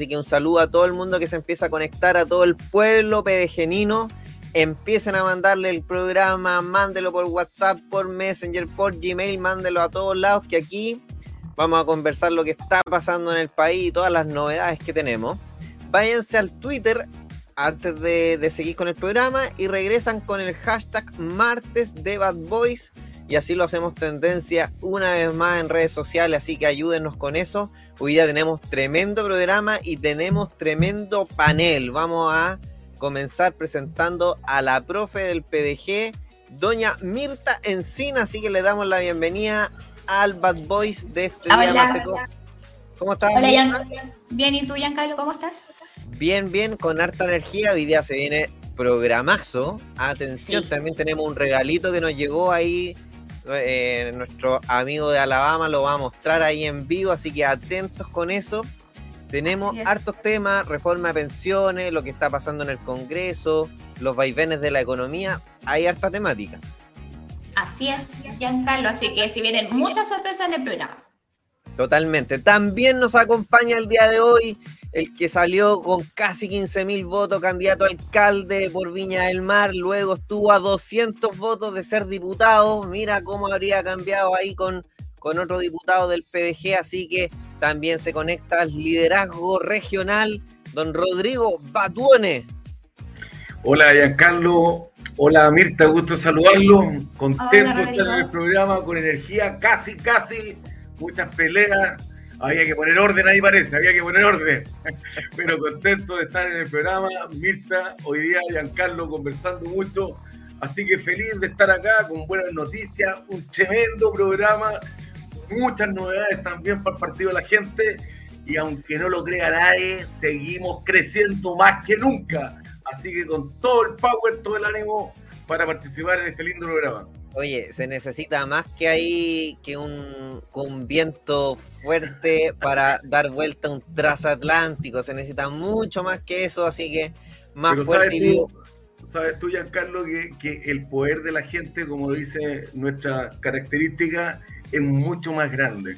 así que un saludo a todo el mundo que se empieza a conectar, a todo el pueblo pedegenino. Empiecen a mandarle el programa, mándelo por WhatsApp, por Messenger, por Gmail, mándelo a todos lados, que aquí vamos a conversar lo que está pasando en el país y todas las novedades que tenemos. Váyanse al Twitter antes de, de seguir con el programa y regresan con el hashtag martes de Bad Boys y así lo hacemos tendencia una vez más en redes sociales, así que ayúdenos con eso. Hoy día tenemos tremendo programa y tenemos tremendo panel. Vamos a comenzar presentando a la profe del PDG, doña Mirta Encina, así que le damos la bienvenida al Bad Boys de este día. ¿Cómo estás? Hola, Bien, ¿y tú, Giancarlo, cómo estás? Bien, bien, con harta energía. Hoy día se viene programazo. Atención, también tenemos un regalito que nos llegó ahí eh, nuestro amigo de Alabama lo va a mostrar ahí en vivo, así que atentos con eso. Tenemos hartos temas, reforma de pensiones, lo que está pasando en el Congreso, los vaivenes de la economía, hay harta temática. Así es, Giancarlo, así que si vienen muchas sorpresas en el programa. Totalmente. También nos acompaña el día de hoy el que salió con casi 15 mil votos, candidato a alcalde por Viña del Mar, luego estuvo a 200 votos de ser diputado. Mira cómo habría cambiado ahí con, con otro diputado del PDG, así que también se conecta al liderazgo regional, don Rodrigo Batuone. Hola, Giancarlo. Hola, Mirta, gusto saludarlo. Contento de estar en el programa con energía, casi, casi muchas peleas. Había que poner orden ahí parece, había que poner orden. Pero contento de estar en el programa. Mirta, hoy día Giancarlo conversando mucho. Así que feliz de estar acá con buenas noticias, un tremendo programa, muchas novedades también para el partido de la gente. Y aunque no lo crea nadie, seguimos creciendo más que nunca. Así que con todo el power, todo el ánimo para participar en este lindo programa. Oye, se necesita más que ahí que un, viento fuerte para dar vuelta a un transatlántico. Se necesita mucho más que eso, así que más fuerte y vivo. Sabes tú, Giancarlo, que, que el poder de la gente, como dice nuestra característica, es mucho más grande.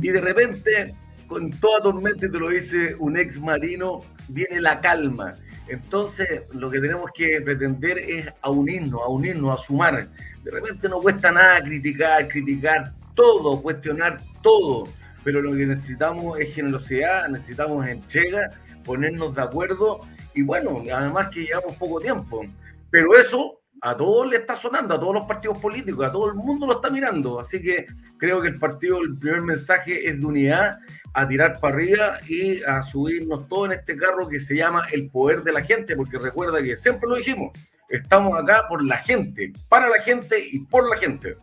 Y de repente, con toda tormenta, te lo dice un ex marino, viene la calma. Entonces, lo que tenemos que pretender es unirnos, a unirnos, a sumar de repente no cuesta nada criticar, criticar todo, cuestionar todo, pero lo que necesitamos es generosidad, necesitamos entrega, ponernos de acuerdo y bueno, además que llevamos poco tiempo. Pero eso a todos le está sonando, a todos los partidos políticos, a todo el mundo lo está mirando. Así que creo que el partido, el primer mensaje es de unidad, a tirar para arriba y a subirnos todos en este carro que se llama el poder de la gente, porque recuerda que siempre lo dijimos, Estamos acá por la gente, para la gente y por la gente.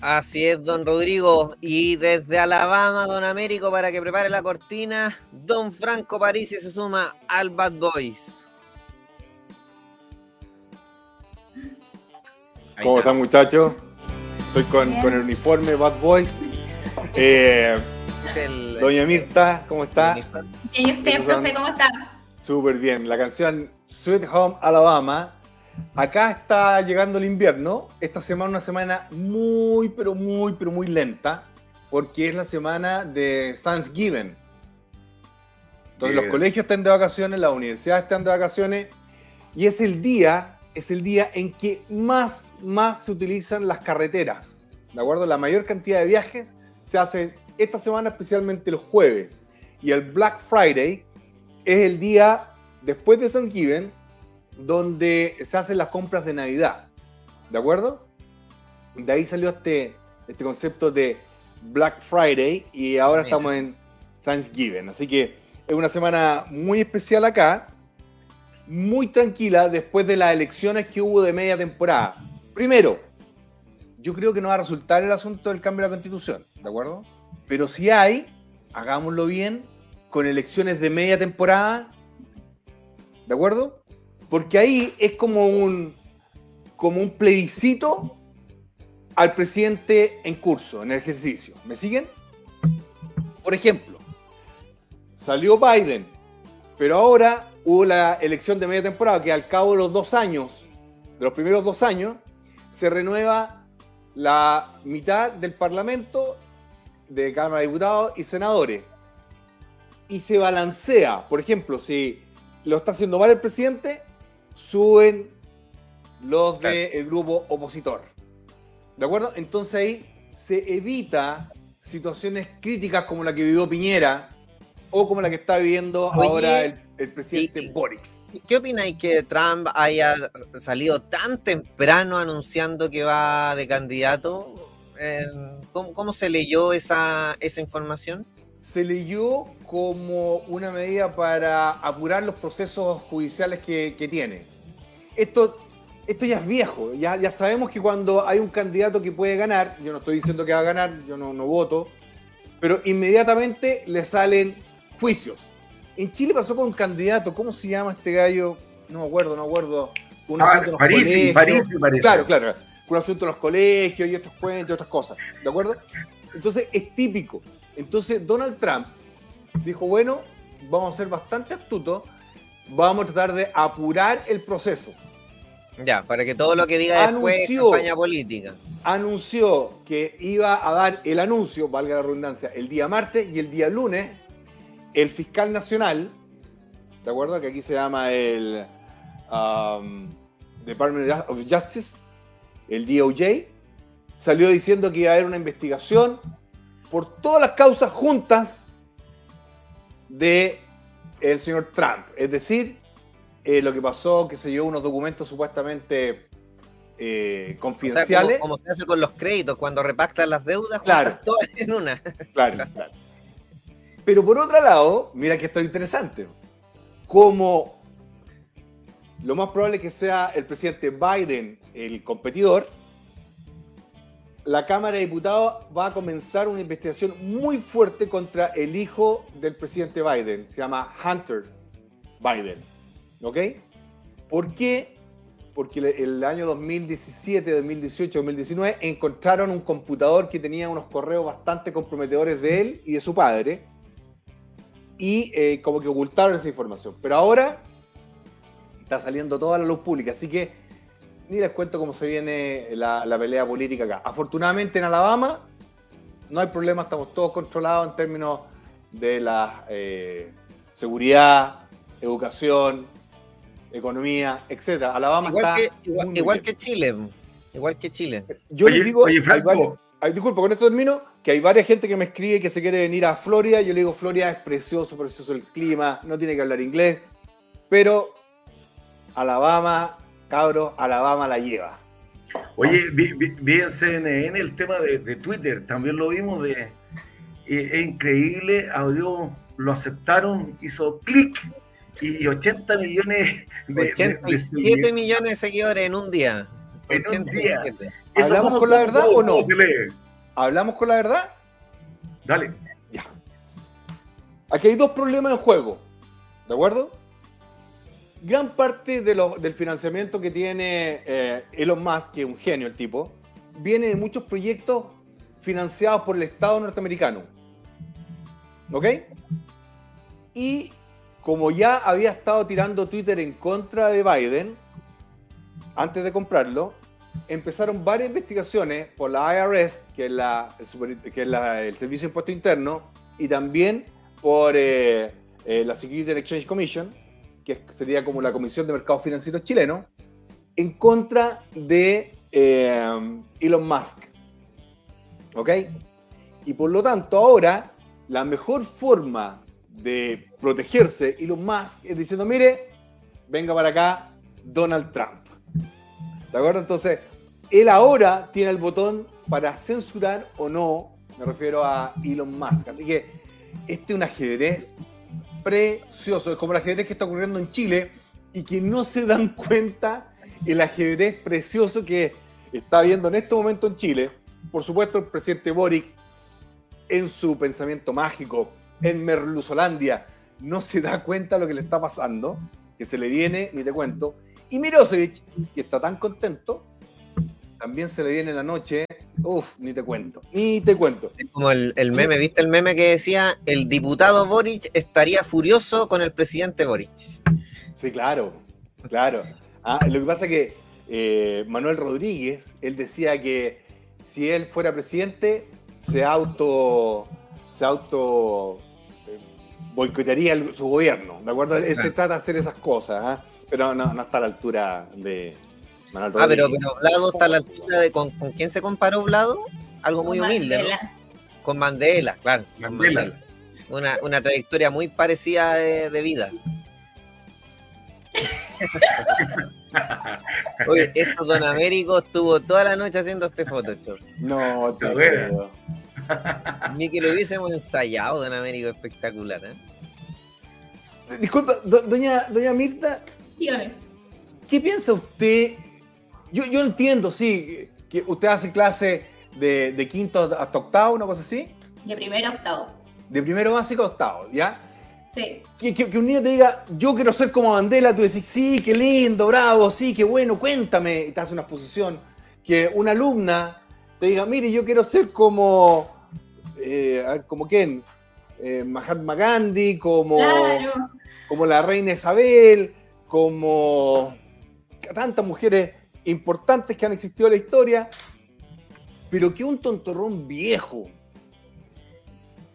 Así es, don Rodrigo. Y desde Alabama, don Américo, para que prepare la cortina, don Franco Parisi se suma al Bad Boys. ¿Cómo están, muchachos? Estoy con, el uniforme Bad Boys. Eh, Doña Mirta, ¿cómo está? ¿Y usted, profe, cómo está? Súper bien. La canción Sweet Home Alabama. Acá está llegando el invierno. Esta semana una semana muy, pero muy, pero muy lenta. Porque es la semana de Thanksgiving. Donde los colegios están de vacaciones, las universidades están de vacaciones. Y es el día, es el día en que más, más se utilizan las carreteras. ¿De acuerdo? La mayor cantidad de viajes se hace esta semana, especialmente el jueves. Y el Black Friday es el día después de Thanksgiving donde se hacen las compras de Navidad. ¿De acuerdo? De ahí salió este, este concepto de Black Friday y ahora Mira. estamos en Thanksgiving. Así que es una semana muy especial acá, muy tranquila después de las elecciones que hubo de media temporada. Primero, yo creo que no va a resultar el asunto del cambio de la constitución, ¿de acuerdo? Pero si hay, hagámoslo bien, con elecciones de media temporada, ¿de acuerdo? Porque ahí es como un, como un plebiscito al presidente en curso, en ejercicio. ¿Me siguen? Por ejemplo, salió Biden, pero ahora hubo la elección de media temporada que al cabo de los dos años, de los primeros dos años, se renueva la mitad del Parlamento de Cámara de Diputados y Senadores. Y se balancea, por ejemplo, si lo está haciendo mal el presidente, suben los del grupo opositor. ¿De acuerdo? Entonces ahí se evita situaciones críticas como la que vivió Piñera o como la que está viviendo Oye, ahora el, el presidente y- Boric. ¿Qué opináis que Trump haya salido tan temprano anunciando que va de candidato? ¿Cómo, cómo se leyó esa, esa información? se leyó como una medida para apurar los procesos judiciales que, que tiene. Esto, esto ya es viejo, ya, ya sabemos que cuando hay un candidato que puede ganar, yo no estoy diciendo que va a ganar, yo no, no voto, pero inmediatamente le salen juicios. En Chile pasó con un candidato, ¿cómo se llama este gallo? No me acuerdo, no me acuerdo. Un Ah, asunto colegios. Parisi, parece. Claro, claro. Un asunto en los colegios y otros cuentos y otras cosas. ¿De acuerdo? Entonces es típico. Entonces Donald Trump dijo, bueno, vamos a ser bastante astutos, vamos a tratar de apurar el proceso. Ya, para que todo lo que diga después es Anunció. campaña política. Anunció que iba a dar el anuncio, valga la redundancia, el día martes y el día lunes, el fiscal nacional, ¿de acuerdo? Que aquí se llama el um, Department of Justice, el DOJ, salió diciendo que iba a haber una investigación por todas las causas juntas de el señor Trump. Es decir, eh, lo que pasó, que se llevó unos documentos supuestamente eh, O sea, confidenciales. como, como se hace con los créditos, cuando repactan las deudas, Claro. todas en una. Claro, claro. Pero por otro lado, mira que esto es interesante. Como lo más probable es que sea el presidente Biden el competidor, la Cámara de Diputados va a comenzar una investigación muy fuerte contra el hijo del presidente Biden. Se llama Hunter Biden. ¿Ok? ¿Por qué? Porque el año 2017, 2018, 2019 encontraron un computador que tenía unos correos bastante comprometedores de él y de su padre. Y eh, como que ocultaron esa información. Pero ahora está saliendo toda la luz pública. Así que ni les cuento cómo se viene la, la pelea política acá. Afortunadamente en Alabama no hay problema, estamos todos controlados en términos de la eh, seguridad, educación, economía, etcétera. Alabama Igual está que, igual, que Chile. Igual que Chile. Yo oye, les digo, oye, hay Franco, disculpa, con esto termino, que hay varias gente que me escribe que se quiere venir a Florida. Yo le digo, Florida es precioso, precioso el clima, no tiene que hablar inglés, pero Alabama, cabros, Alabama la lleva. Oye, vi, vi- vi en CNN el tema de, de Twitter, también lo vimos de... eh, es increíble, abrió, lo aceptaron, hizo clic y 80 millones de... de- de 87 seguidores. millones de seguidores en un día. En un día. 87. ¿Eso ¿Hablamos con la verdad o no? cómo se lee? ¿Hablamos con la verdad? Dale. Ya. Aquí hay dos problemas en juego, ¿de acuerdo? Gran parte de lo- del financiamiento que tiene eh, Elon Musk, que es un genio el tipo, viene de muchos proyectos financiados por el Estado norteamericano. ¿Ok? Y como ya había estado tirando Twitter en contra de Biden, antes de comprarlo, empezaron varias investigaciones por la IRS, que es, la, el, que es el Servicio de Impuesto Interno, y también por eh, eh, la Security and Exchange Commission, que sería como la Comisión de Mercados Financieros chileno, en contra de eh, Elon Musk. ¿Ok? Y por lo tanto, ahora la mejor forma de protegerse Elon Musk es diciendo, mire, venga para acá Donald Trump. ¿De acuerdo? Entonces, él ahora tiene el botón para censurar o no, me refiero a Elon Musk. Así que este es un ajedrez precioso, es como el ajedrez que está ocurriendo en Chile y que no se dan cuenta el ajedrez precioso que está viendo en este momento en Chile. Por supuesto, el presidente Boric, en su pensamiento mágico, en Merluzolandia, no se da cuenta de lo que le está pasando, que se le viene, ni te cuento. Y Mirosevic, que está tan contento, también se le viene en la noche, uff, ni te cuento, ni te cuento. Es como el, el meme, ¿viste el meme que decía el diputado Boric estaría furioso con el presidente Boric? Sí, claro, claro. Ah, lo que pasa es que eh, Manuel Rodríguez, él decía que si él fuera presidente, se auto, se auto eh, boicotearía el- su gobierno, ¿de acuerdo? Él se trata de hacer esas cosas, ¿ah? pero no, no está a la altura de Manuel Ah, pero, pero Vlado está a la altura de con, con quién se comparó Vlado? Algo muy Con humilde, ¿no? Con Mandela, claro. con Mandela. Mandela. Una, una trayectoria muy parecida de, de vida. Oye, estos Don Américo estuvo toda la noche haciendo este Photoshop. No, te creo. Ni que lo hubiésemos ensayado, Don Américo, espectacular, ¿eh? Disculpa, do- doña, doña Mirta, Dígame. ¿qué piensa usted? Yo, yo entiendo, sí, que usted hace clase de, de quinto hasta octavo, una cosa así, De primero a octavo. de primero básico a octavo, ¿ya? Sí. Que, que- que un niño te diga, yo quiero ser como Mandela, tú decís, sí, qué lindo, bravo, sí, qué bueno, cuéntame, y te hace una exposición. Que una alumna te diga, mire, yo quiero ser como, eh, a ver, como quién, Eh, Mahatma Gandhi, como, Claro. como la reina Isabel, como tantas mujeres importantes que han existido en la historia, pero que un tontorrón viejo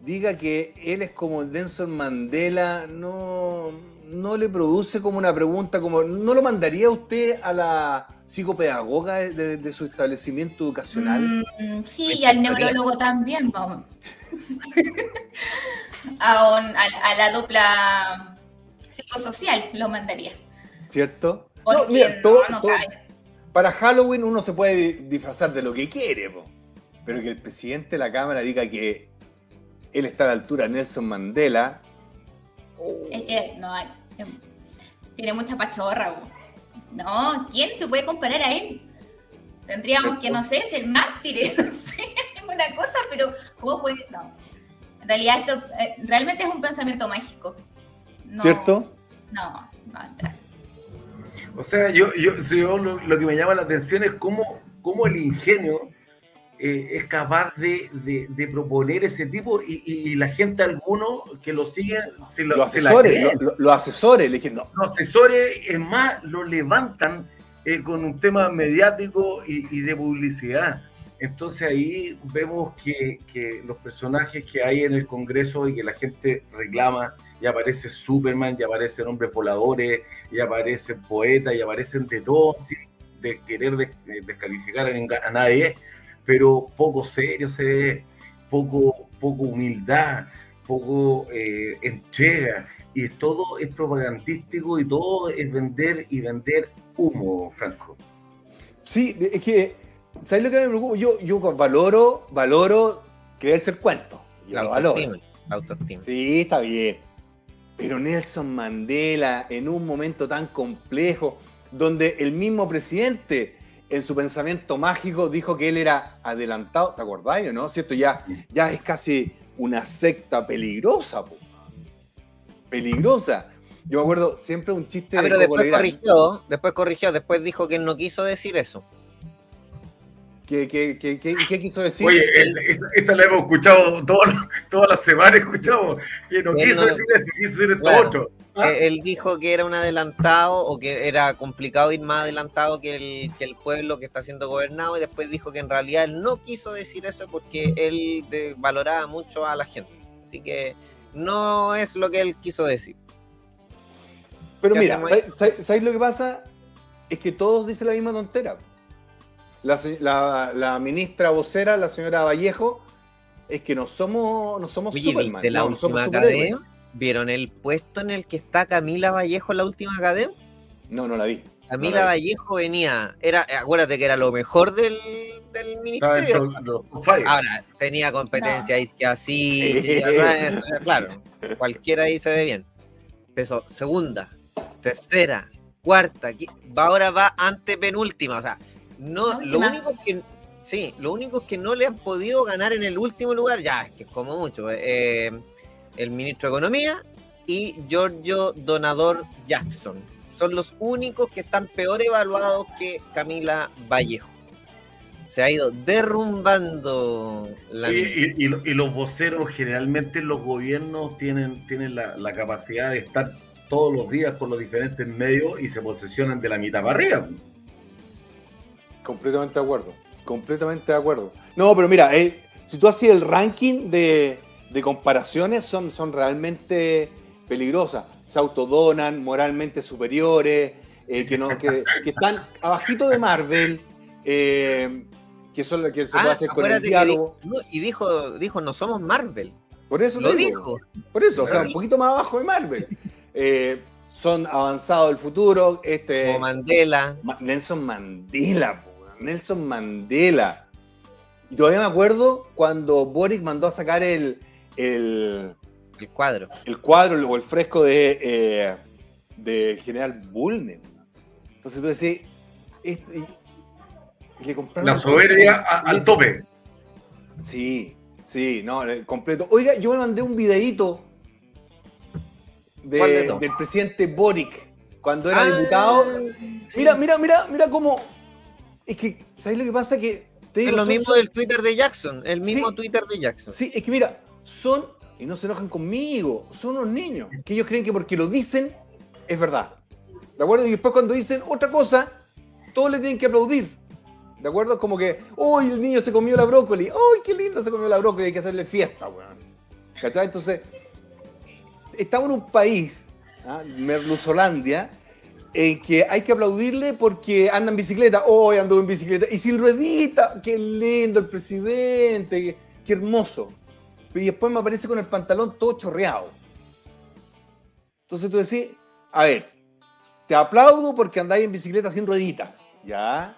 diga que él es como Nelson Mandela, no, no le produce como una pregunta, como ¿no lo mandaría usted a la psicopedagoga de, de- de su establecimiento educacional? Mm, sí, y al neurólogo también, vamos. a, un- a- a la dupla psicosocial lo mandaría. ¿Cierto? Porque No, mira, todo- no todo- cabe. Para Halloween uno se puede di- disfrazar de lo que quiere, po. pero que el presidente de la Cámara diga que él está a la altura de Nelson Mandela. oh, Es que no hay. em, Tiene mucha pachorra. po. No, ¿quién se puede comparar a él? Tendríamos que, no sé, ser mártires, no sé, alguna cosa, pero ¿cómo puede? No. En realidad, esto eh, realmente es un pensamiento mágico. No, ¿Cierto? No, no entra. O sea, yo, yo, lo, lo que me llama la atención es cómo, cómo el ingenio eh, es capaz de, de- de proponer ese tipo y, la gente, alguno que lo sigue, se, lo, la asesores, lo- lo- los asesores Los es más, lo levantan eh, con un tema mediático y, y de publicidad. Entonces ahí vemos que, los personajes que hay en el Congreso y que la gente reclama, y aparece Superman, y aparecen hombres voladores, y aparecen poetas, y aparecen de todo, sin querer eh, descalificar a nadie, pero poco serio se ve, poco, poco humildad, poco eh, entrega, y todo es propagandístico y todo es vender y vender humo, Franco. Sí, es que, ¿sabes lo que me preocupa? Yo, yo valoro, valoro creerse el cuento. Yo La lo valoro. autoestima. La autoestima. Sí, está bien. Pero Nelson Mandela, en un momento tan complejo, donde el mismo presidente, en su pensamiento mágico, dijo que él era adelantado, ¿te acordáis o no? ¿Cierto? Ya, ya es casi una secta peligrosa, po. Peligrosa. Yo me acuerdo siempre un chiste Ah, de pero Coco después Legrand. corrigió, después corrigió, después dijo que él no quiso decir eso. ¿Qué, qué, qué, qué, qué quiso decir? Oye, el- esa, esa la hemos escuchado todas las- todas las semanas, escuchamos. Que no Él quiso no- decir eso, quiso decir esto Claro. otro. Ah, Eh, Él dijo que era un adelantado o que era complicado ir más adelantado que el, que el pueblo que está siendo gobernado y después dijo que en realidad él no quiso decir eso porque él de- valoraba mucho a la gente. Así que no es lo que él quiso decir. Pero ¿Qué mira, sabes- sabes lo que pasa? Es que todos dicen la misma tontera. La, se- la- la ministra vocera, la señora Vallejo, es que no somos, no somos Oye, Superman. ¿viste la no, no somos última? ¿Vieron el puesto en el que está Camila Vallejo en la última academia? No, no la vi. Camila No la Vallejo venía, era, acuérdate que era lo mejor del, del estaba ministerio. Ahora, tenía competencia ahí que así, Sí. claro, cualquiera ahí se ve bien. Eso, segunda, tercera, cuarta, qui- va ahora va ante penúltima, o sea, no, La lo único que sí, lo único es que no le han podido ganar en el último lugar, ya, es que es como mucho, eh, el ministro de Economía y Giorgio Donador Jackson. Son los únicos que están peor evaluados que Camila Vallejo. Se ha ido derrumbando la y, y lo- y los voceros generalmente en los gobiernos tienen, tienen la, la capacidad de estar todos los días con los diferentes medios y se posesionan de la mitad para arriba. Completamente de acuerdo. Completamente de acuerdo. No, pero mira, eh, si tú haces el ranking de, de comparaciones, son, son realmente peligrosas. Se autodonan, moralmente superiores, eh, que, no, que, que están abajito de Marvel, eh, que son las que se puede Ah, hacer con el diálogo. y dijo, dijo, no somos Marvel. Por eso Lo digo. dijo. Por eso, o sea, un poquito más abajo de Marvel. Son avanzados del futuro. Este, Como Mandela. Ma- Nelson Mandela, po, Nelson Mandela. Y todavía me acuerdo cuando Boric mandó a sacar el, el, El cuadro. el cuadro o el fresco de, eh, de General Bulnes. Entonces tú decís, este- y- y le compraron La soberbia al tope. Sí, sí, no, el completo. Oiga, yo me mandé un videíto de- del presidente Boric cuando era Ah, diputado. sí. Mira, mira, mira, mira cómo. Es que, ¿sabes lo que pasa? Que te Es digo, lo son- mismo son- del Twitter de Jackson. El mismo Sí. Twitter de Jackson. Sí, es que mira, son, y no se enojan conmigo, son unos niños, que ellos creen que porque lo dicen es verdad. ¿De acuerdo? Y después cuando dicen otra cosa, todos le tienen que aplaudir. ¿De acuerdo? Como que, uy, el niño se comió la brócoli, uy, qué lindo se comió la brócoli, hay que hacerle fiesta, weón. Entonces, estamos en un país, ¿ah? Merluzolandia, en que hay que aplaudirle porque anda en bicicleta, hoy andó en bicicleta, y sin ruedita, qué lindo el presidente, qué, qué hermoso. Y después me aparece con el pantalón todo chorreado. Entonces tú decís, a ver, te aplaudo porque andáis en bicicleta sin rueditas, ¿ya?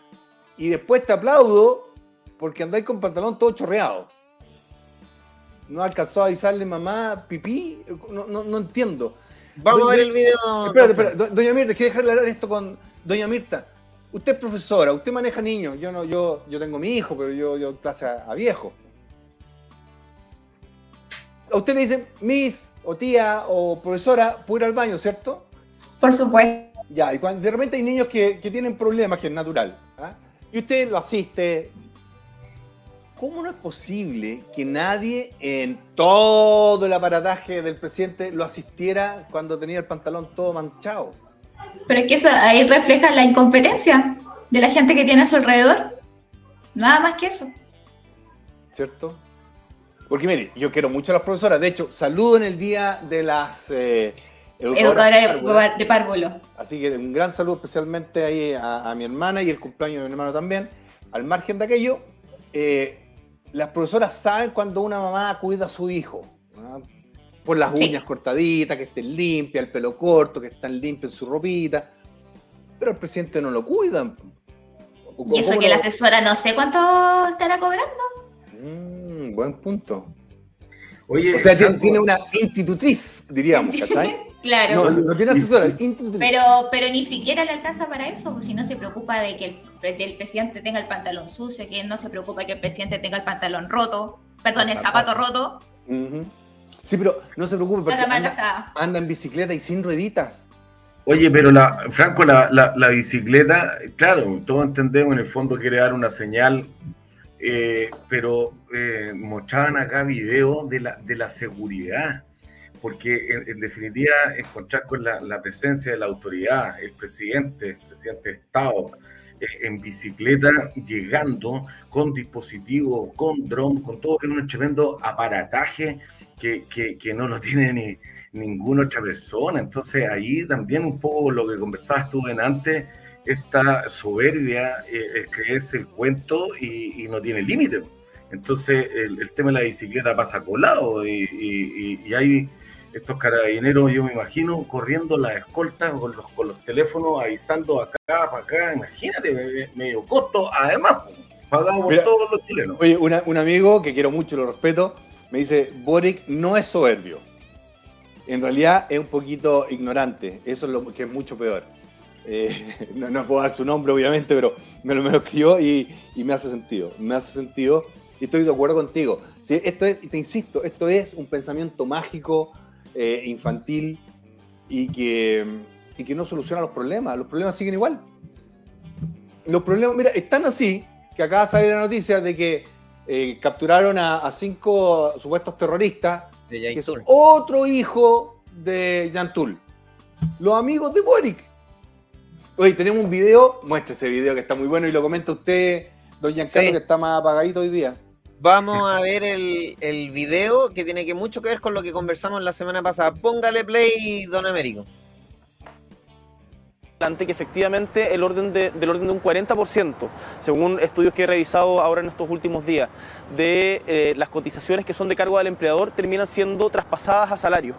Y después te aplaudo porque andáis con pantalón todo chorreado. No alcanzó a avisarle mamá, pipí, no, no, no entiendo. Vamos a ver el video. Espérate, espérate, do- doña Mirta, hay que dejarle hablar esto con doña Mirta. Usted es profesora, usted maneja niños. Yo no, yo, yo tengo mi hijo, pero yo, yo clase a, a viejo. A usted le dicen Miss o tía o profesora, puede ir al baño, ¿cierto? Por supuesto. Ya, y cuando de repente hay niños que, que tienen problemas, que es natural. ¿ah? Y usted lo asiste. ¿Cómo no es posible que nadie en todo el aparataje del presidente lo asistiera cuando tenía el pantalón todo manchado? Pero es que eso ahí refleja la incompetencia de la gente que tiene a su alrededor. Nada más que eso. ¿cierto? Porque mire, yo quiero mucho a las profesoras. De hecho, saludo en el día de las eh, Educadora de, de párvulo. Así que un gran saludo especialmente ahí a, a mi hermana y el cumpleaños de mi hermano también. Al margen de aquello, eh, las profesoras saben cuando una mamá cuida a su hijo. ¿no? Por las Sí. uñas cortaditas, que estén limpias, el pelo corto, que están limpios en su ropita. Pero el presidente no lo cuidan. ¿O Y eso que la asesora no sé cuánto estará cobrando. Mm, buen punto. Oye, O sea, tiene, tiene una institutriz, diríamos, ¿cachai? Claro. No, no tiene asesora, institutriz. Pero, pero ni siquiera le alcanza para eso, pues, si no se preocupa de que el, de el presidente tenga el pantalón sucio, que no se preocupa que el presidente tenga el pantalón roto, perdón, el zapato roto. Sí, pero no se preocupe porque anda en bicicleta y sin rueditas. Oye, pero la, Franco, la, la, la bicicleta, claro, todos entendemos, en el fondo quiere dar una señal eh, pero eh, mostraban acá videos de la, de la seguridad, porque en, definitiva encontrar con la, presencia de la autoridad, el presidente, el presidente de Estado, eh, en bicicleta, llegando con dispositivos, con dron, con todo un tremendo aparataje que, que, que no lo tiene ni ninguna otra persona. Entonces ahí también un poco lo que conversabas tú en antes, esta soberbia eh, es creerse el cuento y, no tiene límite. Entonces el, tema de la bicicleta pasa colado y, y, hay estos carabineros, yo me imagino, corriendo las escoltas con los, con los teléfonos, avisando acá, para acá, imagínate, medio costo, además, pagado por todos los chilenos. Oye, un amigo que quiero mucho, lo respeto, me dice, Boric no es soberbio. En realidad es un poquito ignorante, eso es lo que es mucho peor. Eh, no, puedo dar su nombre, obviamente, pero me lo, me lo escribió y, me hace sentido. Me hace sentido y estoy de acuerdo contigo. ¿sí? Esto es, te insisto, esto es un pensamiento mágico, eh, infantil y que, y que no soluciona los problemas. Los problemas siguen igual. Los problemas, mira, están así que acaba de salir la noticia de que eh, capturaron a, cinco supuestos terroristas, que son otro hijo de Yantul. Los amigos de Boric. Oye, tenemos un video, muestre ese video que está muy bueno y lo comenta usted, don Giancarlo, que está más apagadito hoy día. Vamos a ver el, el, video que tiene que mucho que ver con lo que conversamos la semana pasada. Póngale play, don Américo que efectivamente el orden del orden de un 40%, según estudios que he revisado ahora en estos últimos días, de eh, las cotizaciones que son de cargo del empleador terminan siendo traspasadas a salario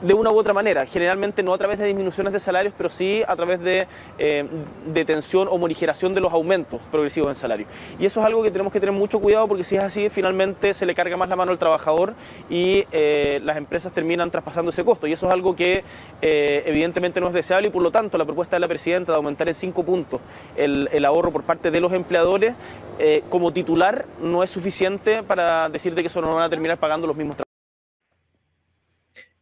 de una u otra manera, generalmente no a través de disminuciones de salarios, pero sí a través de eh, detención o morigeración de los aumentos progresivos en salario. Y eso es algo que tenemos que tener mucho cuidado porque si es así, finalmente se le carga más la mano al trabajador y eh, las empresas terminan traspasando ese costo. Y eso es algo que evidentemente no es deseable y por lo tanto la propuesta de la presidenta de aumentar en cinco puntos el, el ahorro por parte de los empleadores como titular no es suficiente para decir de que eso no van a terminar pagando los mismos trabajadores.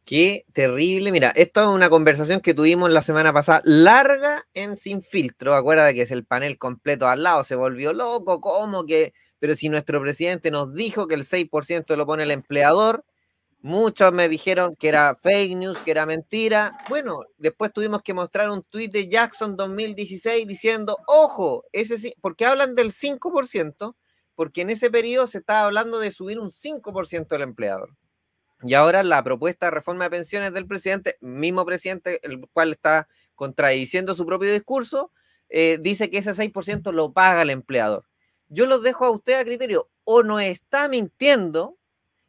Qué terrible. Mira, esto es una conversación que tuvimos la semana pasada, larga en Sin Filtro. Acuérdate que es el panel completo al lado, se volvió loco, ¿cómo que? Pero si nuestro presidente nos dijo que el 6% lo pone el empleador, muchos me dijeron que era fake news, que era mentira. Bueno, después tuvimos que mostrar un tuit de Jackson 2016 diciendo, ojo, ese porque hablan del 5%, porque en ese periodo se estaba hablando de subir un 5% el empleador. Y ahora la propuesta de reforma de pensiones del presidente, mismo presidente, el cual está contradiciendo su propio discurso, eh, dice que ese 6% lo paga el empleador. Yo los dejo a usted a criterio, o no está mintiendo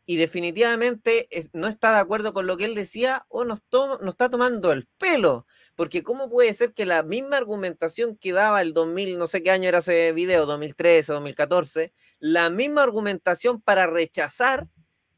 y definitivamente no está de acuerdo con lo que él decía, o nos, nos está tomando el pelo. Porque ¿cómo puede ser que la misma argumentación que daba el 2000, no sé qué año era ese video, 2013, 2014, la misma argumentación para rechazar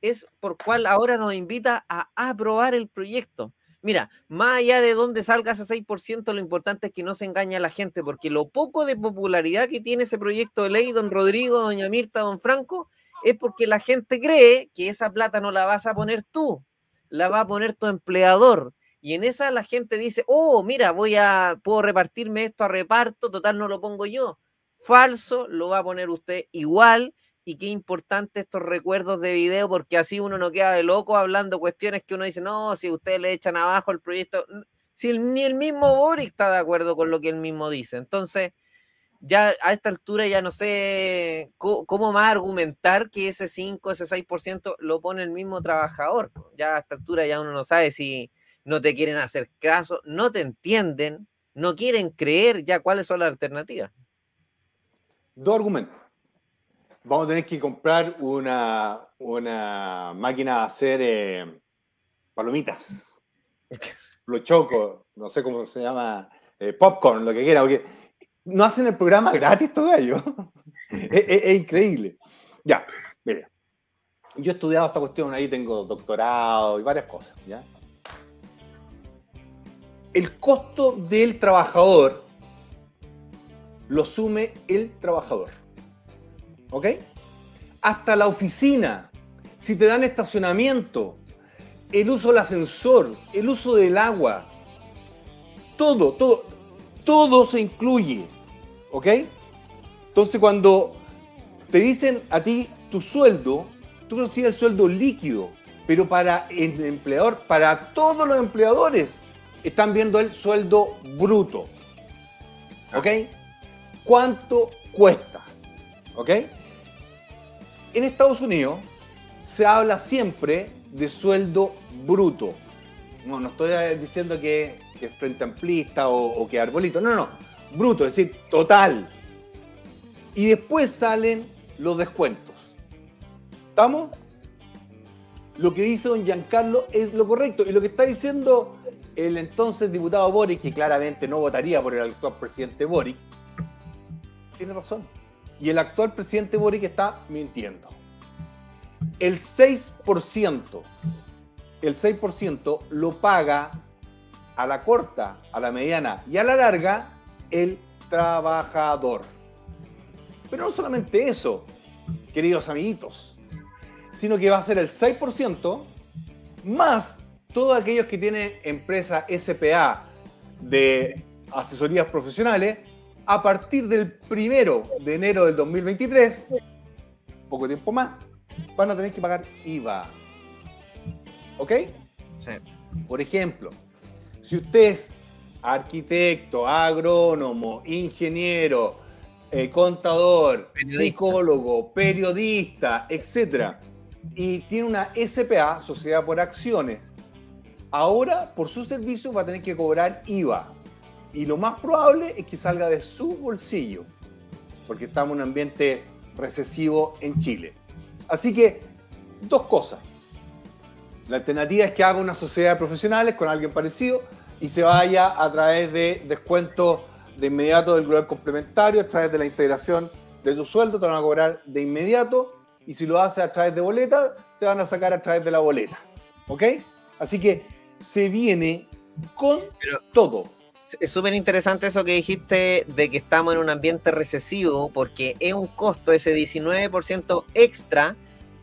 es por cual ahora nos invita a aprobar el proyecto. Mira, más allá de dónde salga ese 6%, lo importante es que no se engañe a la gente, porque lo poco de popularidad que tiene ese proyecto de ley, don Rodrigo, doña Mirta, don Franco, es porque la gente cree que esa plata no la vas a poner tú, la va a poner tu empleador. Y en esa la gente dice, oh, mira, voy a, puedo repartirme esto a reparto, total no lo pongo yo. Falso, lo va a poner usted igual y qué importante estos recuerdos de video, porque así uno no queda de loco hablando cuestiones que uno dice, no, si ustedes le echan abajo el proyecto, si ni el mismo Boric está de acuerdo con lo que él mismo dice. Entonces, ya a esta altura ya no sé cómo, más argumentar que ese 5, ese 6% lo pone el mismo trabajador. Ya a esta altura ya uno no sabe si no te quieren hacer caso, no te entienden, no quieren creer ya cuáles son las alternativas. Dos argumentos vamos a tener que comprar una, una máquina de hacer eh, palomitas. Lo choco, no sé cómo se llama, eh, popcorn, lo que quiera, porque no hacen el programa gratis todavía. es, es, increíble. Ya, mire, yo he estudiado esta cuestión, ahí tengo doctorado y varias cosas, ¿ya? El costo del trabajador lo sume el trabajador. ¿ok? Hasta la oficina, si te dan estacionamiento, el uso del ascensor, el uso del agua, todo, todo, todo se incluye, ¿ok? Entonces cuando te dicen a ti tu sueldo, tú recibes el sueldo líquido, pero para el empleador, para todos los empleadores, están viendo el sueldo bruto. ¿Ok? ¿Cuánto cuesta? ¿Ok? En Estados Unidos se habla siempre de sueldo bruto. No, no estoy diciendo que, que frente amplista o, o que arbolito. No, no, bruto, es decir, total. Y después salen los descuentos. ¿Estamos? Lo que dice don Giancarlo es lo correcto. Y lo que está diciendo el entonces diputado Boric, que claramente no votaría por el actual presidente Boric, tiene razón. Y el actual presidente Boric está mintiendo. El 6%, el 6% lo paga a la corta, a la mediana y a la larga el trabajador. Pero no solamente eso, queridos amiguitos, sino que va a ser el 6% más todos aquellos que tienen empresa SPA de asesorías profesionales a partir del primero de enero del 2023, poco tiempo más, van a tener que pagar IVA. ¿Ok? Sí. Por ejemplo, si usted es arquitecto, agrónomo, ingeniero, eh, contador, Periodista. psicólogo, periodista, etc., y tiene una SPA, Sociedad por Acciones, ahora por su servicio va a tener que cobrar IVA. Y lo más probable es que salga de su bolsillo, porque estamos en un ambiente recesivo en Chile. Así que, dos cosas. La alternativa es que haga una sociedad de profesionales con alguien parecido y se vaya a través de descuentos de inmediato del global complementario, a través de la integración de tu sueldo, te van a cobrar de inmediato y si lo haces a través de boleta, te van a sacar a través de la boleta. ¿Ok? Así que se viene con Pero- todo. Es súper interesante eso que dijiste de que estamos en un ambiente recesivo porque es un costo ese 19% extra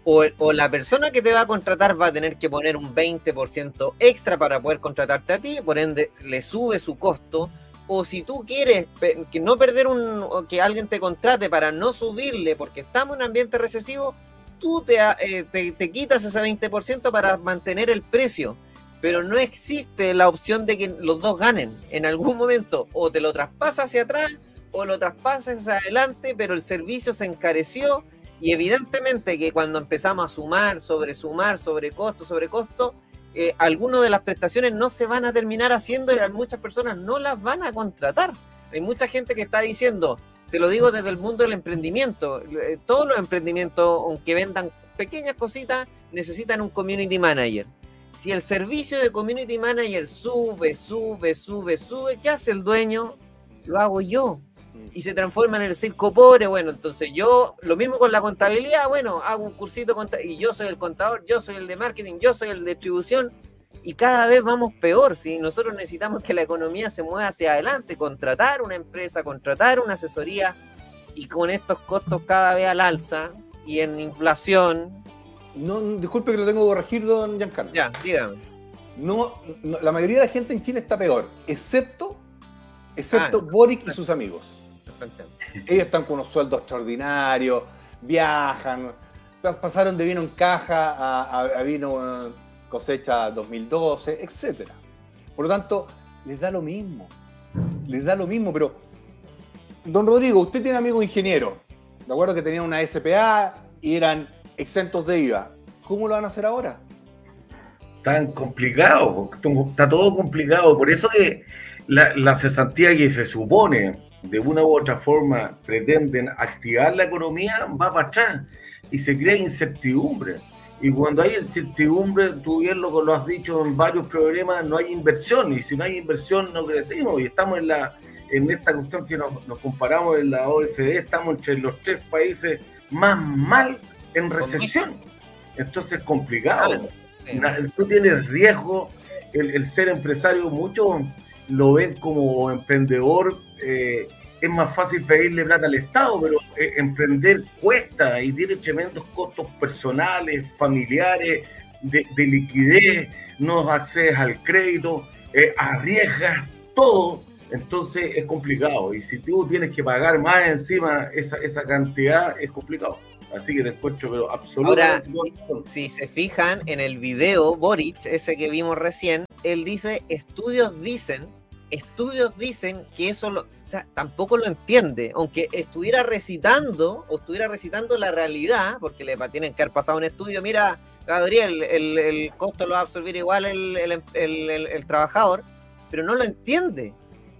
o, la persona que te va a contratar va a tener que poner un 20% extra para poder contratarte a ti, por ende le sube su costo. O si tú quieres que no perder un, que alguien te contrate para no subirle porque estamos en un ambiente recesivo, tú te, eh, te, te quitas ese 20% para mantener el precio pero no existe la opción de que los dos ganen en algún momento. O te lo traspasas hacia atrás o lo traspasas hacia adelante, pero el servicio se encareció y evidentemente que cuando empezamos a sumar, sobre sumar, sobre costo, sobre costo, eh, algunas de las prestaciones no se van a terminar haciendo y muchas personas no las van a contratar. Hay mucha gente que está diciendo, te lo digo desde el mundo del emprendimiento, eh, todos los emprendimientos, aunque vendan pequeñas cositas, necesitan un community manager si el servicio de community manager sube, sube, sube, sube, ¿qué hace el dueño? Lo hago yo. Y se transforma en el circo pobre. Bueno, entonces yo, lo mismo con la contabilidad, bueno, hago un cursito conta- y yo soy el contador, yo soy el de marketing, yo soy el de distribución. Y cada vez vamos peor. Si nosotros necesitamos que la economía se mueva hacia adelante, contratar una empresa, contratar una asesoría, y con estos costos cada vez al alza y en inflación, No, disculpe que lo tengo que corregir, don Giancarlo. ya, dígame. No, no- la mayoría de la gente en Chile está peor, excepto, excepto Ah, Boric y sus amigos. Ellos están con unos sueldos extraordinarios, viajan, pas- pasaron de vino en caja a, a- a vino eh, cosecha 2012, etc. Por lo tanto, les da lo mismo. Les da lo mismo, pero. Don Rodrigo, usted tiene amigos ingenieros. De acuerdo que tenían una SPA y eran exentos de IVA. ¿Cómo lo van a hacer ahora? tan complicado, está todo complicado. Por eso que la, la cesantía que se supone de una u otra forma pretenden activar la economía va para atrás y se crea incertidumbre. Y cuando hay incertidumbre, tú bien lo, lo has dicho en varios programas, no hay inversión. Y si no hay inversión, no crecemos. Y estamos en, la, en esta cuestión que nos, nos comparamos en la OECD, estamos entre los tres países más mal en recesión. Entonces es complicado. Tú tienes riesgo, el, el ser empresario, muchos lo ven como emprendedor, eh, es más fácil pedirle plata al Estado, pero eh, emprender cuesta y tiene tremendos costos personales, familiares, de, de liquidez, no accedes al crédito, eh, arriesgas todo. Entonces es complicado. Y si tú tienes que pagar más encima esa, esa cantidad, es complicado. Así que después pero absolutamente. Ahora, si, se fijan en el video, Boric, ese que vimos recién, él dice, estudios dicen, estudios dicen que eso lo, o sea, tampoco lo entiende, aunque estuviera recitando, o estuviera recitando la realidad, porque le tienen que haber pasado un estudio, mira, Gabriel, el, costo lo va a absorbir igual el, trabajador, pero no lo entiende.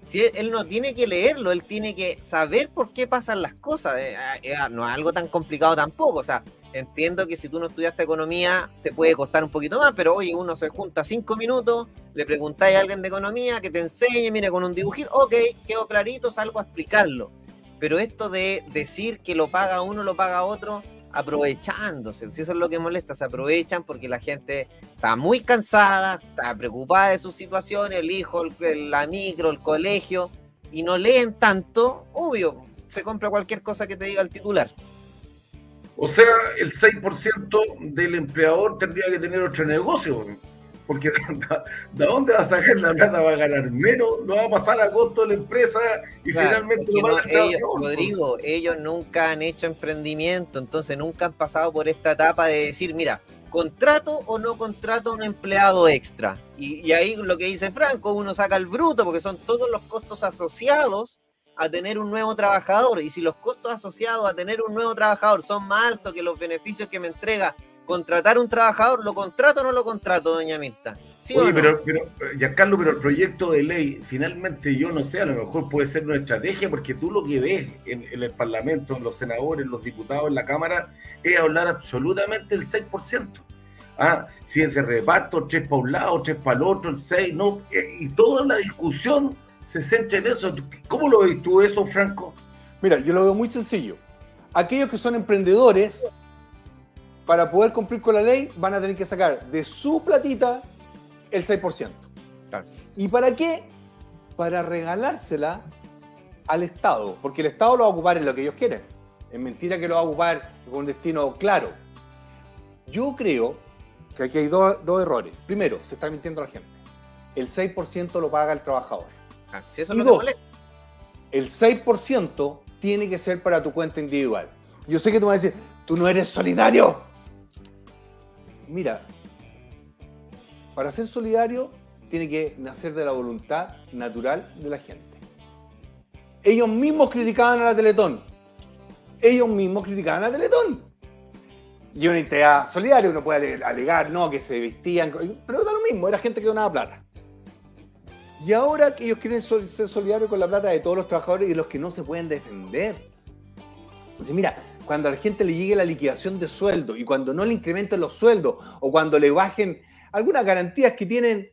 Si él, no tiene que leerlo, él tiene que saber por qué pasan las cosas. Eh, eh, no es algo tan complicado tampoco. O sea, entiendo que si tú no estudiaste economía te puede costar un poquito más, pero oye, uno se junta cinco minutos, le preguntáis a alguien de economía que te enseñe, mire, con un dibujito, ok, quedó clarito, salgo a explicarlo. Pero esto de decir que lo paga uno, lo paga otro, aprovechándose. Si eso es lo que molesta, se aprovechan porque la gente está muy cansada, está preocupada de su situación, el hijo, la micro, el colegio, y no leen tanto, obvio, se compra cualquier cosa que te diga el titular. O sea, el 6% del empleador tendría que tener otro negocio. Porque ¿de dónde va a sacar la plata? ¿Va a ganar menos? ¿Lo va a pasar a costo de la empresa? Y finalmente lo va a ellos, Rodrigo, ellos nunca han hecho emprendimiento, entonces nunca han pasado por esta etapa de decir, mira, contrato o no contrato a un empleado extra. Y, y, ahí lo que dice Franco, uno saca el bruto porque son todos los costos asociados a tener un nuevo trabajador. Y si los costos asociados a tener un nuevo trabajador son más altos que los beneficios que me entrega contratar un trabajador, ¿lo contrato o no lo contrato, doña Mirta? ¿Sí Oye, pero, pero, Giancarlo, pero el proyecto de ley, finalmente yo no sé, a lo mejor puede ser una estrategia, porque tú lo que ves en, el Parlamento, en los senadores, en los diputados, en la Cámara, es hablar absolutamente el 6%. Ah, si es de reparto, tres para un lado, tres para el otro, el 6, no, eh, y toda la discusión se centra en eso. ¿Cómo lo ves tú eso, Franco? Mira, yo lo veo muy sencillo. Aquellos que son emprendedores para poder cumplir con la ley, van a tener que sacar de su platita el 6%. ¿Y para qué? Para regalársela al Estado, porque el Estado lo va a ocupar en lo que ellos quieren. Es mentira que lo va a ocupar con un destino claro. Yo creo que aquí hay dos, errores. Primero, se está mintiendo a la gente. El 6% lo paga el trabajador. Ah, y dos, el 6% tiene que ser para tu cuenta individual. Yo sé que tú vas a decir, tú no eres solidario mira, para ser solidario tiene que nacer de la voluntad natural de la gente. Ellos mismos criticaban a la Teletón. Ellos mismos criticaban a la Teletón. Y una entidad solidaria, uno puede alegar, no, que se vestían, pero da lo mismo, era gente que donaba plata. Y ahora que ellos quieren ser solidarios con la plata de todos los trabajadores y los que no se pueden defender. Entonces, mira, cuando a la gente le llegue la liquidación de sueldo y cuando no le incrementen los sueldos o cuando le bajen algunas garantías que tienen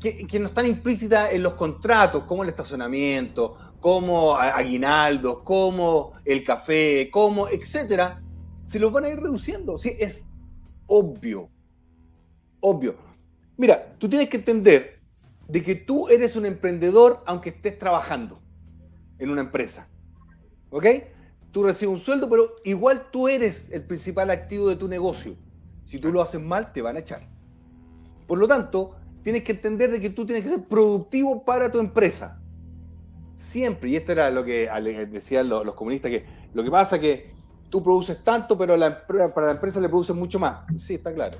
que, no están implícitas en los contratos, como el estacionamiento, como aguinaldos, como el café, como etcétera, se los van a ir reduciendo. ¿sí? Es obvio, obvio. Mira, tú tienes que entender de que tú eres un emprendedor aunque estés trabajando en una empresa. ¿Ok? tú recibes un sueldo, pero igual tú eres el principal activo de tu negocio. Si tú lo haces mal, te van a echar. Por lo tanto, tienes que entender de que tú tienes que ser productivo para tu empresa. Siempre, y esto era lo que decían los, comunistas, que lo que pasa es que tú produces tanto, pero para la empresa le produces mucho más. Sí, está claro.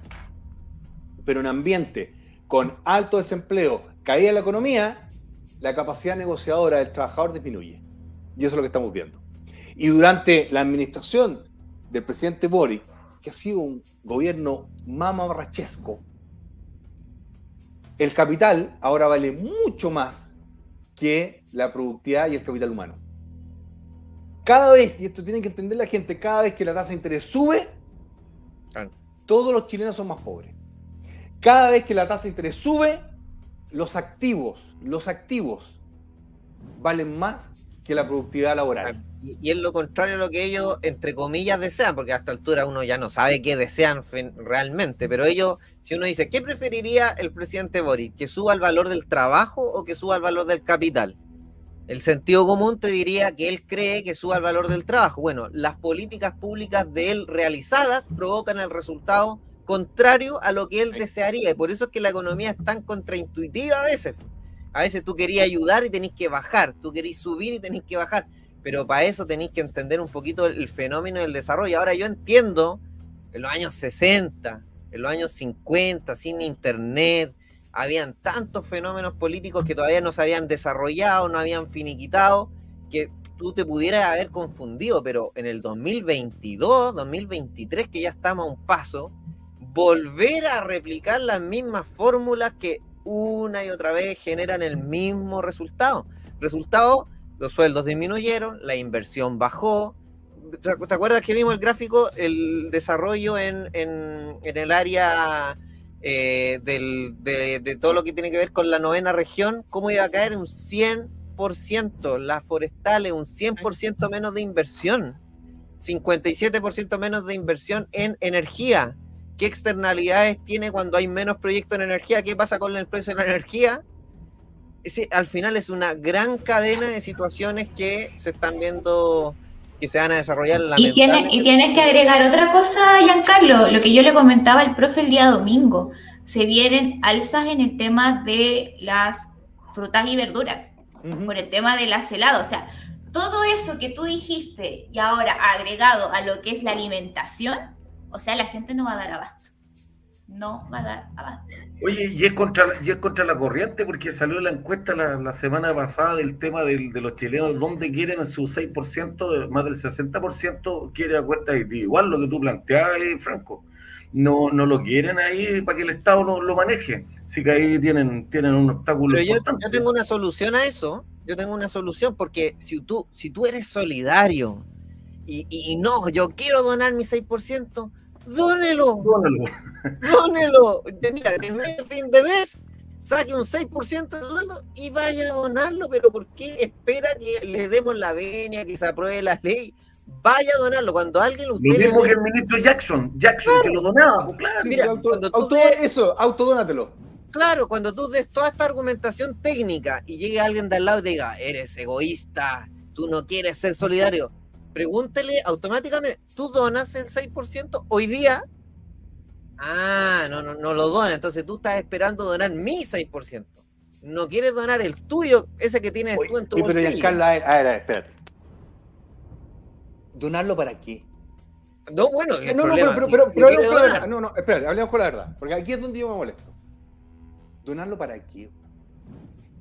Pero en ambiente con alto desempleo, caída la economía, la capacidad negociadora del trabajador disminuye. Y eso es lo que estamos viendo. Y durante la administración del presidente Boric, que ha sido un gobierno mamarrachesco, el capital ahora vale mucho más que la productividad y el capital humano. Cada vez, y esto tiene que entender la gente, cada vez que la tasa de interés sube, todos los chilenos son más pobres. Cada vez que la tasa de interés sube, los activos, los activos valen más que la productividad laboral. Y, es lo contrario a lo que ellos, entre comillas, desean, porque a esta altura uno ya no sabe qué desean realmente, pero ellos, si uno dice, ¿qué preferiría el presidente Boris? ¿Que suba el valor del trabajo o que suba el valor del capital? El sentido común te diría que él cree que suba el valor del trabajo. Bueno, las políticas públicas de él realizadas provocan el resultado contrario a lo que él desearía. Y por eso es que la economía es tan contraintuitiva a veces. A veces tú querías ayudar y tenés que bajar, tú querías subir y tenés que bajar, pero para eso tenéis que entender un poquito el, el fenómeno del desarrollo. Ahora yo entiendo, en los años 60, en los años 50, sin internet, habían tantos fenómenos políticos que todavía no se habían desarrollado, no habían finiquitado, que tú te pudieras haber confundido, pero en el 2022, 2023, que ya estamos a un paso, volver a replicar las mismas fórmulas que una y otra vez generan el mismo resultado. Resultado, los sueldos disminuyeron, la inversión bajó. ¿Te acuerdas que vimos el gráfico, el desarrollo en, el área eh, de todo lo que tiene que ver con la novena región? ¿Cómo iba a caer un 100%? Las forestales, un 100% menos de inversión. 57% menos de inversión en energía. ¿Qué externalidades tiene cuando hay menos proyectos en energía? ¿Qué pasa con el precio de la energía? Ese, al final es una gran cadena de situaciones que se están viendo que se van a desarrollar. Y, tiene, y tienes que agregar otra cosa, Giancarlo, lo que yo le comentaba al profe el día domingo. Se vienen alzas en el tema de las frutas y verduras, por el tema del helado. O sea, todo eso que tú dijiste y ahora agregado a lo que es la alimentación, o sea, la gente no va a dar abasto. No va a dar abasto. Oye, y es contra, y es contra la corriente porque salió la encuesta la, la semana pasada del tema del- de los chilenos, donde quieren su 6%, de- más del 60% quiere a cuenta individual, lo que tú planteabas, eh, Franco. No, no lo quieren ahí para que el Estado lo, lo maneje. Así que ahí tienen, tienen un obstáculo Pero yo, importante. yo tengo una solución a eso. Yo tengo una solución porque si tú, si tú eres solidario y, y- y no, yo quiero donar mi 6%, dónelo, dónelo. Ya Mira, en fin de mes, saque un 6% de sueldo y vaya a donarlo. Pero ¿por qué espera que le demos la venia, que se apruebe la ley? Vaya a donarlo. Cuando alguien Lo usted dé- que el ministro Jackson, Jackson que lo donaba, pues claro. Mira, auto- cuando tú auto- des- Eso, autodónatelo. Claro, cuando tú des toda esta argumentación técnica y llegue alguien de al lado y te diga, eres egoísta, tú no quieres ser solidario, pregúntele automáticamente, ¿tú donas el 6% hoy día? Ah, no, no, no lo dona, entonces tú estás esperando donar mi 6%. No quieres donar el tuyo, ese que tienes tú en tu pero bolsillo. Giancarlo, a ver, a ver, a ver, espérate. ¿Donarlo para qué? No, bueno, No, no, problema, pero, si pero, tú pero quieres hablemos con la donar, verdad. No, no, espérate, hablemos con la verdad. Porque aquí es donde yo me molesto. ¿Donarlo para qué?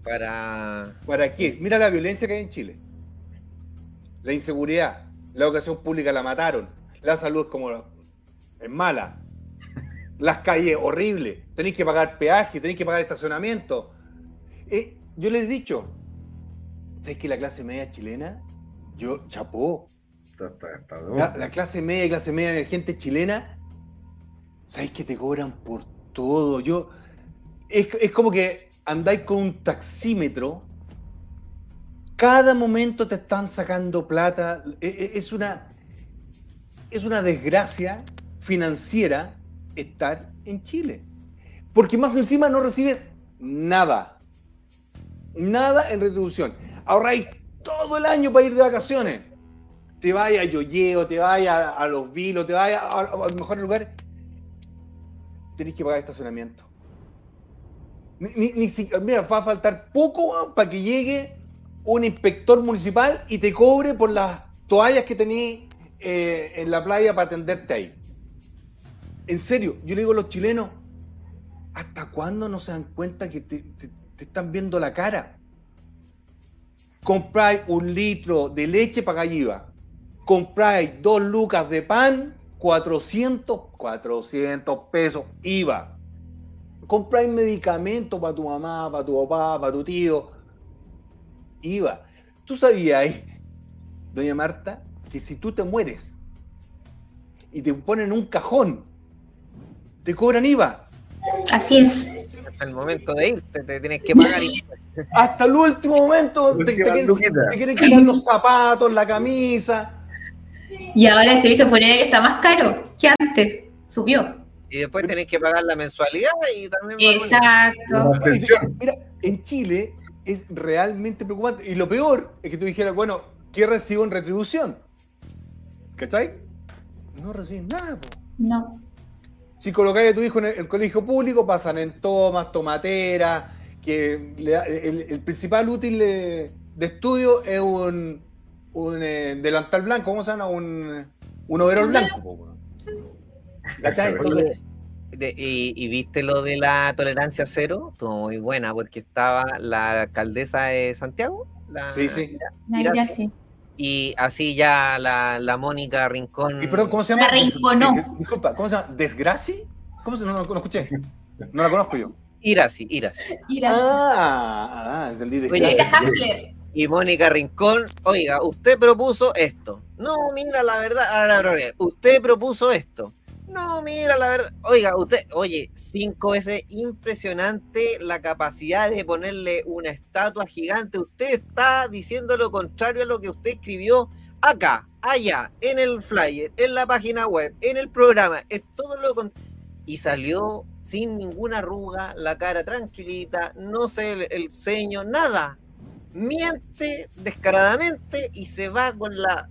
Para... ¿Para qué? Mira la violencia que hay en Chile. La inseguridad. La educación pública la mataron. La salud es como... Es mala. Las calles, horrible. Tenéis que pagar peaje, tenéis que pagar estacionamiento. Eh, yo les he dicho, ¿sabes que la clase media chilena? Yo, chapó. La, la clase media y clase media emergente chilena, ¿sabes que te cobran por todo? Yo, es, es como que andáis con un taxímetro, cada momento te están sacando plata, e- e- es una, es una desgracia financiera estar en Chile. Porque más encima no recibes nada. Nada en retribución. Ahorráis todo el año para ir de vacaciones te vayas a Yoyeo, te vayas a, los vilos, te vayas a, a, a los mejores lugares, tenés que pagar estacionamiento. Ni, ni- mira, va a faltar poco para que llegue un inspector municipal y te cobre por las toallas que tenés eh, en la playa para atenderte ahí. En serio, yo le digo a los chilenos, ¿hasta cuándo no se dan cuenta que te, están viendo la cara? Compráis un litro de leche, pagáis IVA compráis dos lucas de pan, 400, 400 pesos IVA. Compráis medicamentos para tu mamá, para tu papá, para tu tío, IVA. ¿Tú sabías, doña Marta, que si tú te mueres y te ponen un cajón, te cobran IVA? Así es. hasta el momento de irte, te tienes que pagar. Hasta el último momento te, quieren, luquita. te quieren quitar los zapatos, la camisa. Y ahora el servicio funerario está más caro que antes. Subió. Y después tenés que pagar la mensualidad y también... Exacto. Mira, en Chile es realmente preocupante. Y lo peor es que tú dijeras, bueno, ¿qué recibo en retribución? ¿Cachai? No reciben nada. po. No. Si colocáis a tu hijo en el, el colegio público, pasan en tomas, tomateras, que le da- el, el principal útil de, de estudio es un, un eh, delantal blanco, ¿cómo se llama? Un, un overol blanco. po, weón. ¿Cachai? Entonces, De- y, y viste lo de la tolerancia cero? Estuvo muy buena porque estaba la alcaldesa de Santiago. la- sí, sí. Y así ya la, la Mónica Rincón. Y perdón, ¿cómo se llama? La rinconó. Des- Disculpa, ¿cómo se llama? ¿Desgraci? ¿Cómo se no, no, no escuché? No la conozco yo. Irasi, Irasi. Mira, Ah, ah, entendí. Desgraci. Y Mónica Rincón, oiga, usted propuso esto. No, mira la verdad. Ahora, usted propuso esto. No, mira la verdad. Oiga, usted, oye, cinco veces impresionante la capacidad de ponerle una estatua gigante. Usted está diciendo lo contrario a lo que usted escribió acá, allá, en el flyer, en la página web, en el programa. Es todo lo con... Y salió sin ninguna arruga, la cara tranquilita, no sé, el, el ceño, nada miente descaradamente y se va con la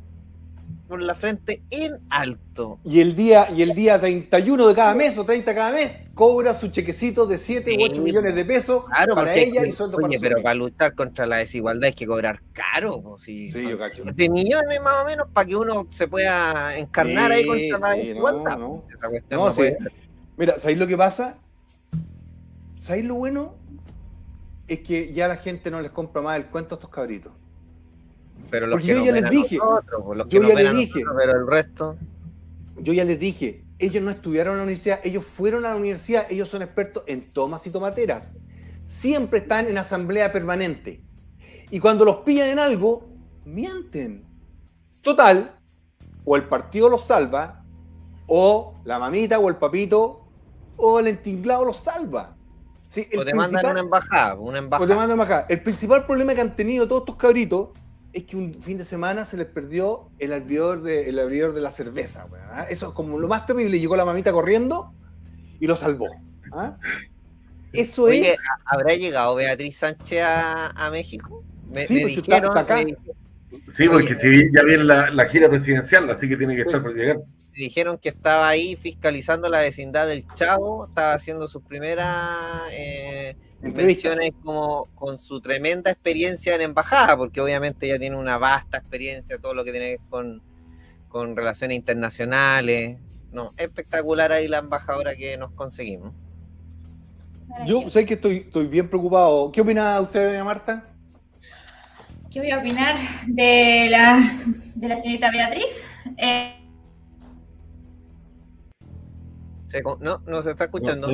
con la frente en alto. Y el día, y el día 31 de cada mes o 30 cada mes, cobra su chequecito de 7 u 8 Sí, millones de pesos Claro, para porque ella y sueldo para oye, su pero para luchar contra la desigualdad hay que cobrar caro, pues, si Sí, yo cacho. 7 millones más o menos para que uno se pueda encarnar ahí Sí, contra la sí, desigualdad. no, no. pues, No, sí. puede. Mira, ¿sabéis lo que pasa? ¿Sabéis lo bueno? Es que ya la gente no les compra más el cuento a estos cabritos. Pero los Porque que yo nos ya les dije, nosotros, los que yo ya les dije. nosotros, pero el resto Yo ya les dije, ellos no estudiaron en la universidad, ellos fueron a la universidad, ellos son expertos en tomas y tomateras. Siempre están en asamblea permanente. Y cuando los pillan en algo, mienten. Total, o el partido los salva, o la mamita o el papito, o el entinglado los salva. Sí, o te mandan una embajada, una o te embajada. mandan acá. El principal problema que han tenido todos estos cabritos es que un fin de semana se les perdió el abridor de, el abridor de la cerveza. ¿ah? Eso es como lo más terrible. Llegó la mamita corriendo y lo salvó. ¿ah? Eso Oye, es. ¿habrá llegado Beatriz Sánchez a, a México? Me, Sí, me pues, está- dijeron, está acá. me di- Sí, porque Oye. si ya viene la, la gira presidencial, así que tiene que estar por llegar. Dijeron que estaba ahí fiscalizando la vecindad del Chavo, estaba haciendo sus primeras eh, como con su tremenda experiencia en embajada, porque obviamente ella tiene una vasta experiencia, todo lo que tiene que ver con, con relaciones internacionales. No, espectacular ahí la embajadora que nos conseguimos. Yo sé que estoy, estoy bien preocupado. ¿Qué opina usted, doña Marta? ¿Qué voy a opinar de la, de la señorita Beatriz? Eh, Se no, no se está escuchando.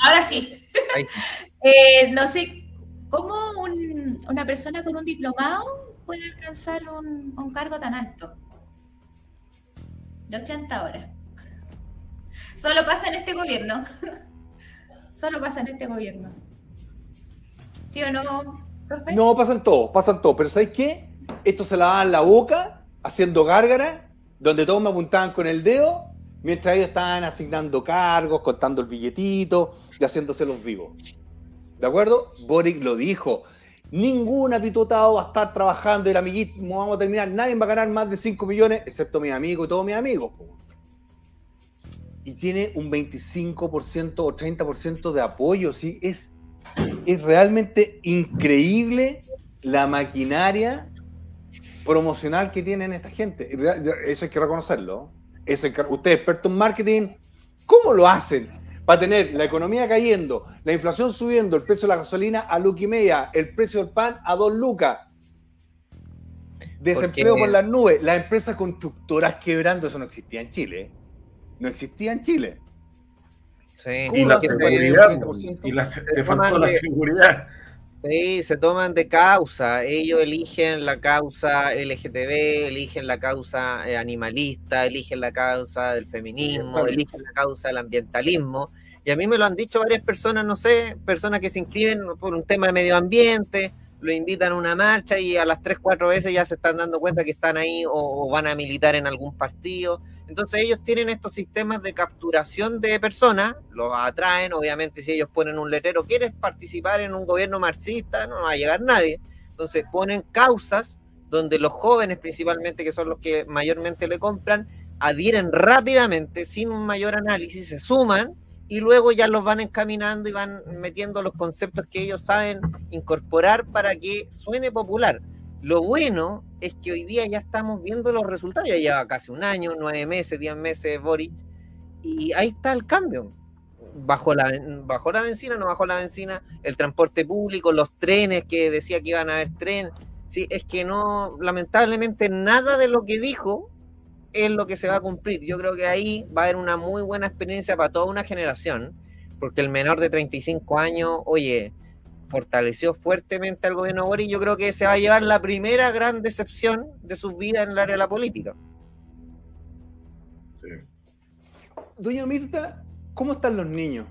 Ahora sí. Eh, no sé cómo un- una persona con un diplomado puede alcanzar un, un cargo tan alto. De 80 horas. Solo pasa en este gobierno. Solo pasa en este gobierno. ¿Sí o no, profe? No, pasan todos, pasan todos. Pero ¿sabes qué? Esto se lavaban la boca haciendo gárgara, donde todos me apuntaban con el dedo, mientras ellos estaban asignando cargos, contando el billetito y haciéndose los vivos. ¿De acuerdo? Boric lo dijo. Ningún apitotado va a estar trabajando el amiguismo, vamos a terminar, nadie va a ganar más de 5 millones, excepto mis amigos y todos mis amigos. Y tiene un 25% o 30% de apoyo, ¿sí? Es, es realmente increíble la maquinaria promocional que tienen esta gente. Y Eso hay que reconocerlo. Eso usted es experto en marketing, ¿cómo lo hacen? Para tener la economía cayendo, la inflación subiendo, el precio de la gasolina a luca y media, el precio del pan a dos lucas. Desempleo Porque- por las nubes, las empresas constructoras quebrando, eso no existía en Chile. ¿eh? No existía en Chile. Sí, ¿Cómo Y la seguridad, 30%? y la, Se la seguridad. Sí, se toman de causa. Ellos eligen la causa LGTB, eligen la causa eh, animalista, eligen la causa del feminismo, eligen la causa del ambientalismo. Y a mí me lo han dicho varias personas, no sé, personas que se inscriben por un tema de medio ambiente, lo invitan a una marcha y a las tres, cuatro veces ya se están dando cuenta que están ahí o, o van a militar en algún partido. Entonces ellos tienen estos sistemas de capturación de personas, los atraen, obviamente si ellos ponen un letrero, ¿quieres participar en un gobierno marxista? No va a llegar nadie. Entonces ponen causas donde los jóvenes principalmente, que son los que mayormente le compran, adhieren rápidamente, sin un mayor análisis, se suman y luego ya los van encaminando y van metiendo los conceptos que ellos saben incorporar para que suene popular. Lo bueno es que hoy día ya estamos viendo los resultados, ya lleva casi un año, nueve meses, diez meses Boric, y ahí está el cambio. Bajó la, bajó la benzina, no bajó la benzina, el transporte público, los trenes que decía que iban a haber tren. Sí, es que no, lamentablemente nada de lo que dijo es lo que se va a cumplir. Yo creo que ahí va a haber una muy buena experiencia para toda una generación, porque el menor de 35 años, oye, fortaleció fuertemente al gobierno Boris. Yo creo que se va a llevar la primera gran decepción de su vida en el área de la política. Doña Mirta, ¿cómo están los niños?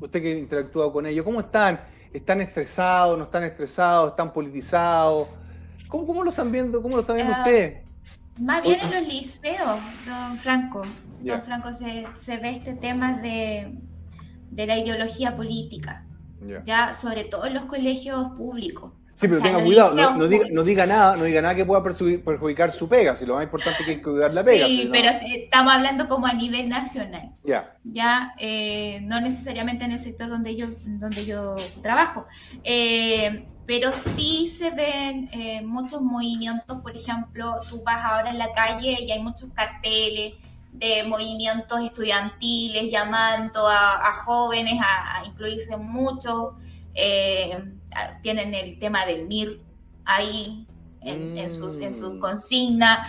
Usted que ha interactuado con ellos, ¿cómo están? ¿Están estresados? ¿No están estresados? ¿Están politizados? ¿Cómo, cómo lo están viendo? ¿Cómo lo está viendo Ah, usted? Más bien en los liceos, don Franco. Don Franco se, se ve este tema de, de la ideología política, Ya. ya sobre todo en los colegios públicos. Sí, O pero sea, tenga cuidado, no, diga, no diga nada, no diga nada que pueda perjudicar, su pega, si lo más importante es que que cuidar la pega. Sí, si no- pero estamos hablando como a nivel nacional. Ya, ya eh, no necesariamente en el sector donde yo, donde yo trabajo, Eh, pero sí se ven eh, muchos movimientos, por ejemplo, tú vas ahora en la calle y hay muchos carteles de movimientos estudiantiles llamando a, a jóvenes a, a incluirse en muchos, eh, tienen el tema del MIR ahí en, en sus, en sus Mm. consignas,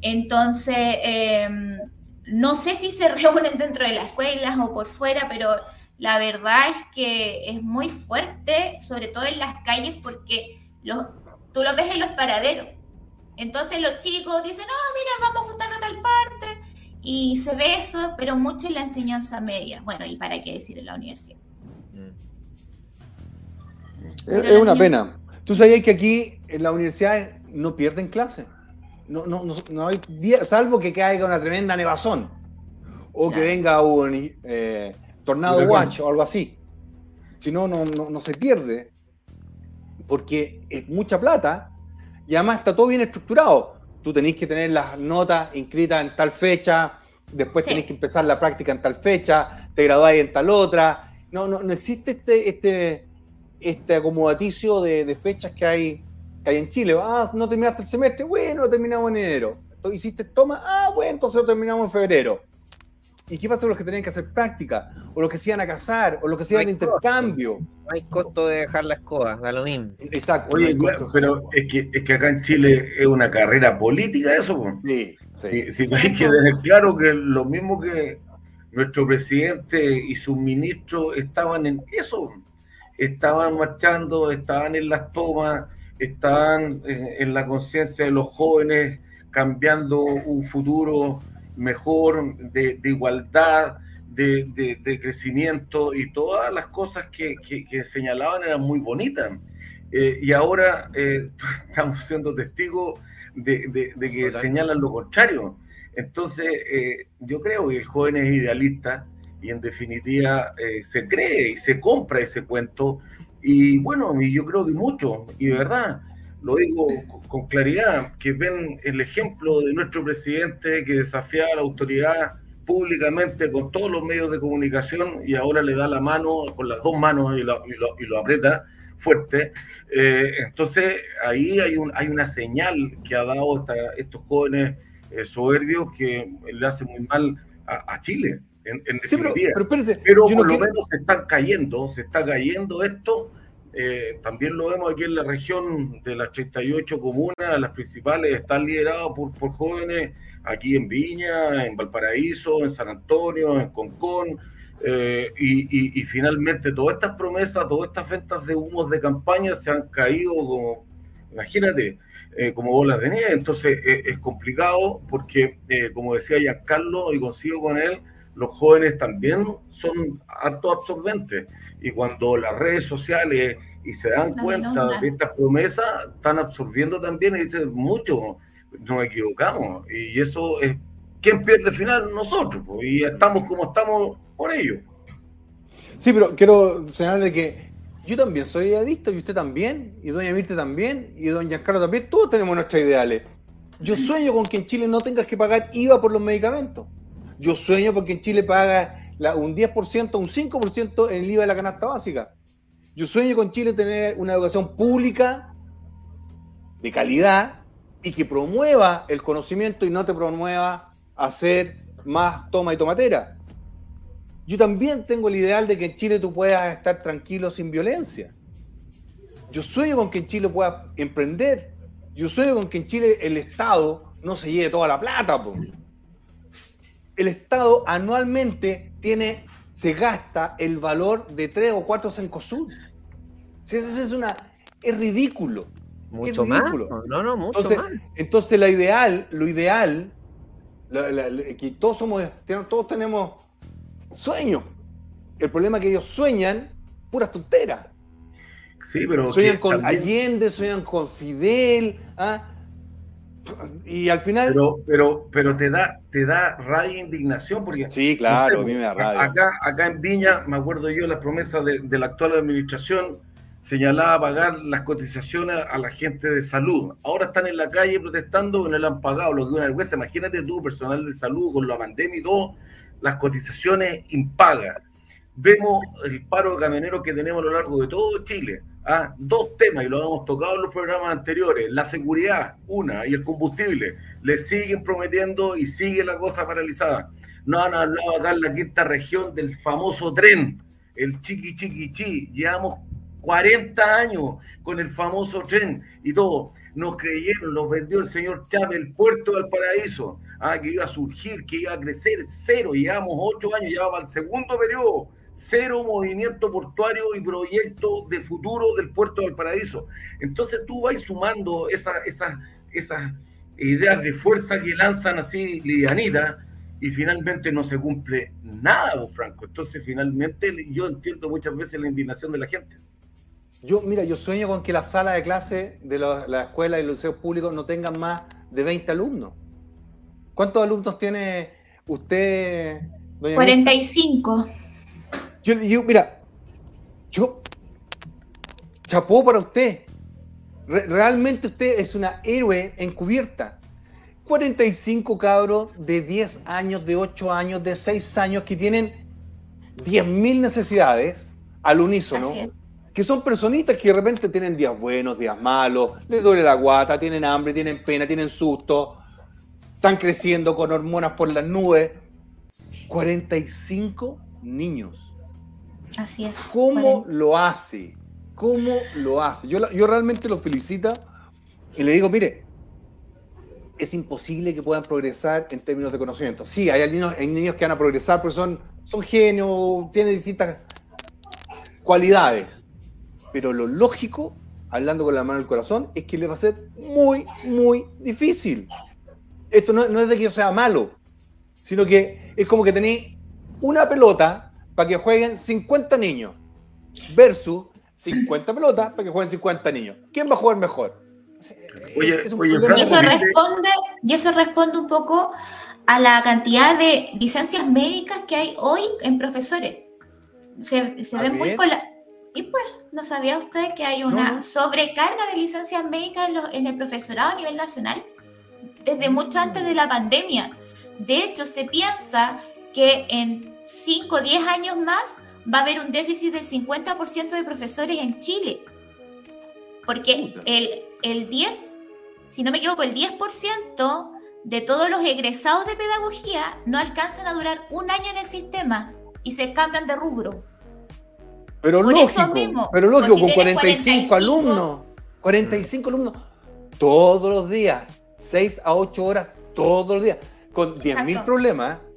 entonces... em, no sé si se reúnen dentro de las escuelas o por fuera, pero la verdad es que es muy fuerte, sobre todo en las calles, porque los, tú lo ves en los paraderos. Entonces los chicos dicen, no, mira, vamos a juntarnos a tal parte, y se ve eso, pero mucho en la enseñanza media. Bueno, y para qué decir en la universidad. es, Pero es una niños- pena. ¿Tú sabías que aquí en la universidad no pierden clases? No, no, no, no hay día, salvo que caiga una tremenda nevazón o que venga un eh, tornado watch o algo así. Si no, no, no, no se pierde porque es mucha plata y además está todo bien estructurado. Tú tenés que tener las notas inscritas en tal fecha, después Sí. tenés que empezar la práctica en tal fecha, te graduáis en tal otra. No, no, no existe este, este, este acomodaticio de, de fechas que hay, que hay en Chile. Ah, no terminaste el semestre, bueno, lo terminamos en enero. Tú hiciste toma, ah, bueno, entonces lo terminamos en febrero. ¿Y qué pasa con los que tenían que hacer práctica? O los que se iban a casar, o los que se iban de No costo. intercambio. No hay costo de dejar la escoba, da lo mismo. Exacto. Oye, costo. pero es que, es que acá en Chile es una carrera política eso. po. Sí, sí. Si, si hay que tener claro que lo mismo que nuestro presidente y sus ministros estaban en eso, estaban marchando, estaban en las tomas, estaban eh, en la conciencia de los jóvenes, cambiando un futuro mejor, de, de igualdad, de, de- de crecimiento y todas las cosas que, que- que señalaban eran muy bonitas. Eh, y ahora eh, estamos siendo testigos de, que señalan lo contrario. Entonces, eh, yo creo que el joven es idealista y en definitiva eh, se cree y se compra ese cuento. Y bueno, y yo creo que mucho, y de verdad, lo digo con- claridad, que ven el ejemplo de nuestro presidente que desafía a la autoridad públicamente con todos los medios de comunicación y ahora le da la mano con las dos manos y lo, y lo- y lo aprieta fuerte. Eh, entonces ahí hay, un, hay una señal que ha dado esta- estos jóvenes eh, soberbios que le hace muy mal a, a Chile, en, en Sí, pero, pero espérense, Pero yo no por lo quiero- menos se están cayendo, se está cayendo esto. Eh, también lo vemos aquí en la región de las 38 comunas, las principales están lideradas por, jóvenes, aquí en Viña, en Valparaíso, en San Antonio, en Concón, eh, y, finalmente todas estas promesas, todas estas ventas de humos de campaña se han caído como, imagínate, eh, como bolas de nieve. Entonces es complicado porque, como decía Giancarlo, y consigo con él, los jóvenes también son harto absorbentes. Y cuando las redes sociales y se dan cuenta de estas promesas, están absorbiendo también y dicen, mucho, nos equivocamos. Y eso es, ¿quién pierde al final? Nosotros. pues, y estamos como estamos por ello. Sí, pero quiero señalar de que yo también soy idealista y usted también, y doña Mirte también, y don Giancarlo también, todos tenemos nuestros ideales. Yo sueño con que en Chile no tengas que pagar IVA por los medicamentos. Yo sueño porque en Chile paga un 10%, un 5% en el IVA de la canasta básica. Yo sueño con Chile tener una educación pública de calidad y que promueva el conocimiento y no te promueva hacer más toma y tomatera. Yo también tengo el ideal de que en Chile tú puedas estar tranquilo sin violencia. Yo sueño con que en Chile puedas emprender. Yo sueño con que en Chile el Estado no se lleve toda la plata. po. El Estado anualmente tiene, se gasta el valor de tres o cuatro Cencosud. Si eso es una, es ridículo. Mucho Es más. No, no, mucho Entonces, más. entonces la ideal, lo ideal, la- la- la- que todos somos, todos tenemos sueños. El problema es que ellos sueñan puras tonteras. Sí, pero Sueñan con también- Allende, sueñan con Fidel, ¿ah? Y al final. pero, pero, pero te da, te da rabia e indignación porque sí, claro, a mí me da a- rabia. Acá, acá en Viña, me acuerdo yo, las promesas de, de la actual administración señalaba pagar las cotizaciones a la gente de salud. Ahora están en la calle protestando no le han pagado, lo que es una vergüenza. Imagínate tú, personal de salud, con la pandemia y todo, las cotizaciones impagas. Vemos el paro de camioneros que tenemos a lo largo de todo Chile. ¿Ah? Dos temas, y lo hemos tocado en los programas anteriores. La seguridad, una, y el combustible. Le siguen prometiendo y sigue la cosa paralizada. No han hablado acá en la quinta región del famoso tren, el chiqui chiqui chi. Llevamos 40 años con el famoso tren y todo. Nos creyeron, nos vendió el señor Chávez el puerto del paraíso, ah, que iba a surgir, que iba a crecer, cero. Llevamos 8 años, ya va el segundo periodo. Cero movimiento portuario y proyecto de futuro del puerto del paraíso. Entonces tú vas sumando esas esas ideas de fuerza que lanzan así livianitas y finalmente no se cumple nada, don Franco. Entonces, finalmente, yo entiendo muchas veces la indignación de la gente. Yo, mira, yo sueño con que la sala de clase de la, la escuela y los liceos públicos no tengan más de 20 alumnos. ¿Cuántos alumnos tiene usted, doña Mirta? 45. Yo, yo, mira, yo chapó para usted. Re- realmente usted es una héroe encubierta. 45 cabros de 10 años, de 8 años, de 6 años que tienen 10.000 necesidades al unísono, Así es. que son personitas que de repente tienen días buenos, días malos, les duele la guata, tienen hambre, tienen pena, tienen susto, están creciendo con hormonas por las nubes. 45 niños. Así es. ¿Cómo lo hace? ¿Cómo lo hace? Yo, yo realmente lo felicito y le digo, mire, es imposible que puedan progresar en términos de conocimiento. Sí, hay niños, hay niños que van a progresar porque son, son genios, tienen distintas cualidades. Pero lo lógico, hablando con la mano del corazón, es que les va a ser muy, muy difícil. Esto no, no es de que yo sea malo, sino que es como que tenéis una pelota para que jueguen 50 niños versus 50 pelotas para que jueguen 50 niños. ¿Quién va a jugar mejor? Oye, es oye, Y eso, responde, y eso responde un poco a la cantidad de licencias médicas que hay hoy en profesores. Se, se ¿Ah, ven muy cola. Y pues, ¿no sabía usted que hay una No, no. sobrecarga de licencias médicas en, los- en el profesorado a nivel nacional? Desde mucho antes de la pandemia. De hecho, se piensa que en 5 o 10 años más va a haber un déficit del 50% de profesores en Chile. Porque el, el 10, si no me equivoco, el 10% de todos los egresados de pedagogía no alcanzan a durar un año en el sistema y se cambian de rubro. Pero Por lógico, mismo, pero pues lógico, si con tienes 45, 45 alumnos, 45 alumnos, todos los días, 6 a 8 horas, todos los días, con 10.000 Exacto. problemas, 10 lo-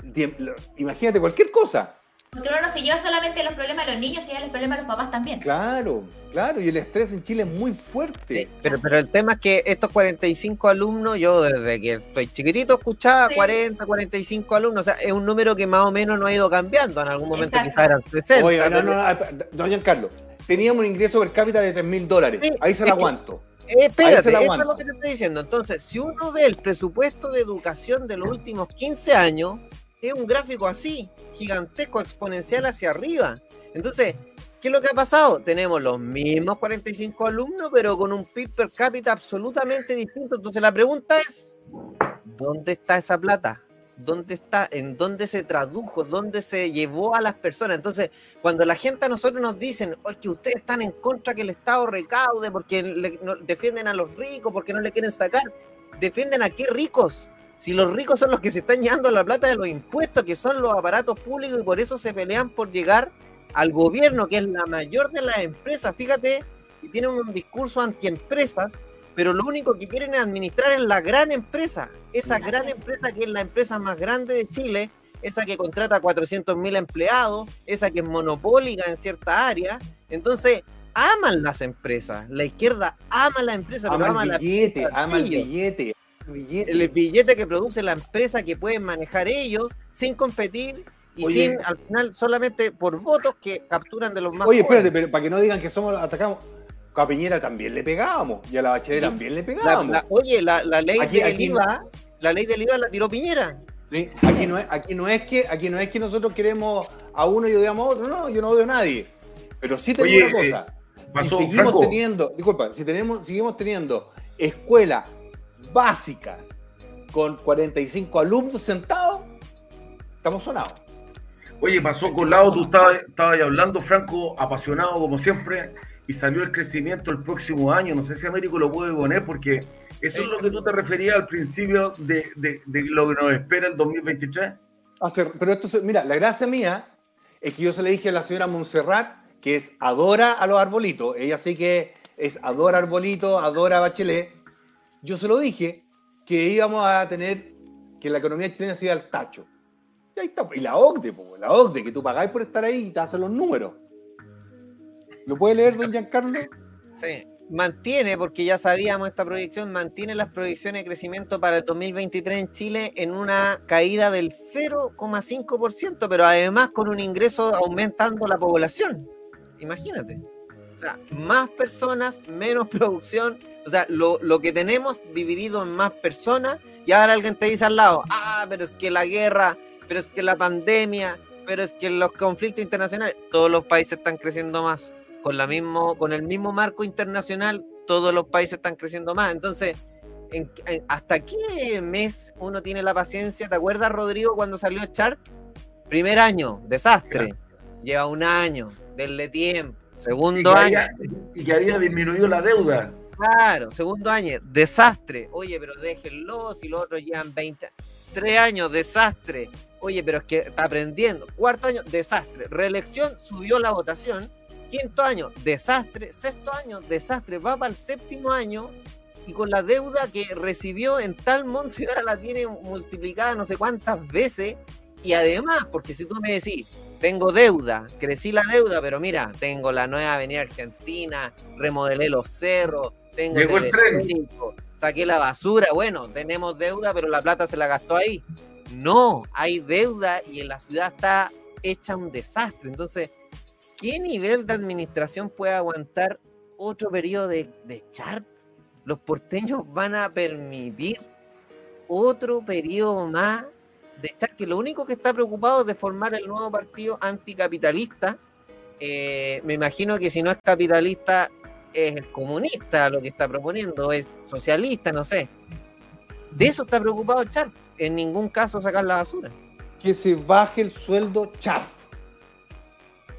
imagínate cualquier cosa. Porque uno no se lleva solamente los problemas de los niños, se lleva los problemas de los papás también. Claro, claro, y el estrés en Chile es muy fuerte. Sí, pero, pero el tema es que estos 45 alumnos, yo desde que estoy chiquitito escuchaba Sí. 40, 45 alumnos, o sea, es un número que más o menos no ha ido cambiando, en algún momento Exacto. quizás eran 60. Oiga, no, pero- no, no, don Giancarlo, teníamos un ingreso per cápita de 3 mil dólares, Sí, ahí se es la que- aguanto. Eh, espérate, eso es aguanto. lo que te estoy diciendo. Entonces, si uno ve el presupuesto de educación de los últimos 15 años, es un gráfico así, gigantesco, exponencial hacia arriba. Entonces, ¿qué es lo que ha pasado? Tenemos los mismos 45 alumnos, pero con un PIB per cápita absolutamente distinto. Entonces, la pregunta es, ¿dónde está esa plata? ¿Dónde está? ¿En dónde se tradujo? ¿Dónde se llevó a las personas? Entonces, cuando la gente a nosotros nos dicen, oh, que ustedes están en contra que el Estado recaude porque defienden a los ricos, porque no le quieren sacar, defienden a qué ricos. Si los ricos son los que se están llevando la plata de los impuestos, que son los aparatos públicos, y por eso se pelean por llegar al gobierno, que es la mayor de las empresas. Fíjate, y tienen un discurso antiempresas, pero lo único que quieren administrar es la gran empresa, esa gran empresa que es la empresa más grande de Chile, esa que contrata 400 mil empleados, esa que es monopólica en cierta área. Entonces, aman las empresas. La izquierda ama la empresa, ama ama el billete, ama el billete, El billete que produce la empresa que pueden manejar ellos sin competir y sin, al final, solamente por votos que capturan de los más. Oye, espérate, pero para que no digan que somos atacamos. A Piñera también le pegábamos y a la Bachelet también le pegábamos. oye, la, ley del IVA, la ley del IVA la tiró Piñera. Sí, aquí no es, aquí no es que, aquí no es que nosotros queremos a uno y odiamos a otro, no, yo no odio a nadie. Pero sí tengo una cosa. Eh, seguimos teniendo, disculpa, si tenemos, seguimos teniendo escuelas básicas con 45 alumnos sentados, estamos sonados. Oye, pasó con lado, tú estabas, estabas hablando, Franco, apasionado como siempre y salió el crecimiento el próximo año. No sé si Américo lo puede poner porque eso es lo que tú te referías al principio de, lo que nos espera el 2023. Hacer, pero esto, mira, la gracia mía es que yo se le dije a la señora Montserrat que es adora a los arbolitos. Ella sí que es adora arbolitos, adora Bachelet. Yo se lo dije que íbamos a tener que la economía chilena se iba al tacho. Y ahí está. Y la OCDE, la OCDE, que tú pagáis por estar ahí y te hacen los números. ¿Lo puede leer, don Giancarlo? Sí. Mantiene, porque ya sabíamos esta proyección, mantiene las proyecciones de crecimiento para el 2023 en Chile en una caída del 0,5%, pero además con un ingreso aumentando la población. Imagínate. O sea, más personas, menos producción. O sea, lo, lo, que tenemos dividido en más personas. Y ahora alguien te dice al lado, ah, pero es que la guerra, pero es que la pandemia, pero es que los conflictos internacionales, todos los países están creciendo más con, la mismo, con el mismo marco internacional, todos los países están creciendo más. Entonces, ¿hasta qué mes uno tiene la paciencia? ¿Te acuerdas, Rodrigo, cuando salió Shark? Primer año, desastre. Lleva un año, denle tiempo. Segundo año. y que había disminuido la deuda. Claro, segundo año, desastre. Oye, pero déjenlo si los otros llevan 20. Tres años, desastre. Oye, pero es que está aprendiendo. Cuarto año, desastre. Reelección, subió la votación Quinto año, desastre. Sexto año, desastre. Va para el séptimo año y con la deuda que recibió en tal monto y ahora la tiene multiplicada no sé cuántas veces. Y además, porque si tú me decís, tengo deuda, crecí la deuda, pero mira, tengo la nueva Avenida Argentina, remodelé los cerros, tengo el tren. saqué la basura, bueno, tenemos deuda, pero la plata se la gastó ahí. No, hay deuda y en la ciudad está hecha un desastre. Entonces, ¿qué nivel de administración puede aguantar otro periodo de, de Los porteños van a permitir otro periodo más de Char, que lo único que está preocupado es de formar el nuevo partido anticapitalista. Eh, me imagino que si no es capitalista, es el comunista lo que está proponiendo, es socialista, no sé. De eso está preocupado Char. En ningún caso sacar la basura. Que se baje el sueldo Char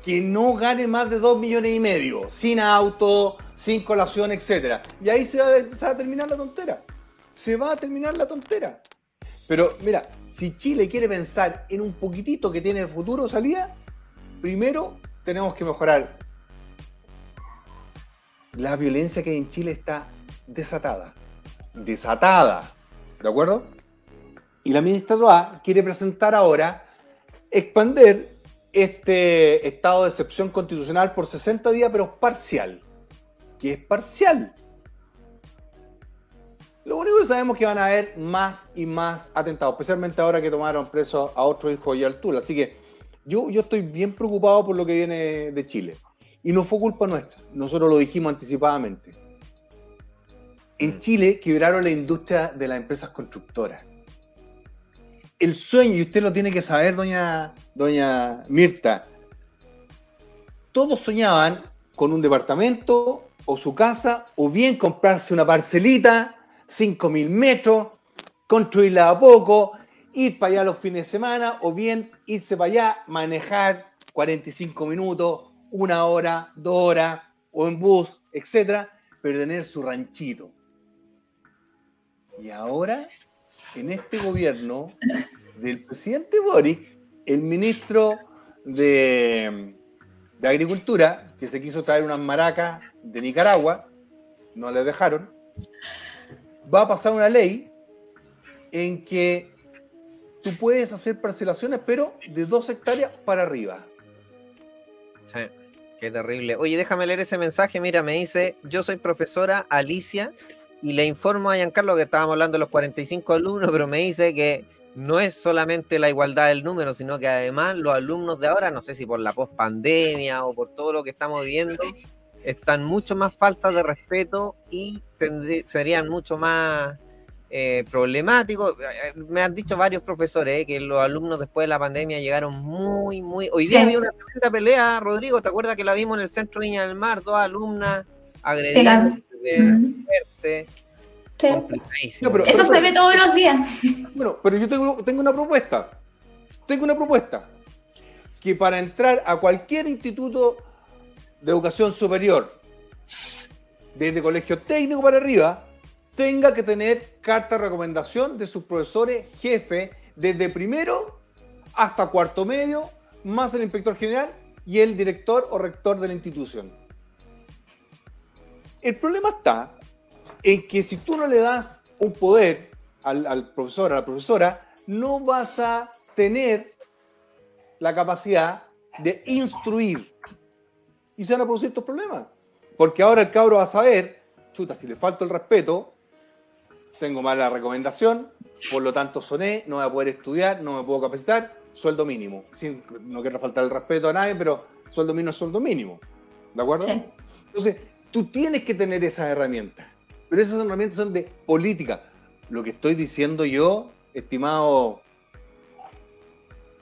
que no gane más de 2 millones y medio, sin auto, sin colación, etc. Y ahí se va, a terminar la tontera. Se va a terminar la tontera. Pero mira, si Chile quiere pensar en un poquitito que tiene futuro salida, primero tenemos que mejorar. La violencia que hay en Chile está desatada. Desatada. ¿De acuerdo? Y la ministra Roa quiere presentar ahora expander este estado de excepción constitucional por 60 días, pero parcial. Que es parcial. Lo único que sabemos es que van a haber más y más atentados, especialmente ahora que tomaron preso a otro hijo y al Tula. Así que yo, yo estoy bien preocupado por lo que viene de Chile. Y no fue culpa nuestra, nosotros lo dijimos anticipadamente. En Chile quebraron la industria de las empresas constructoras el sueño, y usted lo tiene que saber, doña, doña Mirta, todos soñaban con un departamento o su casa, o bien comprarse una parcelita, 5.000 metros, construirla a poco ir para allá los fines de semana o bien irse para allá, manejar 45 minutos, una hora, dos horas, o en bus, etcétera, pero tener su ranchito. Y ahora, en este gobierno del presidente Boric, el ministro de, Agricultura, que se quiso traer unas maracas de Nicaragua, no le dejaron, va a pasar una ley en que tú puedes hacer parcelaciones, pero de dos hectáreas para arriba. Sí, qué terrible. Oye, déjame leer ese mensaje. Mira, me dice, yo soy profesora Alicia y le informo a Giancarlo que estábamos hablando de los 45 alumnos, pero me dice que no es solamente la igualdad del número, sino que además los alumnos de ahora, no sé si por la pospandemia o por todo lo que estamos viviendo, están mucho más faltas de respeto y serían mucho más eh, problemáticos. Eh, me han dicho varios profesores eh, que los alumnos después de la pandemia llegaron muy, muy... Hoy día había una tremenda pelea, Rodrigo, ¿te acuerdas que la vimos en el centro de Viña del Mar? Dos alumnas agredidas, Eso se ve todos los días. Bueno, pero yo tengo, tengo una propuesta. Tengo una propuesta. Que para entrar a cualquier instituto de educación superior, desde colegio técnico para arriba, tenga que tener carta de recomendación de sus profesores jefe desde primero hasta cuarto medio, más el inspector general y el director o rector de la institución. El problema está en que si tú no le das un poder al, al profesor, a la profesora, no vas a tener la capacidad de instruir y se van a producir estos problemas. Porque ahora el cabro va a saber, chuta, si le falta el respeto, tengo mala recomendación, por lo tanto soné, no voy a poder estudiar, no me puedo capacitar, sueldo mínimo. Sin, no quiero faltar el respeto a nadie, pero sueldo mínimo es sueldo mínimo. ¿De acuerdo? Sí. Entonces, tú tienes que tener esas herramientas. Pero esas herramientas son de política. Lo que estoy diciendo yo, estimado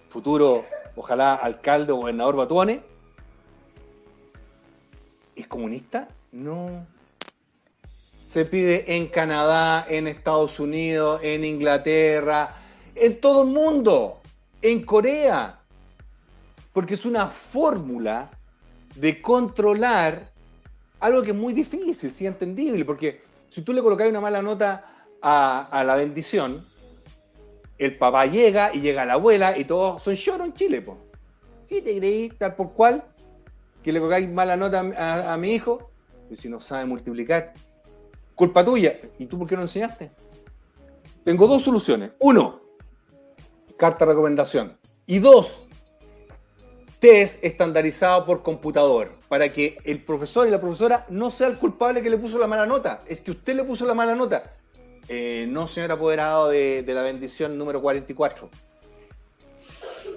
futuro, ojalá alcalde o gobernador Batuane, ¿Es comunista? No. Se pide en Canadá, en Estados Unidos, en Inglaterra, en todo el mundo, en Corea. Porque es una fórmula de controlar algo que es muy difícil, sí, entendible. Porque si tú le colocas una mala nota a, la bendición, el papá llega y llega la abuela y todos son lloros en Chile. Po. ¿Y te creí tal por cual? que le colgáis mala nota a, mi hijo, pues si no sabe multiplicar, culpa tuya. ¿Y tú por qué no enseñaste? Tengo dos soluciones. Uno, carta de recomendación. Y dos, test estandarizado por computador, para que el profesor y la profesora no sea el culpable que le puso la mala nota. Es que usted le puso la mala nota. Eh, no, señor apoderado de, la bendición número 44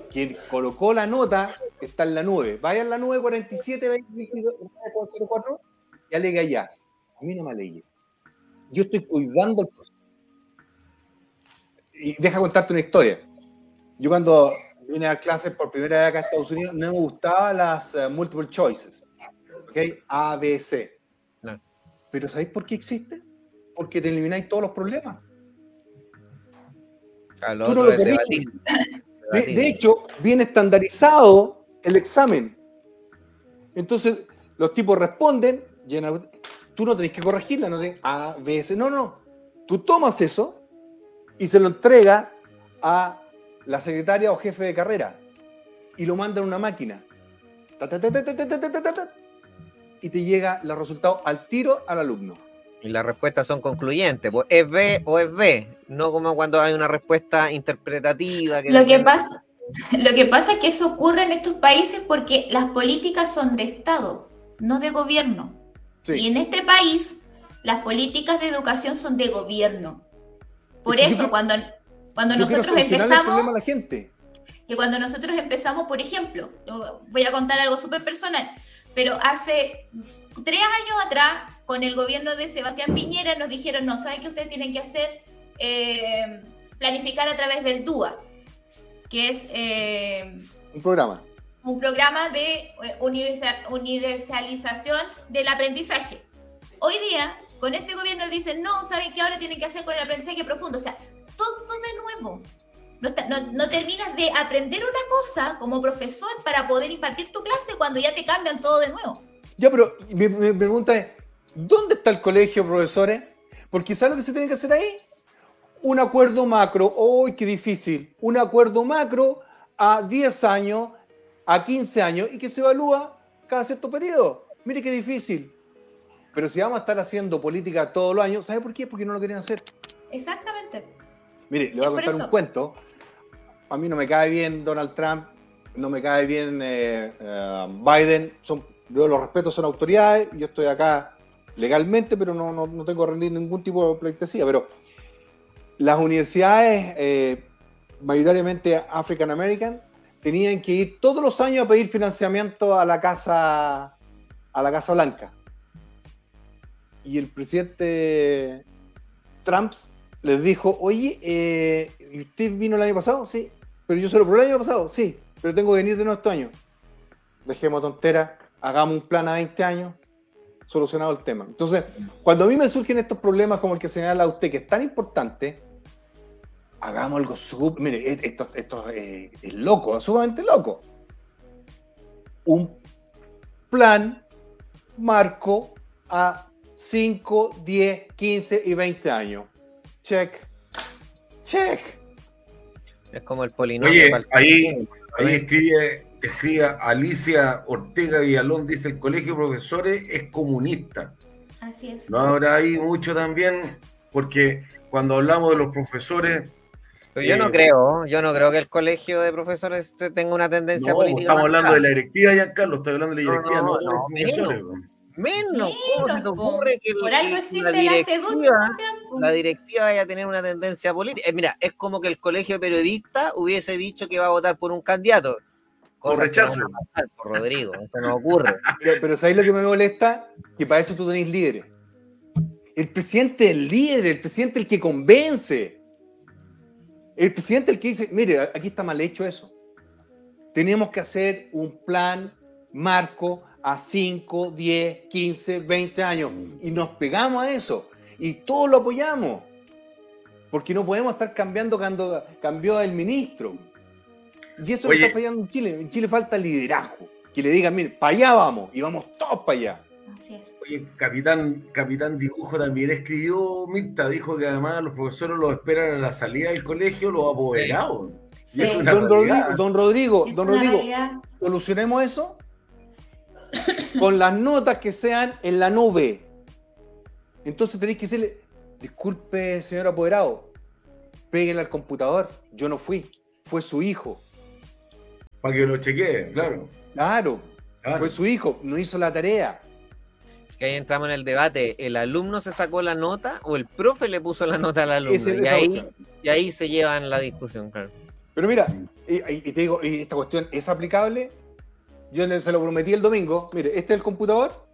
quien colocó la nota está en la nube. Vaya en la nube 47 y alegue allá. A mí no me alegue. Yo estoy cuidando el proceso. Y deja contarte una historia. Yo cuando vine a clases por primera vez acá en Estados Unidos, no me gustaban las uh, multiple choices. ¿Ok? A, B, C. Pero ¿sabéis por qué existe? Porque te elimináis todos los problemas. No lo de, hecho, viene estandarizado el examen. Entonces, los tipos responden, llenan, tú no tenés que corregirla, no tenés A, B, C, no, no. Tú tomas eso y se lo entrega a la secretaria o jefe de carrera y lo manda en una máquina. Y te llega los resultados al tiro al alumno. Y las respuestas son concluyentes, pues es B o es B, no como cuando hay una respuesta interpretativa. lo, que pasa, lo que pasa es que eso ocurre en estos países porque las políticas son de Estado, no de gobierno. Y en este país, las políticas de educación son de gobierno. Por eso, cuando, cuando nosotros empezamos... la gente. Y cuando nosotros empezamos, por ejemplo, voy a contar algo súper personal, pero hace tres años atrás, con el gobierno de Sebastián Piñera, nos dijeron, no, ¿saben qué ustedes tienen que hacer? Eh, planificar a través del DUA, que es... Eh, un programa. Un programa de eh, universalización del aprendizaje. Hoy día, con este gobierno dicen, no, ¿saben qué ahora tienen que hacer con el aprendizaje profundo? O sea, todo de nuevo. No, no- terminas de aprender una cosa como profesor para poder impartir tu clase cuando ya te cambian todo de nuevo. Ya, pero mi, pregunta es, ¿dónde está el colegio, profesores? Porque ¿sabes lo que se tiene que hacer ahí? Un acuerdo macro, ¡uy, qué difícil! Un acuerdo macro a 10 años, a 15 años y que se evalúa cada cierto periodo. Mire qué difícil. Pero si vamos a estar haciendo política todos los años, ¿sabe por qué? Porque no lo quieren hacer. Exactamente. Mire, le voy a contar un cuento. A mí no me cae bien Donald Trump, no me cae bien eh, eh, Biden. Son, yo los respeto, son autoridades. Yo estoy acá legalmente, pero no, no, no tengo que rendir ningún tipo de pleitesía. Pero las universidades, eh, mayoritariamente African American, tenían que ir todos los años a pedir financiamiento a la casa, a la Casa Blanca. Y el presidente Trump les dijo, oye, eh, ¿y ¿usted vino el año pasado? Sí. ¿Pero yo solo por el año pasado? Sí. Pero tengo que venir de nuevo este año. Dejemos tontera, hagamos un plan a 20 años, solucionado el tema. Entonces, cuando a mí me surgen estos problemas como el que señala usted, que es tan importante, hagamos algo sub... Mire, esto, esto es loco, es sumamente loco. Un plan marco a 5, 10, 15 y 20 años. Check. Check. Es como el polinomio. Oye, para el- ahí, ahí escribe, escribe Alicia Ortega Villalón, dice el colegio de profesores es comunista. Así es. No habrá ahí mucho también, porque cuando hablamos de los profesores, Pero yo no eh, creo, yo no creo que el colegio de profesores te- tenga una tendencia no, política. estamos hablando de la directiva, Giancarlo, estoy hablando de la directiva, no, no, no. Menos, ¿cómo se te ocurre que, el- Por algo que existe la la directiva, segunda. la directiva vaya a tener una tendencia política? Eh, mira, es como que el colegio de periodistas hubiese dicho que va a votar por un candidato. Que rechazo. no pasar, por Rodrigo, eso no ocurre. Pero, pero ¿sabéis lo que me molesta? Que para eso tú tenéis líderes. El presidente es el líder, el presidente es el que convence. El presidente es el que dice, mire, aquí está mal hecho eso. Tenemos que hacer un plan marco a 5, 10, 15, 20 años. Y nos pegamos a eso. Y todos lo apoyamos. Porque no podemos estar cambiando cuando cambió el ministro. Y eso Oye. está fallando en Chile. En Chile falta liderazgo. Que le digan, mire, para allá vamos. Y vamos todos para allá. Así es. Oye, Capitán, Capitán Dibujo también escribió, Mirta, dijo que además los profesores los esperan a la salida del colegio los apoderados. Sí. Don. Rodrigo, don Rodrigo, Es don una Rodrigo, realidad. solucionemos eso con las notas que sean en la nube. Entonces tenéis que decirle, disculpe, señor apoderado, péguenle al computador. Yo no fui, fue su hijo. Para que lo chequee, claro. Claro, claro. fue su hijo, no hizo la tarea. Que ahí entramos en el debate, ¿el alumno se sacó la nota o el profe le puso la nota al alumno? Y, ahí, y ahí se llevan la discusión, claro. Pero mira, y, te digo, y esta cuestión es aplicable. Yo se lo prometí el domingo. Mire, este es el computador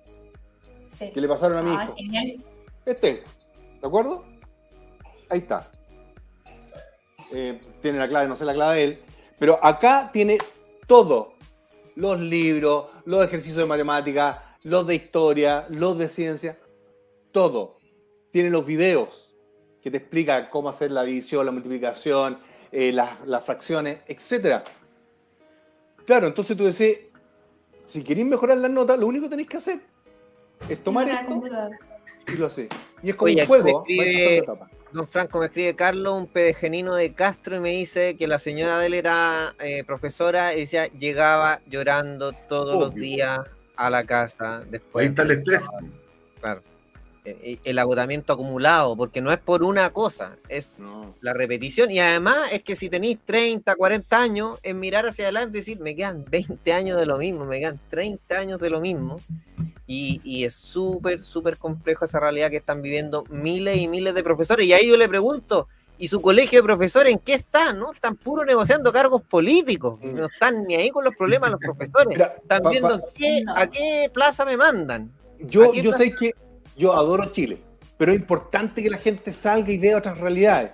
Sí. que le pasaron a mi Ah, hijo. genial. Este, ¿de acuerdo? Ahí está. Eh, tiene la clave, no sé la clave de él. Pero acá tiene todo. Los libros, los ejercicios de matemática, los de historia, los de ciencia. Todo. Tiene los videos que te explican cómo hacer la división, la multiplicación, eh, las, las fracciones, etc. Claro, entonces tú decís, si queréis mejorar las notas, lo único que tenéis que hacer es tomar esto computador. y lo hace. Y es como Oye, un juego. escribe-. Don Franco me escribe Carlos, un pedegenino de Castro, y me dice que la señora de él era eh, profesora y decía, llegaba llorando todos los días a la casa después. Ahí está el estrés. Claro. Eh, El agotamiento acumulado, porque no es por una cosa, es No. la repetición. Y además es que si tenéis 30, 40 años, es mirar hacia adelante y decir, me quedan 20 años de lo mismo, me quedan 30 años de lo mismo. Y, y es súper, súper complejo esa realidad que están viviendo miles y miles de profesores. Y ahí yo le pregunto, ¿y su colegio de profesores en qué está? ¿No? Están puro negociando cargos políticos. Mm. No están ni ahí con los problemas los profesores. Mira, Están pa- viendo pa- en qué- No. a qué plaza me mandan. yo, yo sé que yo adoro Chile, pero es importante que la gente salga y vea otras realidades.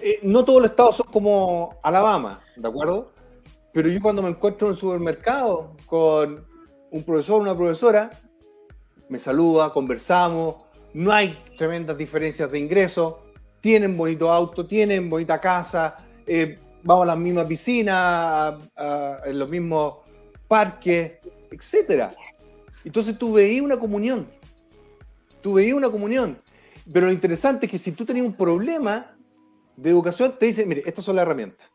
Eh, no todos los estados son como Alabama, ¿de acuerdo? Pero yo cuando me encuentro en el supermercado con un profesor o una profesora, me saluda, conversamos, no hay tremendas diferencias de ingresos, tienen bonito auto, tienen bonita casa, eh, vamos a las mismas piscinas, a- en los mismos parques, etcétera. Entonces tú veías una comunión. Tú veías una comunión. Pero lo interesante es que si tú tenías un problema de educación, te dicen, mire, estas son las herramientas.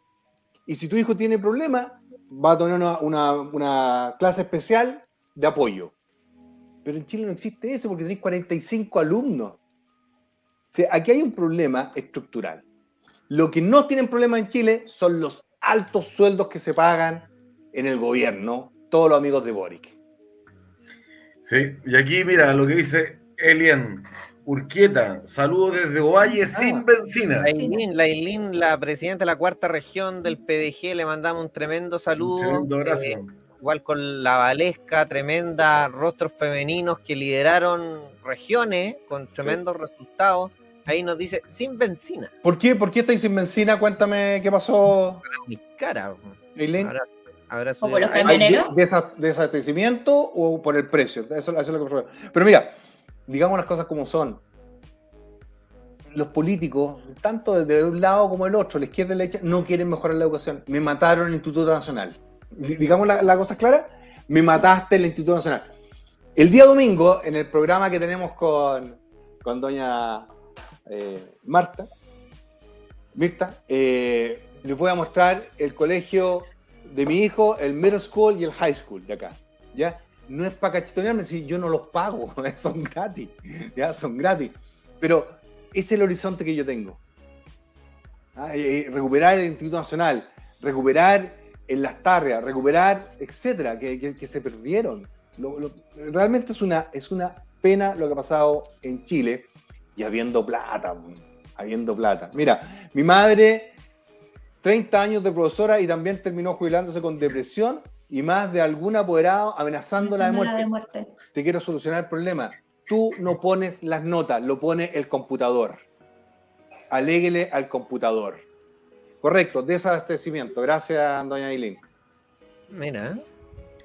Y si tu hijo tiene problemas, va a tener una, una- una clase especial de apoyo. Pero en Chile no existe eso porque tenéis 45 alumnos. Sea, aquí hay un problema estructural. Lo que no tienen problema en Chile son los altos sueldos que se pagan en el gobierno, todos los amigos de Boric. Sí, y aquí mira lo que dice Elian Urquieta. Saludos desde Ovalle sin benzina. La Ailín, la presidenta de la cuarta región del PDG, le mandamos un tremendo saludo. Un tremendo abrazo. Eh, igual con la Valesca, tremenda, rostros femeninos que lideraron regiones con tremendos resultados. Ahí nos dice, sin benzina. ¿Por qué, ¿Por qué estáis sin benzina? Cuéntame qué pasó, Mi cara. Eileen. Habrá, habrá O por los Ay, ¿Hay de- camioneros. desa- desabastecimiento o por el precio? Eso, eso es lo que me. Pero mira, digamos las cosas como son. Los políticos, tanto de un lado como del otro, la izquierda y la derecha, no quieren mejorar la educación. Me mataron el Instituto Nacional. Di- Digamos la, la cosa clara, me mataste el Instituto Nacional. El día domingo, en el programa que tenemos con, con doña eh, Marta, Mirta, eh, les voy a mostrar el colegio de mi hijo, el middle school y el high school de acá. ¿ya? No es para cachetonearme, si yo no los pago, son gratis, ¿ya? son gratis. Pero es el horizonte que yo tengo. Ah, eh, eh, recuperar el Instituto Nacional, recuperar en las tarrias, recuperar, etcétera, que, se perdieron. Realmente es una, es una pena lo que ha pasado en Chile y habiendo plata, habiendo plata. Mira, mi madre 30 años de profesora y también terminó jubilándose con depresión y más de algún apoderado amenazándola de Amenazándola muerte. de muerte. Te quiero solucionar el problema. Tú no pones las notas, lo pone el computador. Aléguele al computador. Correcto, desabastecimiento. Gracias, doña Aileen. Mira,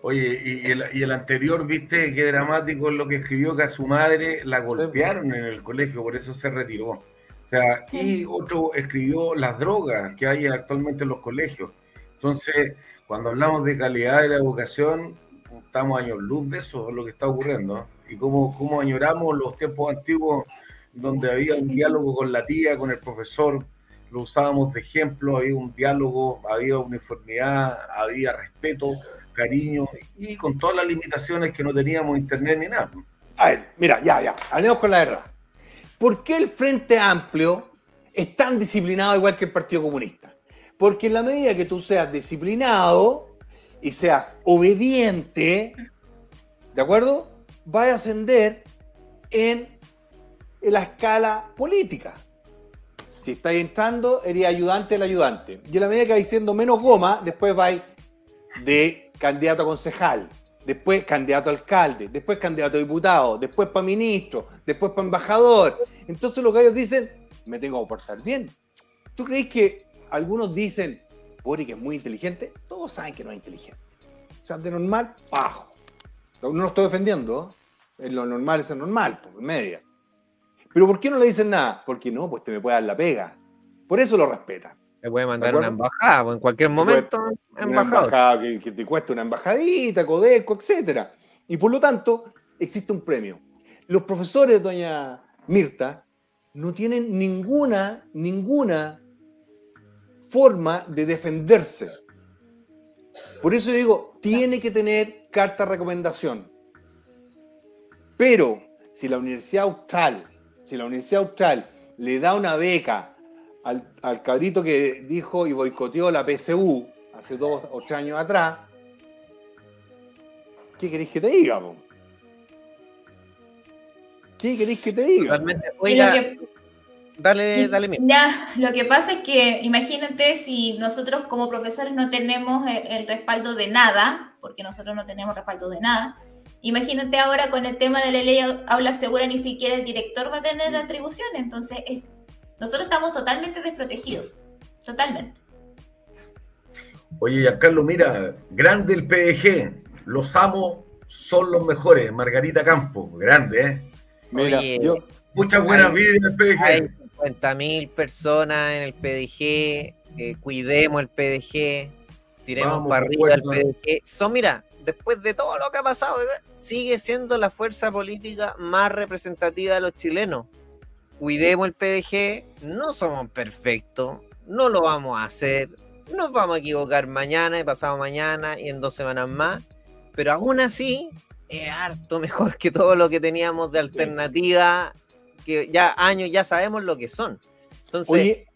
Oye, y, el, y el anterior, viste, qué dramático es lo que escribió que a su madre la golpearon en el colegio, por eso se retiró. O sea, y otro escribió las drogas que hay actualmente en los colegios. Entonces, cuando hablamos de calidad de la educación, estamos años luz de eso, es lo que está ocurriendo. Y cómo, cómo añoramos los tiempos antiguos donde había un diálogo con la tía, con el profesor, lo usábamos de ejemplo, había un diálogo, había uniformidad, había respeto, cariño y con todas las limitaciones que no teníamos internet ni nada. A ver, mira, ya, ya, hablemos con la verdad. ¿Por qué el Frente Amplio es tan disciplinado igual que el Partido Comunista? Porque en la medida que tú seas disciplinado y seas obediente, ¿de acuerdo? Va a ascender en, en la escala política. Si estáis entrando, eres ayudante del ayudante. Y en la medida que vais siendo menos goma, después vais de candidato a concejal, después candidato a alcalde, después candidato a diputado, después para ministro, después para embajador. Entonces los gallos dicen, me tengo que portar bien. ¿Tú crees que algunos dicen, Boric es muy inteligente? Todos saben que no es inteligente. O sea, de normal, bajo. No lo estoy defendiendo, ¿eh? Lo normal es el normal, por media. Pero ¿por qué no le dicen nada? Porque no, pues te me puede dar la pega. Por eso lo respetan. Le puede mandar ¿De una embajada, o en cualquier momento, Una embajador. embajada que, que te cuesta una embajadita, Codeco, etcétera. Y por lo tanto, existe un premio. Los profesores, doña Mirta, no tienen ninguna, ninguna forma de defenderse. Por eso digo, tiene que tener carta de recomendación. Pero si la Universidad Austral, si la Universidad Austral le da una beca al, al cabrito que dijo y boicoteó la PSU hace dos o tres años atrás, ¿qué queréis que te diga? po? ¿Qué queréis que te diga? Totalmente. Y lo Oiga, que- dale, Sí, dale, mira. Ya, lo que pasa es que imagínate si nosotros como profesores no tenemos el, el respaldo de nada, porque nosotros no tenemos respaldo de nada. Imagínate ahora con el tema de la ley au- aula segura, ni siquiera el director va a tener atribuciones. Entonces, es, nosotros estamos totalmente desprotegidos. Totalmente. Oye, Giancarlo, mira, grande el PDG, los amos son los mejores, Margarita Campos, grande, ¿eh? Mira, Oye, yo, Muchas buenas vidas del PDG. Hay 50.000 personas en el PDG. eh, cuidemos el PDG, tiremos Vamos, para arriba el. PDG. Son, mira, después de todo lo que ha pasado, sigue siendo la fuerza política más representativa de los chilenos. Cuidemos el PDG, no somos perfectos, no lo vamos a hacer, nos vamos a equivocar mañana y pasado mañana y en dos semanas más, pero aún así es harto mejor que todo lo que teníamos de alternativa, que ya años ya sabemos lo que son. Entonces, Oye,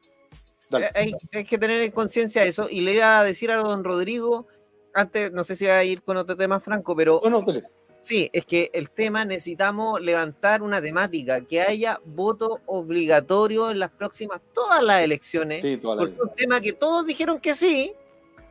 dale. eh, hay, hay que tener en conciencia eso. Y le iba a decir a don Rodrigo, antes, no sé si va a ir con otro tema, Franco, pero No, no, dale. Sí, es que el tema necesitamos levantar una temática, que haya voto obligatorio en las próximas, todas las elecciones. Sí, toda la Porque es un tema que todos dijeron que sí,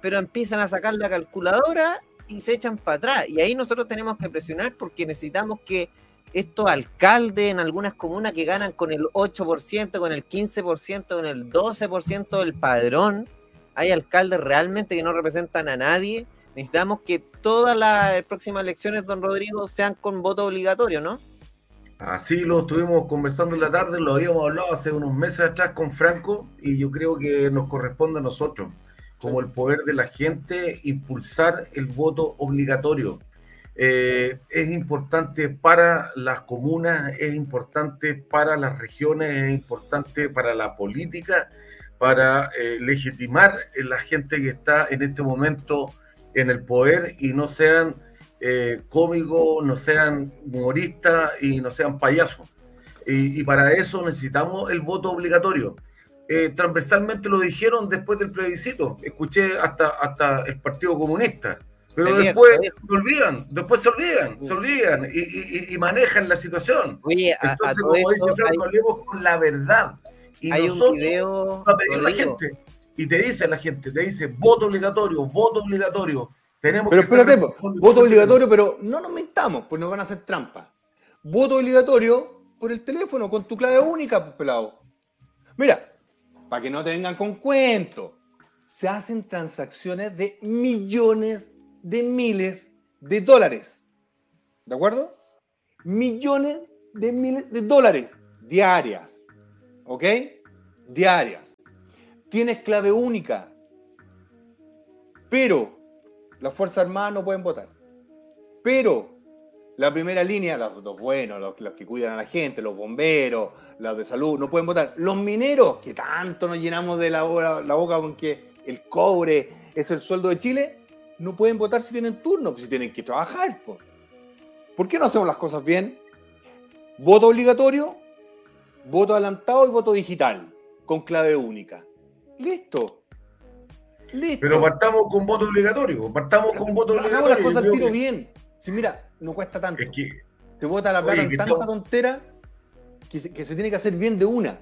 pero empiezan a sacar la calculadora y se echan para atrás. Y ahí nosotros tenemos que presionar porque necesitamos que estos alcaldes en algunas comunas que ganan con el 8%, con el 15%, con el 12% del padrón, hay alcaldes realmente que no representan a nadie. Necesitamos que todas las próximas elecciones, don Rodrigo, sean con voto obligatorio, ¿no? Así lo estuvimos conversando en la tarde, lo habíamos hablado hace unos meses atrás con Franco y yo creo que nos corresponde a nosotros, como el poder de la gente, impulsar el voto obligatorio. Eh, es importante para las comunas, es importante para las regiones, es importante para la política, para eh, legitimar a la gente que está en este momento en el poder y no sean eh, cómicos, no sean humoristas y no sean payasos. Y, y para eso necesitamos el voto obligatorio. Eh, transversalmente lo dijeron después del plebiscito. Escuché hasta, hasta el Partido Comunista. Pero después se olvidan, después se olvidan, se olvidan y, y- y manejan la situación. Oye, a, a Entonces, como dice Franco, hablemos con la verdad. Y hay un nosotros video, vamos a pedir a la gente. Y te dice la gente, te dice voto obligatorio, voto obligatorio. Tenemos Pero que espérate, voto obligatorio, pero no nos mentamos, pues nos van a hacer trampa. Voto obligatorio por el teléfono, con tu clave única, pues pelado. Mira, para que no te vengan con cuentos, se hacen transacciones de millones de miles de dólares. ¿De acuerdo? Millones de miles de dólares diarias. ¿Ok? Diarias. Tienes clave única. Pero las Fuerzas Armadas no pueden votar. Pero la primera línea, los, los buenos, los, que cuidan a la gente, los bomberos, los de salud, no pueden votar. Los mineros, que tanto nos llenamos de la, boca- con que el cobre es el sueldo de Chile, no pueden votar si tienen turno, pues si tienen que trabajar. po. ¿Por qué no hacemos las cosas bien? Voto obligatorio, voto adelantado y voto digital, con clave única. Listo. Listo. Pero partamos con voto obligatorio, partamos con voto Hagamos obligatorio. las cosas al tiro bien. Si mira, no cuesta tanto. Es que Se bota la plata en tanta estamos- tontera que se, que se tiene que hacer bien de una.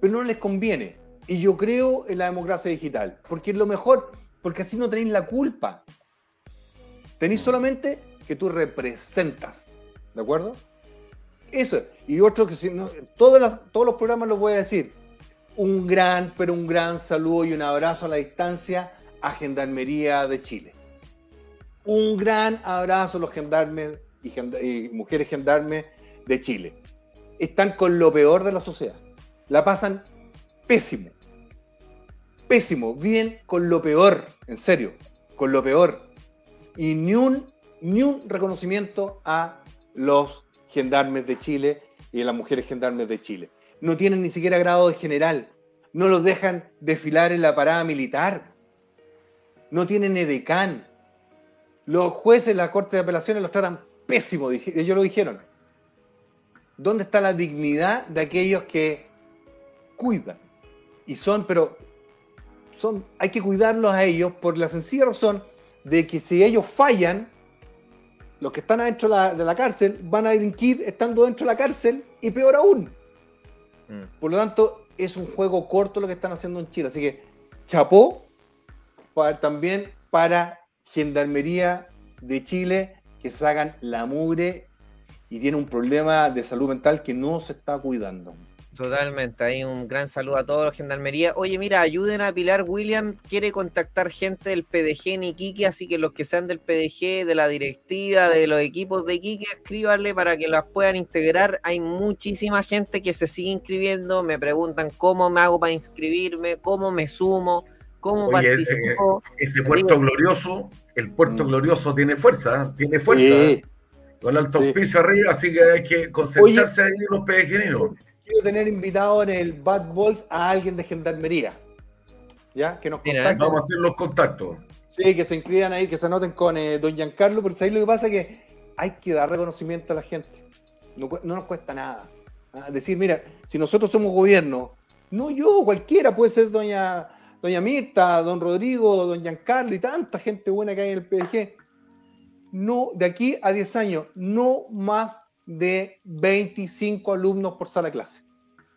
Pero no les conviene. Y yo creo en la democracia digital. Porque es lo mejor. Porque así no tenéis la culpa. Tenéis solamente que tú representas. ¿De acuerdo? Eso. es. Y otro que si no, todas las- todos los programas los voy a decir. Un gran, pero un gran saludo y un abrazo a la distancia a Gendarmería de Chile. Un gran abrazo a los gendarmes y, mujeres gendarmes de Chile. Están con lo peor de la sociedad. La pasan pésimo. Pésimo. Viven con lo peor. En serio. Con lo peor. Y ni un, ni un reconocimiento a los gendarmes de Chile y a las mujeres gendarmes de Chile. No tienen ni siquiera grado de general. No los dejan desfilar en la parada militar. No tienen edecán. Los jueces de la Corte de Apelaciones los tratan pésimo, ellos lo dijeron. ¿Dónde está la dignidad de aquellos que cuidan? Y son, pero son, hay que cuidarlos a ellos por la sencilla razón de que si ellos fallan, los que están adentro de la cárcel van a delinquir estando dentro de la cárcel y peor aún. Mm. Por lo tanto, es un juego corto lo que están haciendo en Chile. Así que, chapó para- también para Gendarmería de Chile que se hagan la mugre y tiene un problema de salud mental que no se está cuidando. Totalmente, hay un gran saludo a todos los gendarmería. Oye, mira, ayuden a Pilar William, quiere contactar gente del PDG en Iquique, así que los que sean del PDG, de la directiva, de los equipos de Iquique, escríbanle para que las puedan integrar. Hay muchísima gente que se sigue inscribiendo, me preguntan cómo me hago para inscribirme, cómo me sumo. cómo Oye, ese- puerto glorioso, el puerto glorioso tiene fuerza, tiene fuerza. Sí. Con el alto Sí. piso arriba, así que hay que concentrarse ahí en los pejeninos. Quiero tener invitado en el Bad Boys a alguien de gendarmería. ¿Ya? Que nos Mira, contacten. Vamos a hacer los contactos. Sí, que se inscriban ahí, que se anoten con eh, don Giancarlo, porque ahí lo que pasa es que hay que dar reconocimiento a la gente. No nos cuesta nada. Ah, Decir, mira, si nosotros somos gobierno, no yo, cualquiera, puede ser doña, doña Mirta, don Rodrigo, don Giancarlo y tanta gente buena que hay en el PDG. No, de aquí a 10 años, no más de 25 alumnos por sala de clase.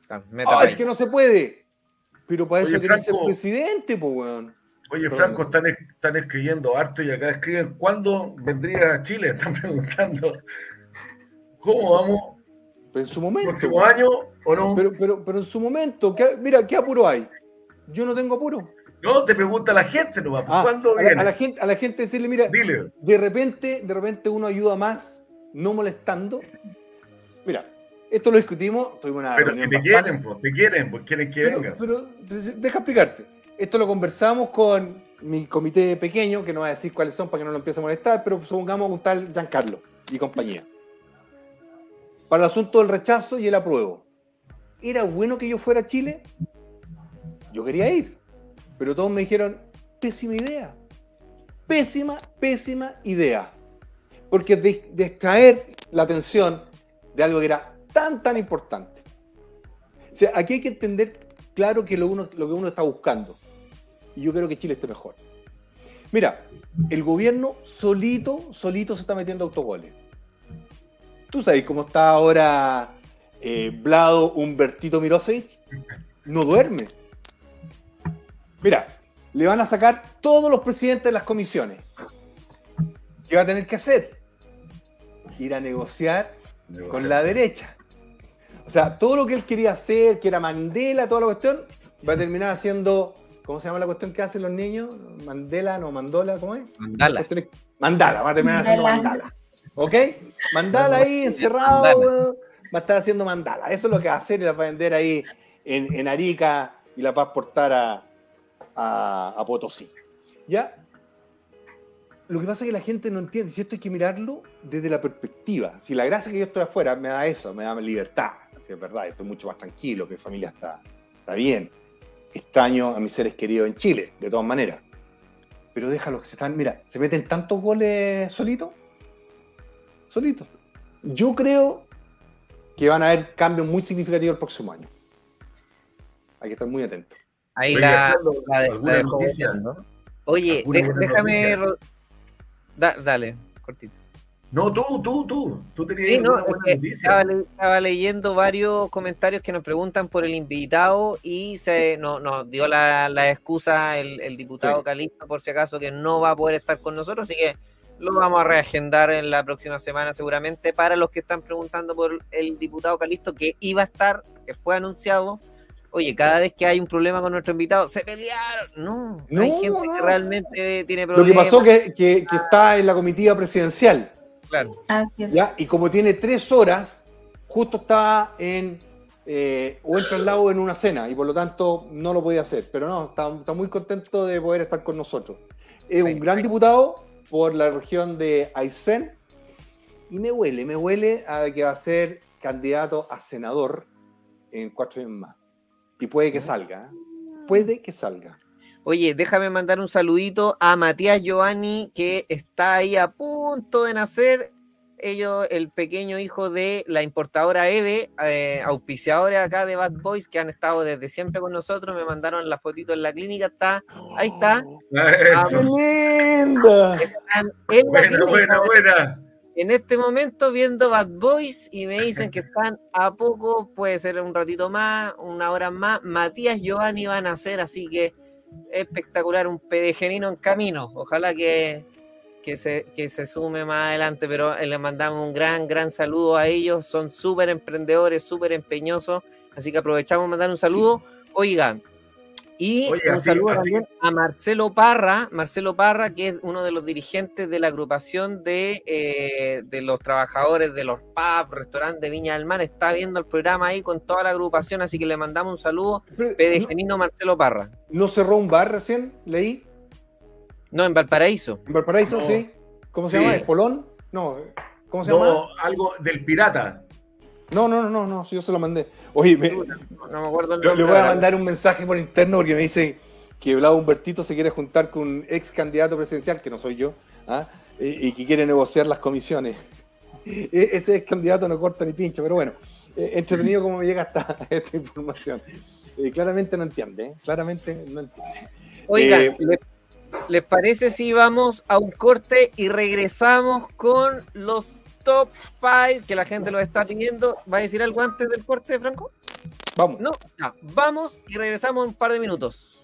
Ah, Ah, es que no se puede. Pero para eso Oye, querés ser presidente, pues, weón. Oye, Franco, están, es- están escribiendo harto y acá escriben cuándo vendría a Chile. Están preguntando cómo vamos, Pero en su momento. próximo weón. año o no. Pero, pero, pero en su momento, ¿qué- mira, ¿qué apuro hay? Yo no tengo apuro. No, te pregunta la gente nomás. Ah, ¿Cuándo a, la, viene? a la gente, a la gente decirle, mira, Dile. de repente, de repente uno ayuda más, no molestando. Mira, esto lo discutimos, tuvimos una Pero si te quieren, pues, te quieren, pues quieren que pero, vengas. pero, deja explicarte. Esto lo conversamos con mi comité pequeño, que no voy a decir cuáles son para que no lo empiece a molestar, pero supongamos un tal Giancarlo y compañía. Para el asunto del rechazo y el apruebo. ¿Era bueno que yo fuera a Chile? Yo quería ir, pero todos me dijeron, pésima idea. Pésima, pésima idea. Porque distraer la atención de algo que era tan, tan importante. O sea, aquí hay que entender claro que lo, uno, lo que uno está buscando. Y yo creo que Chile esté mejor. Mira, el gobierno solito, solito se está metiendo autogoles. ¿Tú sabes cómo está ahora eh, Vlado Humbertito Mirosevic? No duerme. Mira, le van a sacar todos los presidentes de las comisiones. ¿Qué va a tener que hacer? Ir a negociar con la derecha. O sea, todo lo que él quería hacer, que era Mandela, toda la cuestión, va a terminar haciendo, ¿cómo se llama la cuestión que hacen los niños? Mandela, no, Mandola, ¿cómo es? Mandala. Es- Mandala, va a terminar haciendo Mandala. ¿Ok? Mandala ahí encerrado, Mandala. va a estar haciendo mandala. Eso es lo que va a hacer y la va a vender ahí en, en Arica y la va a exportar a, a, a Potosí. ¿Ya? Lo que pasa es que la gente no entiende, si esto hay que mirarlo desde la perspectiva. Si la gracia que yo estoy afuera me da eso, me da libertad, si es verdad, estoy mucho más tranquilo, mi familia está, está bien. Extraño a mis seres queridos en Chile, de todas maneras. Pero déjalo que se están, mira, se meten tantos goles solitos, solitos. Yo creo que van a haber cambios muy significativos el próximo año. Hay que estar muy atentos. Ahí Oye, la, la, boceando. Oye, ¿Alguna dej- buena déjame. noticia? Da- dale, cortito. No, tú, tú, tú. Tú tenías Sí, no, una es buena que noticia. estaba, le- estaba leyendo varios comentarios que nos preguntan por el invitado y se no- nos dio la, la excusa el, el diputado Sí. Por si acaso que no va a poder estar con nosotros, así que lo vamos a reagendar en la próxima semana seguramente para los que están preguntando por el diputado Calixto que iba a estar, que fue anunciado. Oye, cada vez que hay un problema con nuestro invitado, se pelearon. No, No, hay gente que realmente tiene Lo problemas. que pasó que, que, que está en la comitiva presidencial, Claro. Así es. ¿ya? Y como tiene tres horas, justo estaba en eh, o el traslado en una cena, y por lo tanto no lo podía hacer. Pero no, está, está muy contento de poder estar con nosotros. Es Sí. un gran diputado por la región de Aysén, y me huele, me huele a que va a ser candidato a senador en cuatro años más. Y puede que salga, ¿eh? puede que salga. Oye, déjame mandar un saludito a Matías Giovanni, que está ahí a punto de nacer. Ellos, el pequeño hijo de la importadora Eve, eh, auspiciadores acá de Bad Boys, que han estado desde siempre con nosotros. Me mandaron la fotito en la clínica. Está, ahí está. Ah, ¡Qué linda! están en la Buena, clínica buena, buena. En este momento viendo Bad Boys y me dicen que están a poco, puede ser un ratito más, una hora más. Matías Giovanni va a nacer, así que espectacular, un pedegenino en camino. Ojalá que, que, se, que se sume más adelante, pero eh, le mandamos un gran, gran saludo a ellos. Son súper emprendedores, súper empeñosos, así que aprovechamos mandar un saludo. Oigan, Y Oye, un así- saludo así- también a Marcelo Parra, Marcelo Parra, que es uno de los dirigentes de la agrupación de, eh, de los trabajadores de los pubs, restaurantes de Viña del Mar, está viendo el programa ahí con toda la agrupación, así que le mandamos un saludo, Pero, ¿no, pedegenino Marcelo Parra. ¿No cerró un bar recién? Leí. No, en Valparaíso. ¿En Valparaíso? No. Sí. ¿Cómo se Sí. llama? ¿Espolón? No. ¿Cómo se llama? No, algo del pirata. No, no, no, no, no, yo se lo mandé. Oye, me- No me acuerdo el yo le voy a mandar un mensaje por interno porque me dice que Vlado Humbertito se quiere juntar con un ex candidato presidencial, que no soy yo, ¿ah? y, y que quiere negociar las comisiones. E- Este ex candidato no corta ni pincha, pero bueno, eh, entretenido cómo me llega esta, esta información. Eh, claramente no entiende, ¿eh? claramente no entiende. Oigan, Eh, ¿le- ¿les parece si vamos a un corte y regresamos con los top 5 que la gente lo está pidiendo? ¿Va a decir algo antes del corte, Franco? Vamos. No, ya, vamos y regresamos en un par de minutos.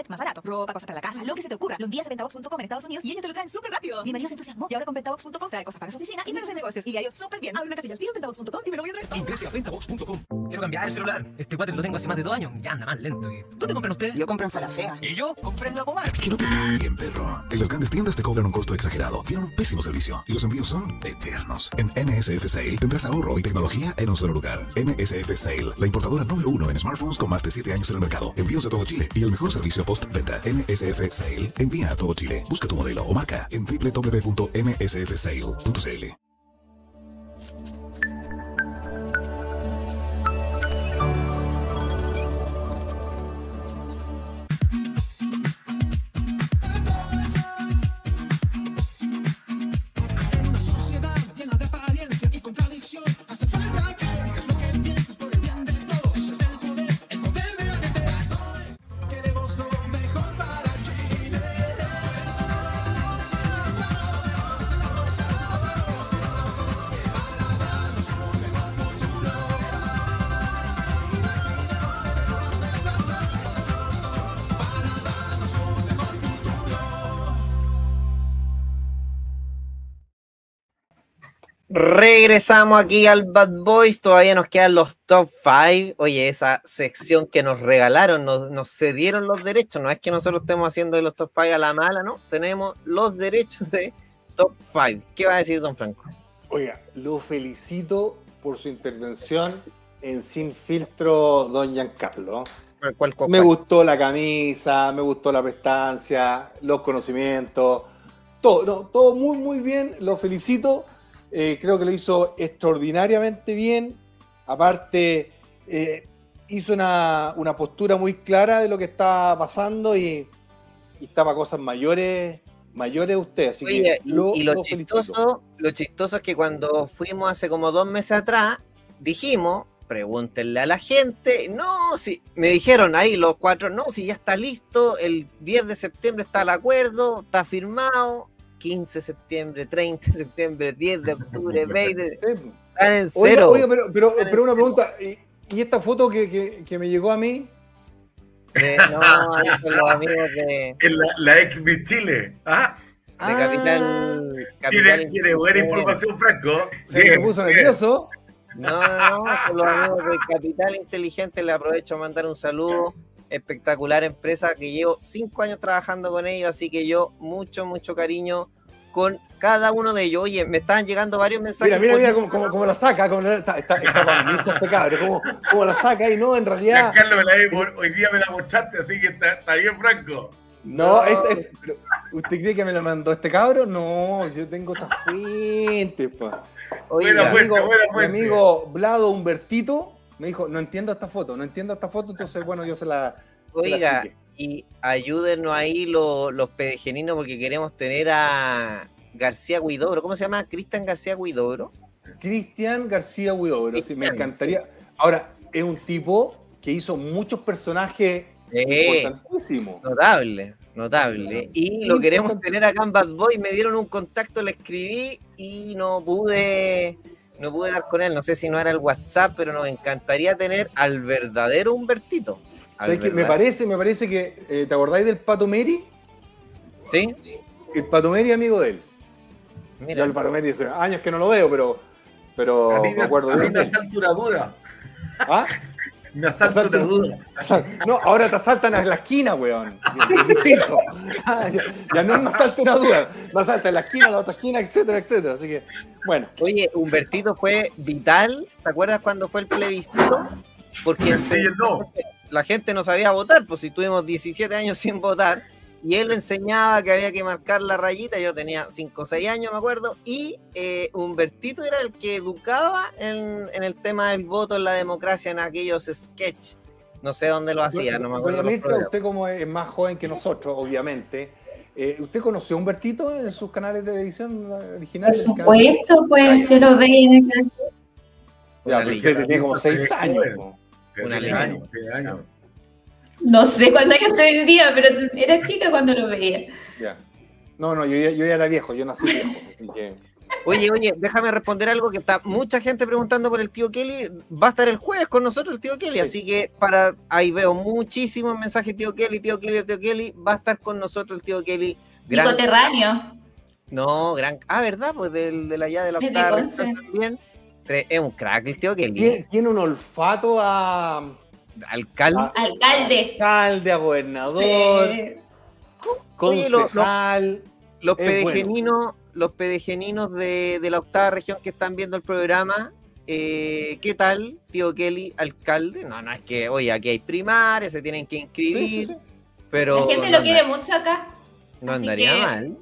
Internet, más. Ropa, cosas para la casa, lo que se te ocurra. Lo envías a Ventabox.com en Estados Unidos y ellos te lo traen súper rápido. Mi marido se entusiasmó. Y ahora con Ventabox.com trae cosas para su oficina y para hacer negocios. Y le ha ido súper bien. Abre una casilla al tiro en Ventabox.com y me lo voy a traer todo. Ingrese a ventabox.com. Quiero cambiar el celular. Este cuate lo tengo hace más de dos años. Ya anda más lento. que- ¿Dónde compran ustedes? Yo compro en Falafea. Y yo compré en la pomar. Que no te caguen, perro. En las grandes tiendas te cobran un costo exagerado, tienen un pésimo servicio y los envíos son eternos. En NSF Sale tendrás ahorro y tecnología en un solo lugar. NSF Sale, la importadora número uno en smartphones con más de 7 años en el mercado. Envíos a todo Chile y el mejor servicio post-venta. NSF Sale, envía a todo Chile. Busca tu modelo o marca en www.nsfsale.cl. Regresamos aquí al Bad Boys, todavía nos quedan los top 5. Oye, esa sección que nos regalaron, nos, nos cedieron los derechos, no es que nosotros estemos haciendo de los top 5 a la mala, no, tenemos los derechos de top 5. ¿Qué va a decir don Franco? Oiga, lo felicito por su intervención en Sin Filtro, don Giancarlo. ¿Cuál, cuál, cuál, Me gustó la camisa, me gustó la prestancia, los conocimientos, todo, no, todo muy, muy bien, lo felicito. Eh, creo que lo hizo extraordinariamente bien. Aparte, eh, hizo una, una postura muy clara de lo que estaba pasando y, y estaba cosas mayores, mayores usted. Así Oye, que y, lo, y lo lo felicito. chistoso, lo chistoso es que cuando fuimos hace como dos meses atrás, dijimos, pregúntenle a la gente, no, si me dijeron ahí los cuatro, no, si ya está listo, el 10 de septiembre está el acuerdo, está firmado, 15 de septiembre, 30 de septiembre, 10 de octubre, 20. Sí. Están en cero. oiga, pero, pero, pero una pregunta. ¿Y, y esta foto que, que- que me llegó a mí? De- no, los amigos de, En la, la ex Miss Chile. ¿Ah? de Ah, Capital. Tiene, Capital tiene buena información, Franco. Se Bien, me puso bien. nervioso. No, no, no, son los amigos de Capital Inteligente. Le aprovecho a mandar un saludo. Espectacular empresa que llevo cinco años trabajando con ellos, así que yo mucho, mucho cariño con cada uno de ellos. Oye, me estaban llegando varios mensajes. Mira, mira, mira cómo, cómo- cómo la saca. Cómo la- está, está, está para mucho este cabrón. Cómo, cómo la saca y no, en realidad. Giancarlo, me la vi- hoy día me la mostraste, así que está, está bien, Franco. No, este- este- ¿usted cree que me lo mandó este cabro? No, yo tengo otras fuentes, pa. Oiga, Buena Mi fuente, amigo, buena mi fuente. amigo Vlado Humbertito me dijo, no entiendo esta foto, no entiendo esta foto, entonces bueno, yo se la... se la Oiga, y ayúdennos ahí los, los pedejeninos porque queremos tener a García Huidobro. ¿Cómo se llama? Cristian García Huidobro. Cristian García Huidobro, sí, me encantaría. Ahora, es un tipo que hizo muchos personajes importantísimos. notable, notable. Y lo queremos tener acá en Bad Boy. Me dieron un contacto, le escribí y no pude, no pude dar con él. No sé si no era el WhatsApp, pero nos encantaría tener al verdadero Humbertito. Al ¿Sabes qué? Me parece, me parece que, eh, ¿te acordáis del Pato Meri? ¿Sí? El Pato Meri amigo de él. Yo Mira, el Pato Meri hace años que no lo veo, pero, pero A mí me me, acuerdo a mí me de él. asalta una duda. ¿Ah? Me asalta una duda. No, ahora te asaltan a la esquina, weón. Es distinto. Ah, Ya, ya no me asalta una duda. Me asalta en la esquina, la otra esquina, etcétera, etcétera. Así que, bueno. Oye, Humbertito fue vital. ¿Te acuerdas cuando fue el plebiscito? Porque Sí, y el no. la gente no sabía votar, pues si tuvimos 17 años sin votar, y él enseñaba que había que marcar la rayita, yo tenía 5 o 6 años, me acuerdo, y eh, Humbertito era el que educaba en, en el tema del voto en la democracia en aquellos sketch. No sé dónde lo hacía, no me acuerdo. Programas. usted como es más joven que nosotros, obviamente, eh, ¿usted conoció a Humbertito en sus canales de televisión Por originales? supuesto, pues yo lo veía en el Ya, leyenda. usted tenía como seis años. Una años. No sé cuántos años estoy hoy día, pero era chica cuando lo veía. Ya. No, no, yo, ya- yo ya era viejo, yo nací viejo, así que... Oye, oye, déjame responder algo que está mucha gente preguntando por el tío Kelly. Va a estar el jueves con nosotros el tío Kelly, Sí. así que para ahí veo muchísimos mensajes, tío Kelly, tío Kelly, tío Kelly. Va a estar con nosotros el tío Kelly. Gran, Nicoterráneo. no, gran. Ah, ¿verdad? Pues del, de allá de la octava también. Es un crack el tío Kelly. Tiene, tiene un olfato a Alcalde. Ah, Alcalde. alcalde, a gobernador, Sí. Concejal. Los bueno. pedegeninos, los pedegeninos de, de la octava región que están viendo el programa, eh, ¿qué tal, tío Kelly, alcalde? No, no, es que, oye, aquí hay primarias, se tienen que inscribir, sí, sí. pero La gente no, lo quiere mucho acá. no andaría que- mal.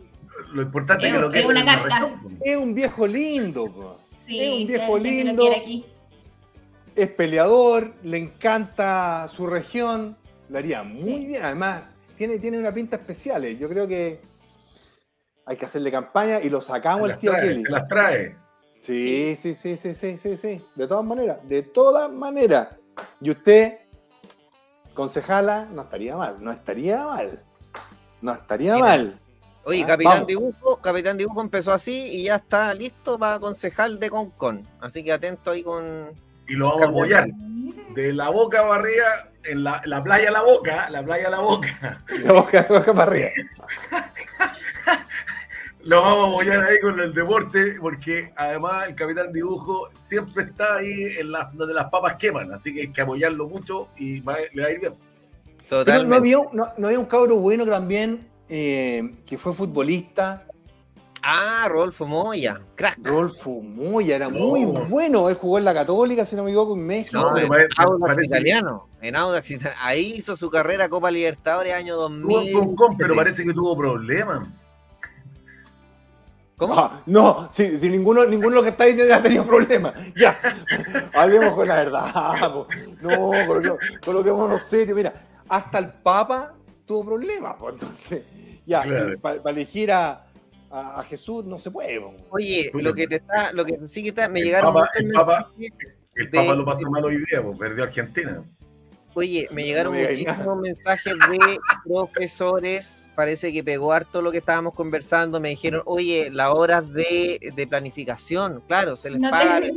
Lo importante es que lo es una carta. región. Es un viejo lindo, po. Sí, Es un viejo que lindo. lo quiere aquí. Es peleador, le encanta su región, lo haría muy Sí. bien. Además, tiene, tiene una pinta especial. eh. Yo creo que hay que hacerle campaña y lo sacamos al las tío trae, Kelly. se las trae. Sí, sí, sí, sí, sí, sí, sí. De todas maneras, de todas maneras. Y usted, concejala, no estaría mal, no estaría mal. No estaría Mira, mal. Oye, Ah, Capitán vamos. Dibujo, Capitán Dibujo empezó así y ya está listo para concejal de Concon. Así que atento ahí con. Y lo vamos a apoyar. De la boca barriga, en la, la playa La Boca, la playa La Boca. De boca, de boca para arriba. Lo vamos a apoyar ahí con el deporte, porque además el capitán dibujo siempre está ahí en la, donde las papas queman, así que hay que apoyarlo mucho y va- le va a ir bien. Pero Totalmente. no había, no había un cabro bueno también eh, que fue futbolista. Ah, Rodolfo Moya, crack. Rolfo Moya era No. muy bueno. Él jugó en la Católica, si no me equivoco, en México. No, me en parece- Audax parece- Italiano. En Audax Italiano. Ahí hizo su carrera Copa Libertadores año Tuvo 2000. con con, pero parece que tuvo problemas. ¿Cómo? Ah, no, si, si ninguno, ninguno de los que está ahí ha tenido problemas. Ya, hablemos con la verdad. po. No, coloquemos- coloquémonos serio. Mira, hasta el Papa tuvo problemas. po. Entonces, ya, Claro. para elegir a, a- a Jesús no se puede. Oye, lo que te está, lo que sí que está, me El llegaron Papa- muchos el Papa- mensajes. El De- Papa lo pasó mal hoy día, perdió Argentina. Oye, me llegaron No me digáis muchísimos mensajes de profesores. Parece que pegó harto lo que estábamos conversando. Me dijeron, oye, las horas de, de planificación, claro, se les No paga te-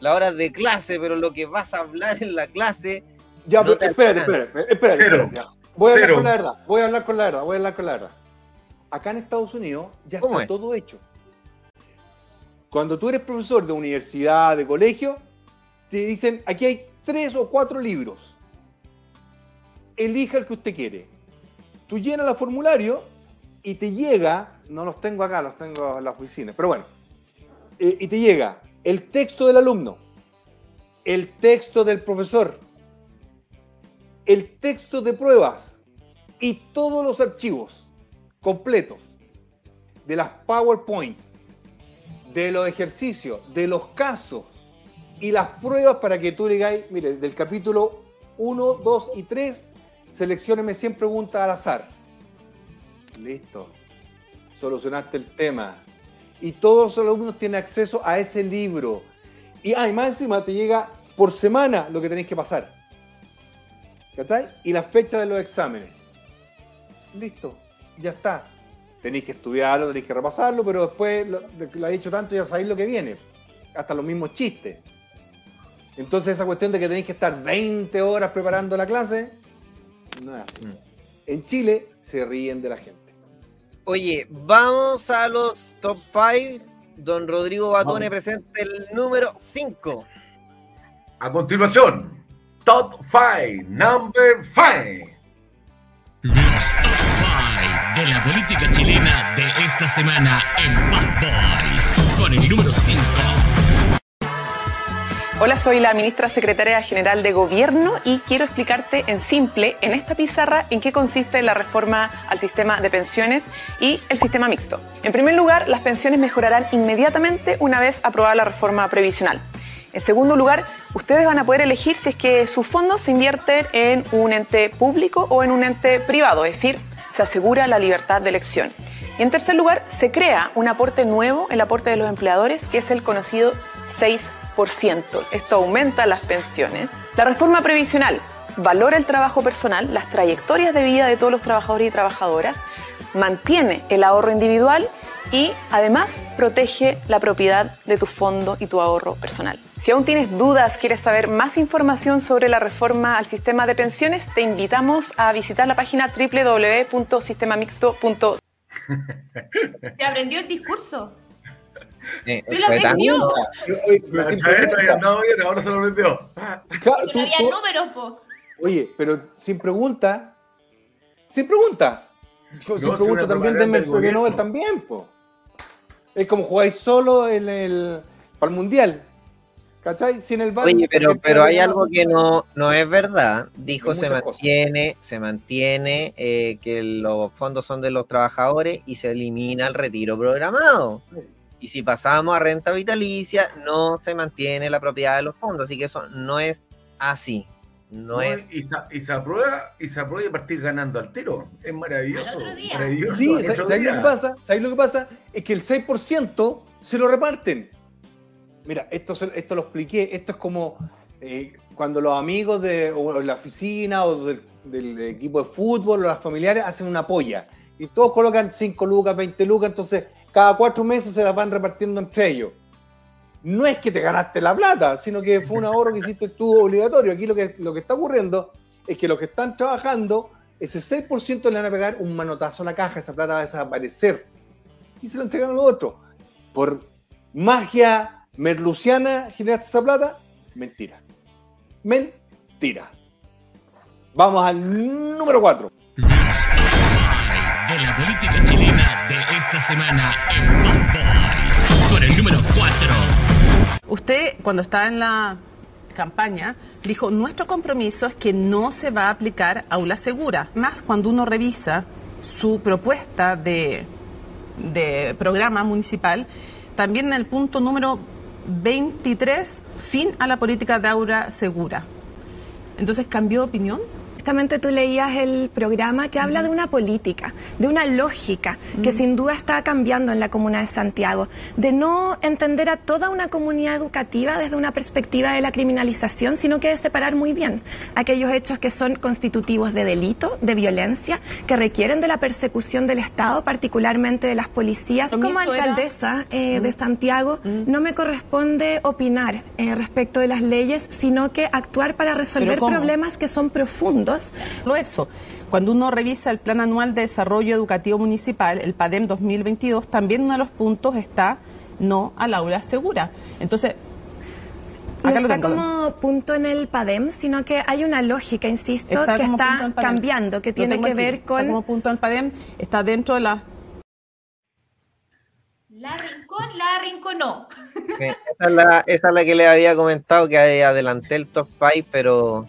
las horas de clase, pero lo que vas a hablar en la clase. Ya, No pero te espérate, espérate, espérate. Cero. espérate, ya. Voy a hablar Cero. con la verdad, voy a hablar con la verdad, voy a hablar con la verdad. Acá en Estados Unidos ya ¿Cómo está es? todo hecho. Cuando tú eres profesor de universidad, de colegio, te dicen, aquí hay tres o cuatro libros. Elija el que usted quiere. Tú llenas el formulario y te llega, no los tengo acá, los tengo en la oficina, pero bueno, eh, y te llega el texto del alumno, el texto del profesor, el texto de pruebas y todos los archivos completos de las PowerPoint, de los ejercicios, de los casos y las pruebas para que tú digáis, mire, del capítulo 1, 2 y 3, seleccioneme 100 preguntas al azar. Listo. Solucionaste el tema. Y todos los alumnos tienen acceso a ese libro. Y además encima te llega por semana lo que tenéis que pasar. ¿Cachai? Y la fecha de los exámenes. Listo, ya está. Tenéis que estudiarlo, tenéis que repasarlo, pero después lo, lo habéis hecho tanto ya sabéis lo que viene. Hasta los mismos chistes. Entonces esa cuestión de que tenéis que estar 20 horas preparando la clase, no es así. Mm. En Chile se ríen de la gente. Oye, vamos a los top 5. Don Rodrigo Batone Vamos. presenta el número 5. A continuación, Top 5, Number 5. Los top 5 de la política chilena de esta semana en Bad Boys. Con el número 5. Hola, soy la ministra secretaria general de Gobierno y quiero explicarte en simple, en esta pizarra, en qué consiste la reforma al sistema de pensiones y el sistema mixto. En primer lugar, las pensiones mejorarán inmediatamente una vez aprobada la reforma previsional. En segundo lugar, ustedes van a poder elegir si es que sus fondos se invierten en un ente público o en un ente privado, es decir, se asegura la libertad de elección. Y en tercer lugar, se crea un aporte nuevo, el aporte de los empleadores, que es el conocido 6%. Esto aumenta las pensiones. La reforma previsional valora el trabajo personal, las trayectorias de vida de todos los trabajadores y trabajadoras, mantiene el ahorro individual y además protege la propiedad de tu fondo y tu ahorro personal. Si aún tienes dudas, quieres saber más información sobre la reforma al sistema de pensiones, te invitamos a visitar la página www.sistemamixto.cl. Se aprendió el discurso. Eh, Sí lo aprendió. sin ahora se lo vendió. Claro, Porque tú- no había tú- números, po. Oye, pero sin pregunta. Sin pregunta. Sin si una pregunta también denme el premio Nobel gobierno. también, po. Es como jugáis solo en el. para el mundial. ¿Cachai? Sin el VAR, Oye, pero, pero hay algo que no, no es verdad. Dijo se cosas. mantiene, se mantiene eh, que los fondos son de los trabajadores y se elimina el retiro programado. Y si pasamos a renta vitalicia, no se mantiene la propiedad de los fondos. Así que eso no es así. No, es. y, se, y se aprueba y se aprueba y partir ganando al tiro. Es maravilloso. Al otro día. maravilloso, Sí, al ¿sabes otro sabes lo que pasa? ¿Sabes lo que pasa? Es que el 6% se lo reparten. Mira, esto, esto lo expliqué. Esto es como eh, cuando los amigos de o la oficina o del, del equipo de fútbol o las familiares hacen una polla. Y todos colocan 5 lucas, 20 lucas, entonces cada cuatro meses se las van repartiendo entre ellos. No es que te ganaste la plata, sino que fue un ahorro que hiciste tú obligatorio. Aquí lo que, lo que está ocurriendo es que los que están trabajando, ese 6% le van a pegar un manotazo a la caja, esa plata va a desaparecer. Y se lo entregan a los otros. Por magia merluciana generaste esa plata. Mentira. Mentira. Vamos al número 4. Los top 5 de la política chilena de esta semana en Usted, cuando estaba en la campaña, dijo, nuestro compromiso es que no se va a aplicar aula segura. Más cuando uno revisa su propuesta de, de programa municipal, también en el punto número 23, fin a la política de aula segura. Entonces, ¿cambió opinión? Justamente tú leías el programa que habla de una política, de una lógica que sin duda está cambiando en la comuna de Santiago, de no entender a toda una comunidad educativa desde una perspectiva de la criminalización, sino que de separar muy bien aquellos hechos que son constitutivos de delito, de violencia, que requieren de la persecución del Estado, particularmente de las policías. Como alcaldesa eh, de Santiago, no me corresponde opinar eh, respecto de las leyes, sino que actuar para resolver problemas que son profundos. Lo eso. Cuando uno revisa el Plan Anual de Desarrollo Educativo Municipal, el PADEM 2022, también uno de los puntos está no al aula segura. Entonces, No acá lo está tengo. como punto en el PADEM, sino que hay una lógica, insisto, Está que está cambiando, que tiene que aquí. ver Está con como punto en el PADEM, está dentro de la... La rincón, la rinconó. Sí, Esa es, la, esa es la que le había comentado que adelanté el top 5, pero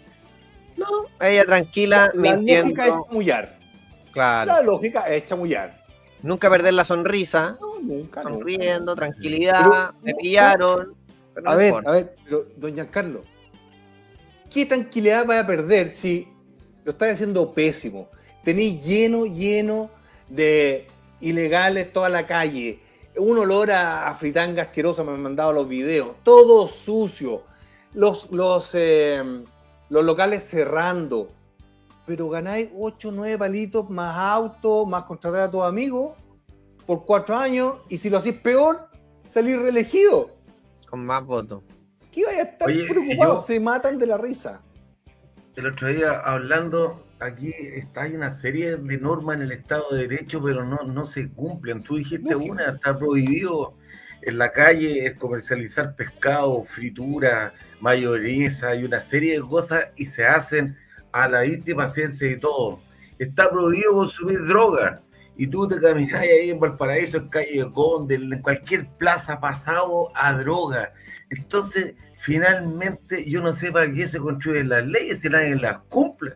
no, ella tranquila, La lógica es mintiendo. chamullar. Claro. La lógica es chamullar. Nunca perder la sonrisa, No, nunca. nunca. sonriendo, tranquilidad, Pero- me pillaron. pero no A ver, importa. a ver, pero doña Carlos, ¿qué tranquilidad vaya a perder si lo está haciendo pésimo? Tenéis lleno, lleno de ilegales toda la calle. Un olor a, a fritanga me han mandado los videos. Todo sucio. Los, los, eh, los locales cerrando. Pero ganáis 8 9 palitos más auto, más contratar a tus amigos por cuatro años. Y si lo hacéis peor, salís reelegido. Con más votos. ¿Qué vaya a estar Oye, preocupado? yo- Se matan de la risa. El otro día hablando, aquí está hay una serie de normas en el Estado de Derecho, pero no, no se cumplen. Tú dijiste una, está prohibido en la calle el comercializar pescado, fritura, mayonesa y una serie de cosas y se hacen a la víctima ciencia y todo. Está prohibido consumir droga. Y tú te caminas ahí en Valparaíso, en calle de Conde, en cualquier plaza pasado a droga. Entonces, finalmente, yo no sé para qué se construyen las leyes si nadie las cumple.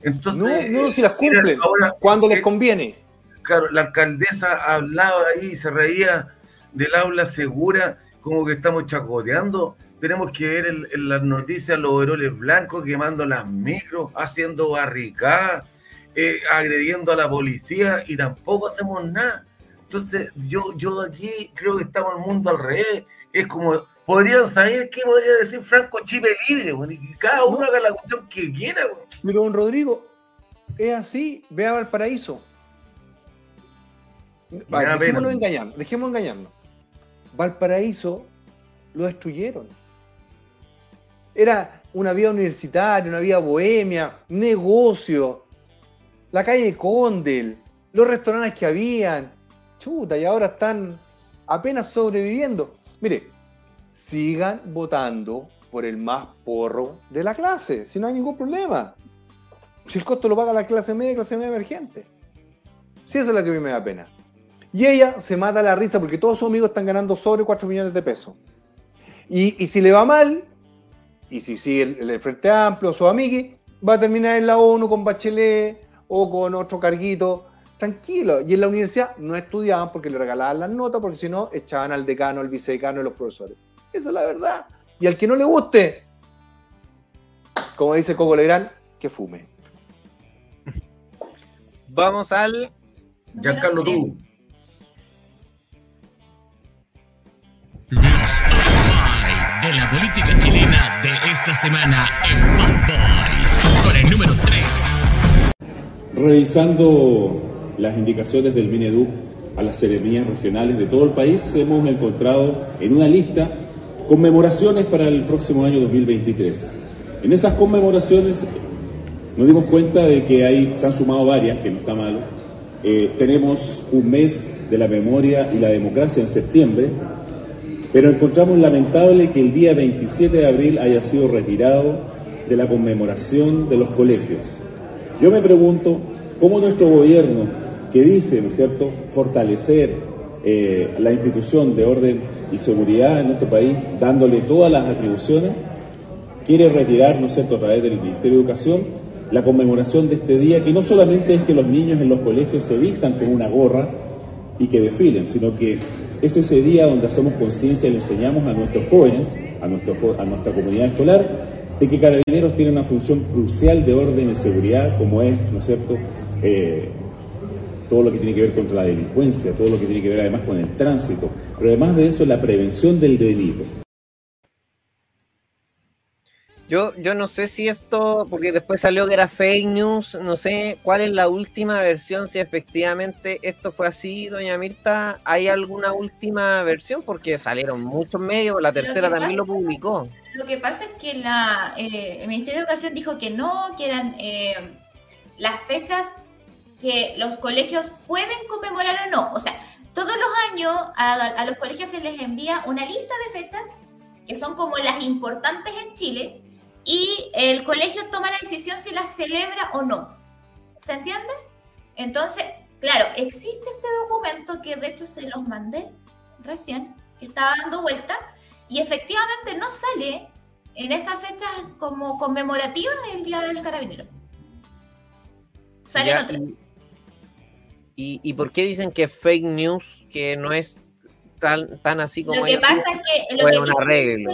Entonces, no, no, si las cumplen. ahora, Cuando les conviene. claro, la alcaldesa hablaba ahí, se reía del aula segura, como que estamos chacoteando. Tenemos que ver en, en las noticias los overoles blancos quemando las micros, haciendo barricadas, eh, agrediendo a la policía y tampoco hacemos nada. Entonces, yo, yo aquí creo que estamos en el mundo al revés. Es como, podrían saber qué podría decir Franco Chipe libre, bueno, y que cada uno haga la cuestión que quiera. bueno. Pero don Rodrigo, es así. Ve a Valparaíso. Dejémonos pena. engañar, dejémonos engañarnos. Valparaíso lo destruyeron. Era una vía universitaria, una vía bohemia, negocio, la calle Condel, los restaurantes que habían, chuta, y ahora están apenas sobreviviendo. Mire, sigan votando por el más porro de la clase, si no hay ningún problema. Si el costo lo paga la clase media, clase media emergente. Si eso es lo que a mí me da pena. Y ella se mata la risa porque todos sus amigos están ganando sobre 4 millones de pesos. Y, y si le va mal, y si sigue el, el Frente Amplio o su amigui, va a terminar en la ONU con Bachelet o con otro carguito. Tranquilo. Y en la universidad no estudiaban porque le regalaban las notas, porque si no, echaban al decano, al vicedecano y los profesores. Esa es la verdad. Y al que no le guste, como dice Coco Legrand, que fume. Vamos al. Giancarlo, tú. Los top 5 de la política chilena de esta semana en Bad Boys. Con el número 3. Revisando las indicaciones del Mineduc a las seremías regionales de todo el país, hemos encontrado en una lista conmemoraciones para el próximo año 2023. En esas conmemoraciones nos dimos cuenta de que hay, se han sumado varias, que no está malo. Eh, tenemos un mes de la memoria y la democracia en septiembre, pero encontramos lamentable que el día 27 de abril haya sido retirado de la conmemoración de los colegios. Yo me pregunto cómo nuestro gobierno, que dice, ¿no es cierto?, fortalecer eh, la institución de orden y seguridad en nuestro país, dándole todas las atribuciones, quiere retirar, ¿no es cierto?, a través del Ministerio de Educación, la conmemoración de este día, que no solamente es que los niños en los colegios se vistan con una gorra y que desfilen, sino que es ese día donde hacemos conciencia y le enseñamos a nuestros jóvenes, a, nuestra comunidad escolar, de que Carabineros tiene una función crucial de orden y seguridad, como es, ¿no es cierto?, eh, todo lo que tiene que ver contra la delincuencia, todo lo que tiene que ver además con el tránsito, pero además de eso la prevención del delito. Yo, yo no sé si esto, porque después salió que era fake news, no sé cuál es la última versión, si efectivamente esto fue así, doña Mirta, ¿hay alguna última versión? Porque salieron muchos medios, la tercera también lo publicó. Lo que pasa es que la, eh, el Ministerio de Educación dijo que no, que eran eh, las fechas que los colegios pueden conmemorar o no. O sea, todos los años a, a los colegios se les envía una lista de fechas que son como las importantes en Chile y el colegio toma la decisión si las celebra o no. ¿Se entiende? Entonces, claro, existe este documento que de hecho se los mandé recién, que estaba dando vuelta, y efectivamente no sale en esa fecha como conmemorativa del Día del Carabinero. Salen otras. ¿Y, y por qué dicen que es fake news, que no es tan, tan así como Lo que pasa es que lo que, un arreglo.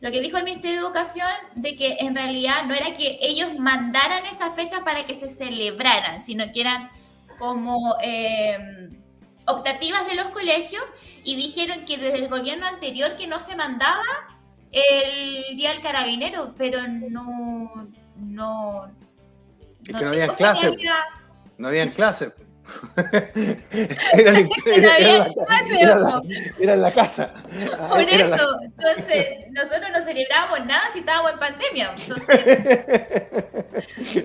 Lo que dijo el Ministerio de Educación de que en realidad no era que ellos mandaran esa fecha para que se celebraran, sino que eran como eh, optativas de los colegios y dijeron que desde el gobierno anterior que no se mandaba el Día del Carabinero, pero no... no Es que no había o sea, clase. había- No habían clases. era, la- era la- era en la casa. Por Era la- eso, entonces, nosotros no celebrábamos nada si estábamos en pandemia. Entonces,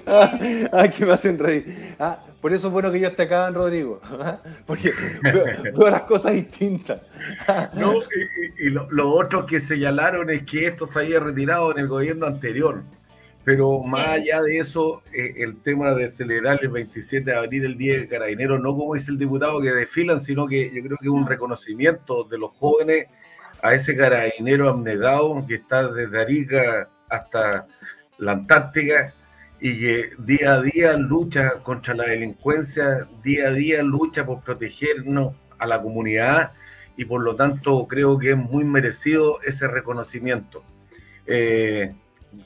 Ah, ah, que me hacen reír. Ah, por eso es bueno que yo esté acá, Rodrigo. Ah, Porque veo, veo las cosas distintas. No, y lo, lo otro que señalaron es que esto se había retirado en el gobierno anterior. Pero más allá de eso, eh, el tema de celebrar el 27 de abril el Día de Carabineros, no como dice el diputado que desfilan, sino que yo creo que es un reconocimiento de los jóvenes a ese carabinero abnegado que está desde Arica hasta la Antártica y que día a día lucha contra la delincuencia, día a día lucha por protegernos a la comunidad y por lo tanto creo que es muy merecido ese reconocimiento. Eh,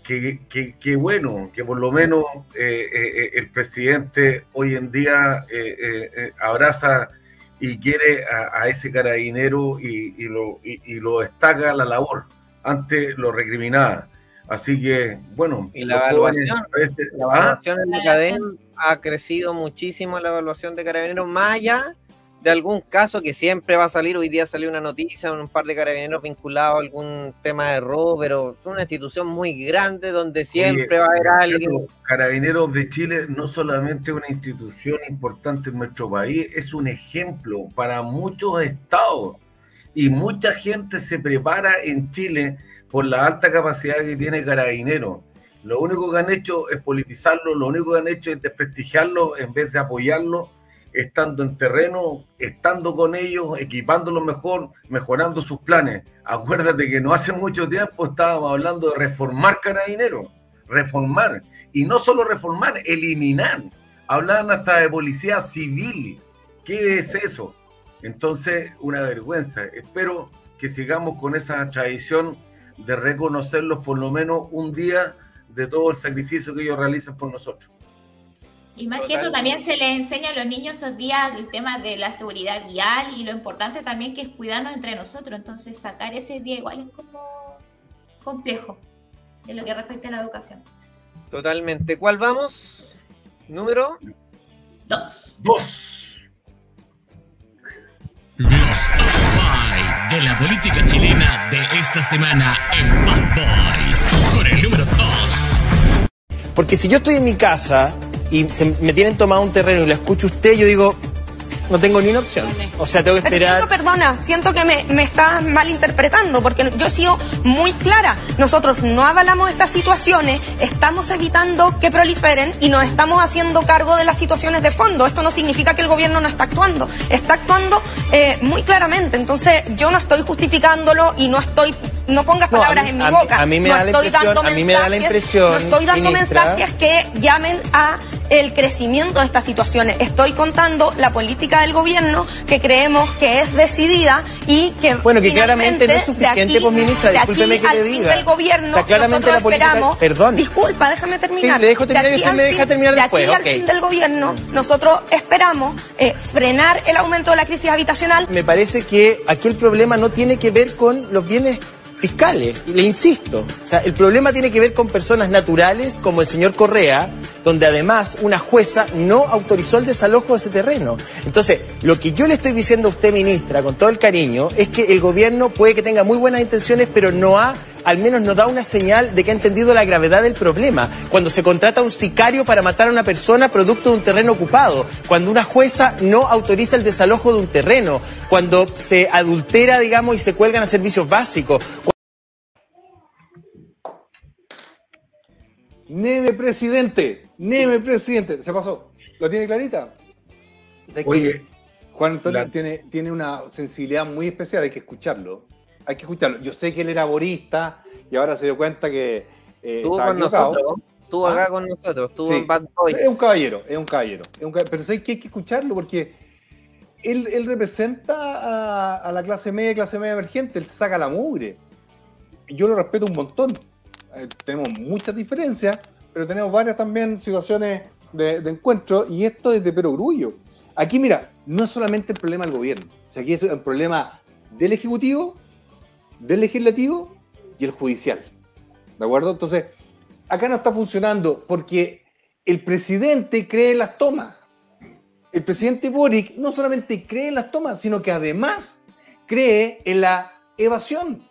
que, que- que bueno, que por lo menos eh, eh, el presidente hoy en día eh, eh, eh, abraza y quiere a, a ese carabinero y, y lo, y- y lo destaca la labor, antes lo recriminaba. Así que, bueno, Y la evaluación, veces- la ¿Ah? evaluación en la cadena ha crecido muchísimo la evaluación de carabineros, más allá de algún caso que siempre va a salir. Hoy día salió una noticia, un par de carabineros vinculados a algún tema de robo, pero es una institución muy grande donde siempre Oye, va a haber alguien. Carabineros de Chile no solamente es una institución importante en nuestro país, es un ejemplo para muchos estados y mucha gente se prepara en Chile por la alta capacidad que tiene Carabineros. Lo único que han hecho es politizarlo, lo único que han hecho es desprestigiarlo en vez de apoyarlo, estando en terreno, estando con ellos, equipándolos mejor, mejorando sus planes. Acuérdate que no hace mucho tiempo estábamos hablando de reformar Carabineros, reformar, y no solo reformar, eliminar. Hablaban hasta de policía civil. ¿Qué es eso? Entonces, una vergüenza. Espero que sigamos con esa tradición de reconocerlos por lo menos un día de todo el sacrificio que ellos realizan por nosotros. Y más que eso, también se les enseña a los niños esos días el tema de la seguridad vial y lo importante también que es cuidarnos entre nosotros. Entonces, sacar ese día igual es como complejo en lo que respecta a la educación. Totalmente. ¿Cuál vamos? Número dos. Dos. Los top 5 de la política chilena de esta semana en Bad Boys. Con el número 2. Porque si yo estoy en mi casa y se- me tienen tomado un terreno y lo escucho usted, yo digo, no tengo ni una opción. O sea, tengo que Pero esperar. siento, perdona, siento que me, me estás malinterpretando, porque yo he sido muy clara. Nosotros no avalamos estas situaciones, estamos evitando que proliferen y nos estamos haciendo cargo de las situaciones de fondo. Esto no significa que el gobierno no está actuando, está actuando eh, muy claramente. Entonces, yo no estoy justificándolo y no estoy, no pongas No, palabras mí- en mi a mí- boca. a mí me no da la impresión- a mí me da la impresión, no estoy dando ministra, mensajes que llamen a el crecimiento de estas situaciones. Estoy contando la política del gobierno que creemos que es decidida y que Bueno, que claramente no es suficiente, de aquí, pues, ministra, de aquí que al le fin del gobierno, O sea, claramente nosotros la política- esperamos, Perdón. disculpa, déjame terminar. Sí, le dejo terminar De y aquí usted al me deja fin- terminar de después, aquí al fin del gobierno, nosotros esperamos eh, frenar el aumento de la crisis habitacional Me parece que aquí el problema no tiene que ver con los bienes fiscales, le insisto. O sea, el problema tiene que ver con personas naturales como el señor Correa, donde además una jueza no autorizó el desalojo de ese terreno. Entonces, lo que yo le estoy diciendo a usted, ministra, con todo el cariño, es que el gobierno puede que tenga muy buenas intenciones, pero no ha al menos nos da una señal de que ha entendido la gravedad del problema. Cuando se contrata un sicario para matar a una persona producto de un terreno ocupado, cuando una jueza no autoriza el desalojo de un terreno, cuando se adultera, digamos, y se cuelgan a servicios básicos. Neme presidente, Neme presidente. Se pasó. ¿Lo tiene clarita? ¿Sabes Oye? Juan Antonio la- tiene, tiene una sensibilidad muy especial, hay que escucharlo. Hay que escucharlo. Yo sé que él era borista y ahora se dio cuenta que eh, Estuvo estaba con equivocado. nosotros, estuvo ¿Ah? acá con nosotros, estuvo Sí. en Bad Boys. Es un caballero, es un caballero. es un cab- pero sé que hay que escucharlo porque él, él representa a, a la clase media clase media emergente, él saca la mugre. Yo lo respeto un montón. Eh, tenemos muchas diferencias, pero tenemos varias también situaciones de, encuentro y esto es de perogrullo. Aquí, mira, no es solamente el problema del gobierno. Aquí es un problema del Ejecutivo, del Legislativo y el Judicial. ¿De acuerdo? Entonces, acá no está funcionando porque el presidente cree en las tomas. El presidente Boric no solamente cree en las tomas, sino que además cree en la evasión.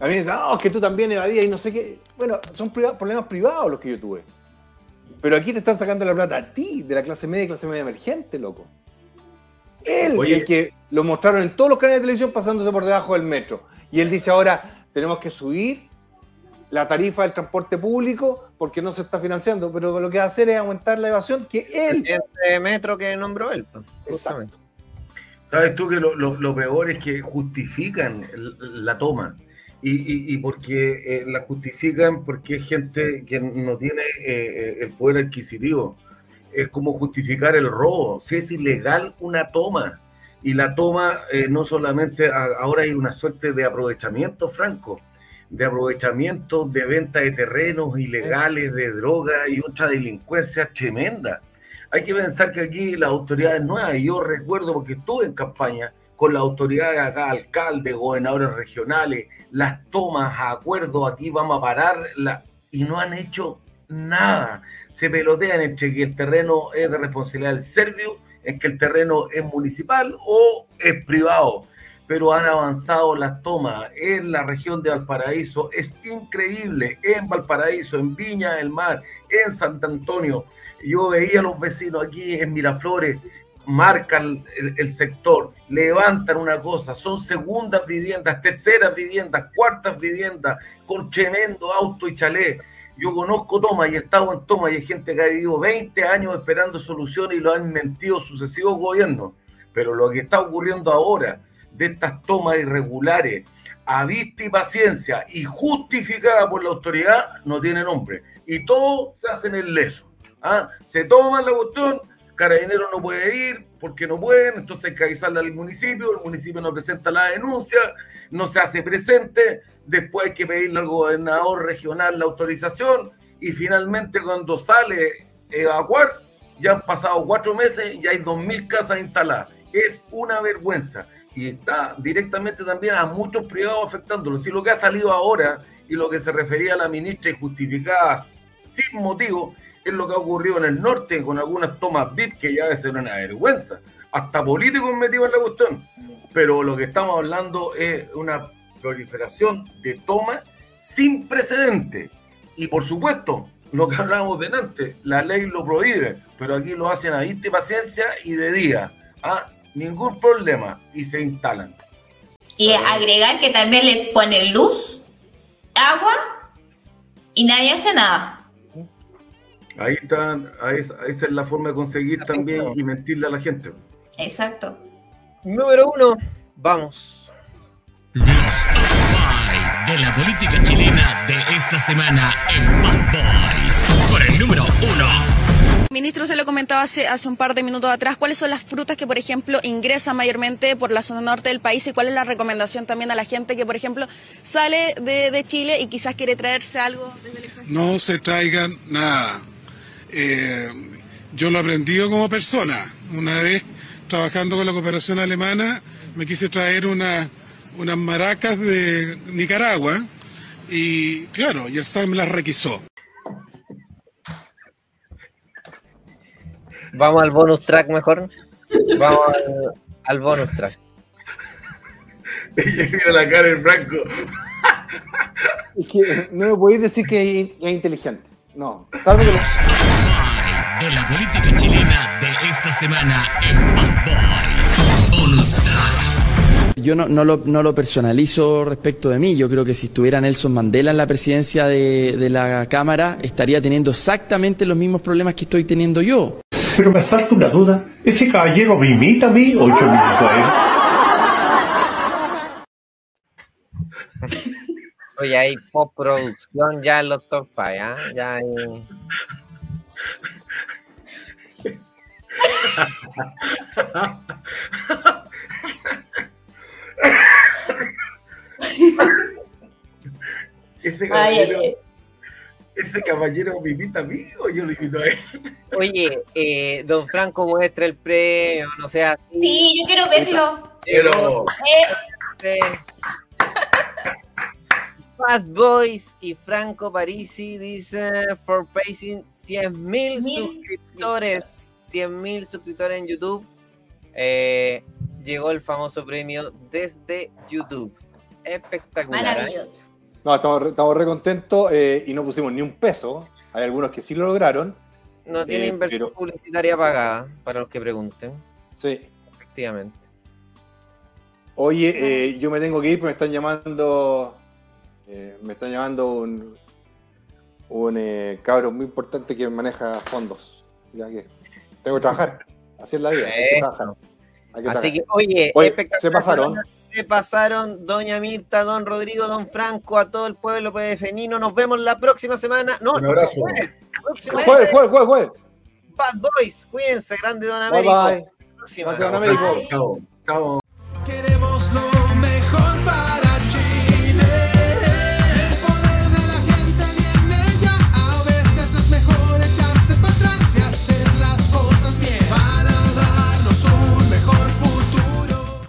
A mí me dicen, no, es que tú también evadías y no sé qué. Bueno, son problemas privados los que yo tuve. Pero aquí te están sacando la plata a ti, de la clase media y clase media emergente, loco. Él, Oye. el que lo mostraron en todos los canales de televisión pasándose por debajo del metro. Y él dice ahora, tenemos que subir la tarifa del transporte público porque no se está financiando. Pero lo que va a hacer es aumentar la evasión que él... Este metro que nombró él. pues, justamente. Sabes tú que lo, lo- lo peor es que justifican el- la toma. Y, y, porque eh, la justifican porque es gente que no tiene eh, eh, el poder adquisitivo. Es como justificar el robo. Si es ilegal una toma. Y la toma eh, no solamente, a- ahora hay una suerte de aprovechamiento franco, de aprovechamiento de venta de terrenos ilegales, de droga y otra delincuencia tremenda. Hay que pensar que aquí las autoridades nuevas, yo recuerdo porque estuve en campaña con las autoridades acá, alcaldes, gobernadores regionales, las tomas a acuerdo, aquí vamos a parar, y no han hecho nada. Se pelotean entre que el terreno es de responsabilidad del Servio, en que el terreno es municipal o es privado. Pero han avanzado las tomas en la región de Valparaíso. Es increíble. En Valparaíso, en Viña del Mar, en Santo Antonio. Yo veía a los vecinos aquí en Miraflores, marcan el, el sector, levantan una cosa, son segundas viviendas, terceras viviendas, cuartas viviendas, con tremendo auto y chalet. Yo conozco Toma y he estado en Toma y hay gente que ha vivido 20 años esperando soluciones y lo han mentido sucesivos gobiernos. Pero lo que está ocurriendo ahora, de estas tomas irregulares, a vista y paciencia y justificada por la autoridad, no tiene nombre. Y todo se hace en el leso. ¿ah? Se toman la cuestión, Carabineros no puede ir porque no pueden, entonces hay que avisarle al municipio, el municipio no presenta la denuncia, no se hace presente, después hay que pedirle al gobernador regional la autorización y finalmente cuando sale evacuar, ya han pasado cuatro meses y hay dos mil casas instaladas. Es una vergüenza y está directamente también a muchos privados afectándolos. Si lo que ha salido ahora y lo que se refería a la ministra y justificada sin motivo es lo que ha ocurrido en el norte con algunas tomas VIP que ya ser una vergüenza. Hasta políticos metidos en la cuestión. Pero lo que estamos hablando es una proliferación de tomas sin precedente. Y por supuesto, lo que hablábamos delante, la ley lo prohíbe, pero aquí lo hacen a vista y paciencia y de día. ¿ah? Ningún problema. Y se instalan. Y agregar que también le ponen luz, agua y nadie hace nada. Ahí están, ahí es- esa es la forma de conseguir también y mentirle a la gente. Exacto. Número uno, vamos. Los top 5 de la política chilena de esta semana en Bad Boys. Por el número 1. Ministro, se lo comentaba hace, hace un par de minutos atrás, ¿cuáles son las frutas que, por ejemplo, ingresan mayormente por la zona norte del país y cuál es la recomendación también a la gente que, por ejemplo, sale de, de Chile y quizás quiere traerse algo desde el no se traigan nada. Eh, yo lo he aprendido como persona. Una vez trabajando con la cooperación alemana, me quise traer una, unas maracas de Nicaragua y claro, y el SAC me las requisó. Vamos al bonus track mejor. Vamos al, al bonus track. Ella mira la cara en blanco. Es que no me podéis decir que es inteligente. No, salvo que lo... De la política chilena de esta semana en Bad Boys. Bonus track. Yo no, no, lo, no lo personalizo respecto de mí. Yo creo que si estuviera Nelson Mandela en la presidencia de, de la Cámara, estaría teniendo exactamente los mismos problemas que estoy teniendo yo. Pero me salta una duda. ¿Ese caballero me imita a mí o yo me imito a él? Oye, hay postproducción ya en los top 5, ¿ah? Ya hay... Ese caballero, ay, ay. ese caballero me invita a mí o yo lo invito a él. Oye, eh, don Franco muestra el premio, no sea. Sí, yo quiero verlo. Pero Eh, Bad Boys y Franco Parisi dice for pacing 100 mil suscriptores. 100 mil suscriptores en YouTube. Eh, llegó el famoso premio desde YouTube. Espectacular. ¿eh? maravilloso. No, estamos, re- estamos re contentos eh, y no pusimos ni un peso. Hay algunos que sí lo lograron. No tiene Eh, inversión pero- publicitaria pagada, para los que pregunten. Sí. Efectivamente. Oye, eh, yo me tengo que ir, pero me están llamando. Eh, me están llamando un, un eh, cabro muy importante que maneja fondos. Ya que tengo que trabajar. Así es la vida. hay que Eh. trabajar. Hay que Así que, oye, Oye, espectacular. se pasaron. Se pasaron, doña Mirta, don Rodrigo, don Franco, a todo el pueblo pedefenino. Nos vemos la próxima semana. No, Un no, abrazo. jueves, Jueves, jueves. jueves, jueves, jueves. Bad Boys, cuídense, grande don Bye, Américo. bye. Próxima. Gracias, don Américo. Chao, chao.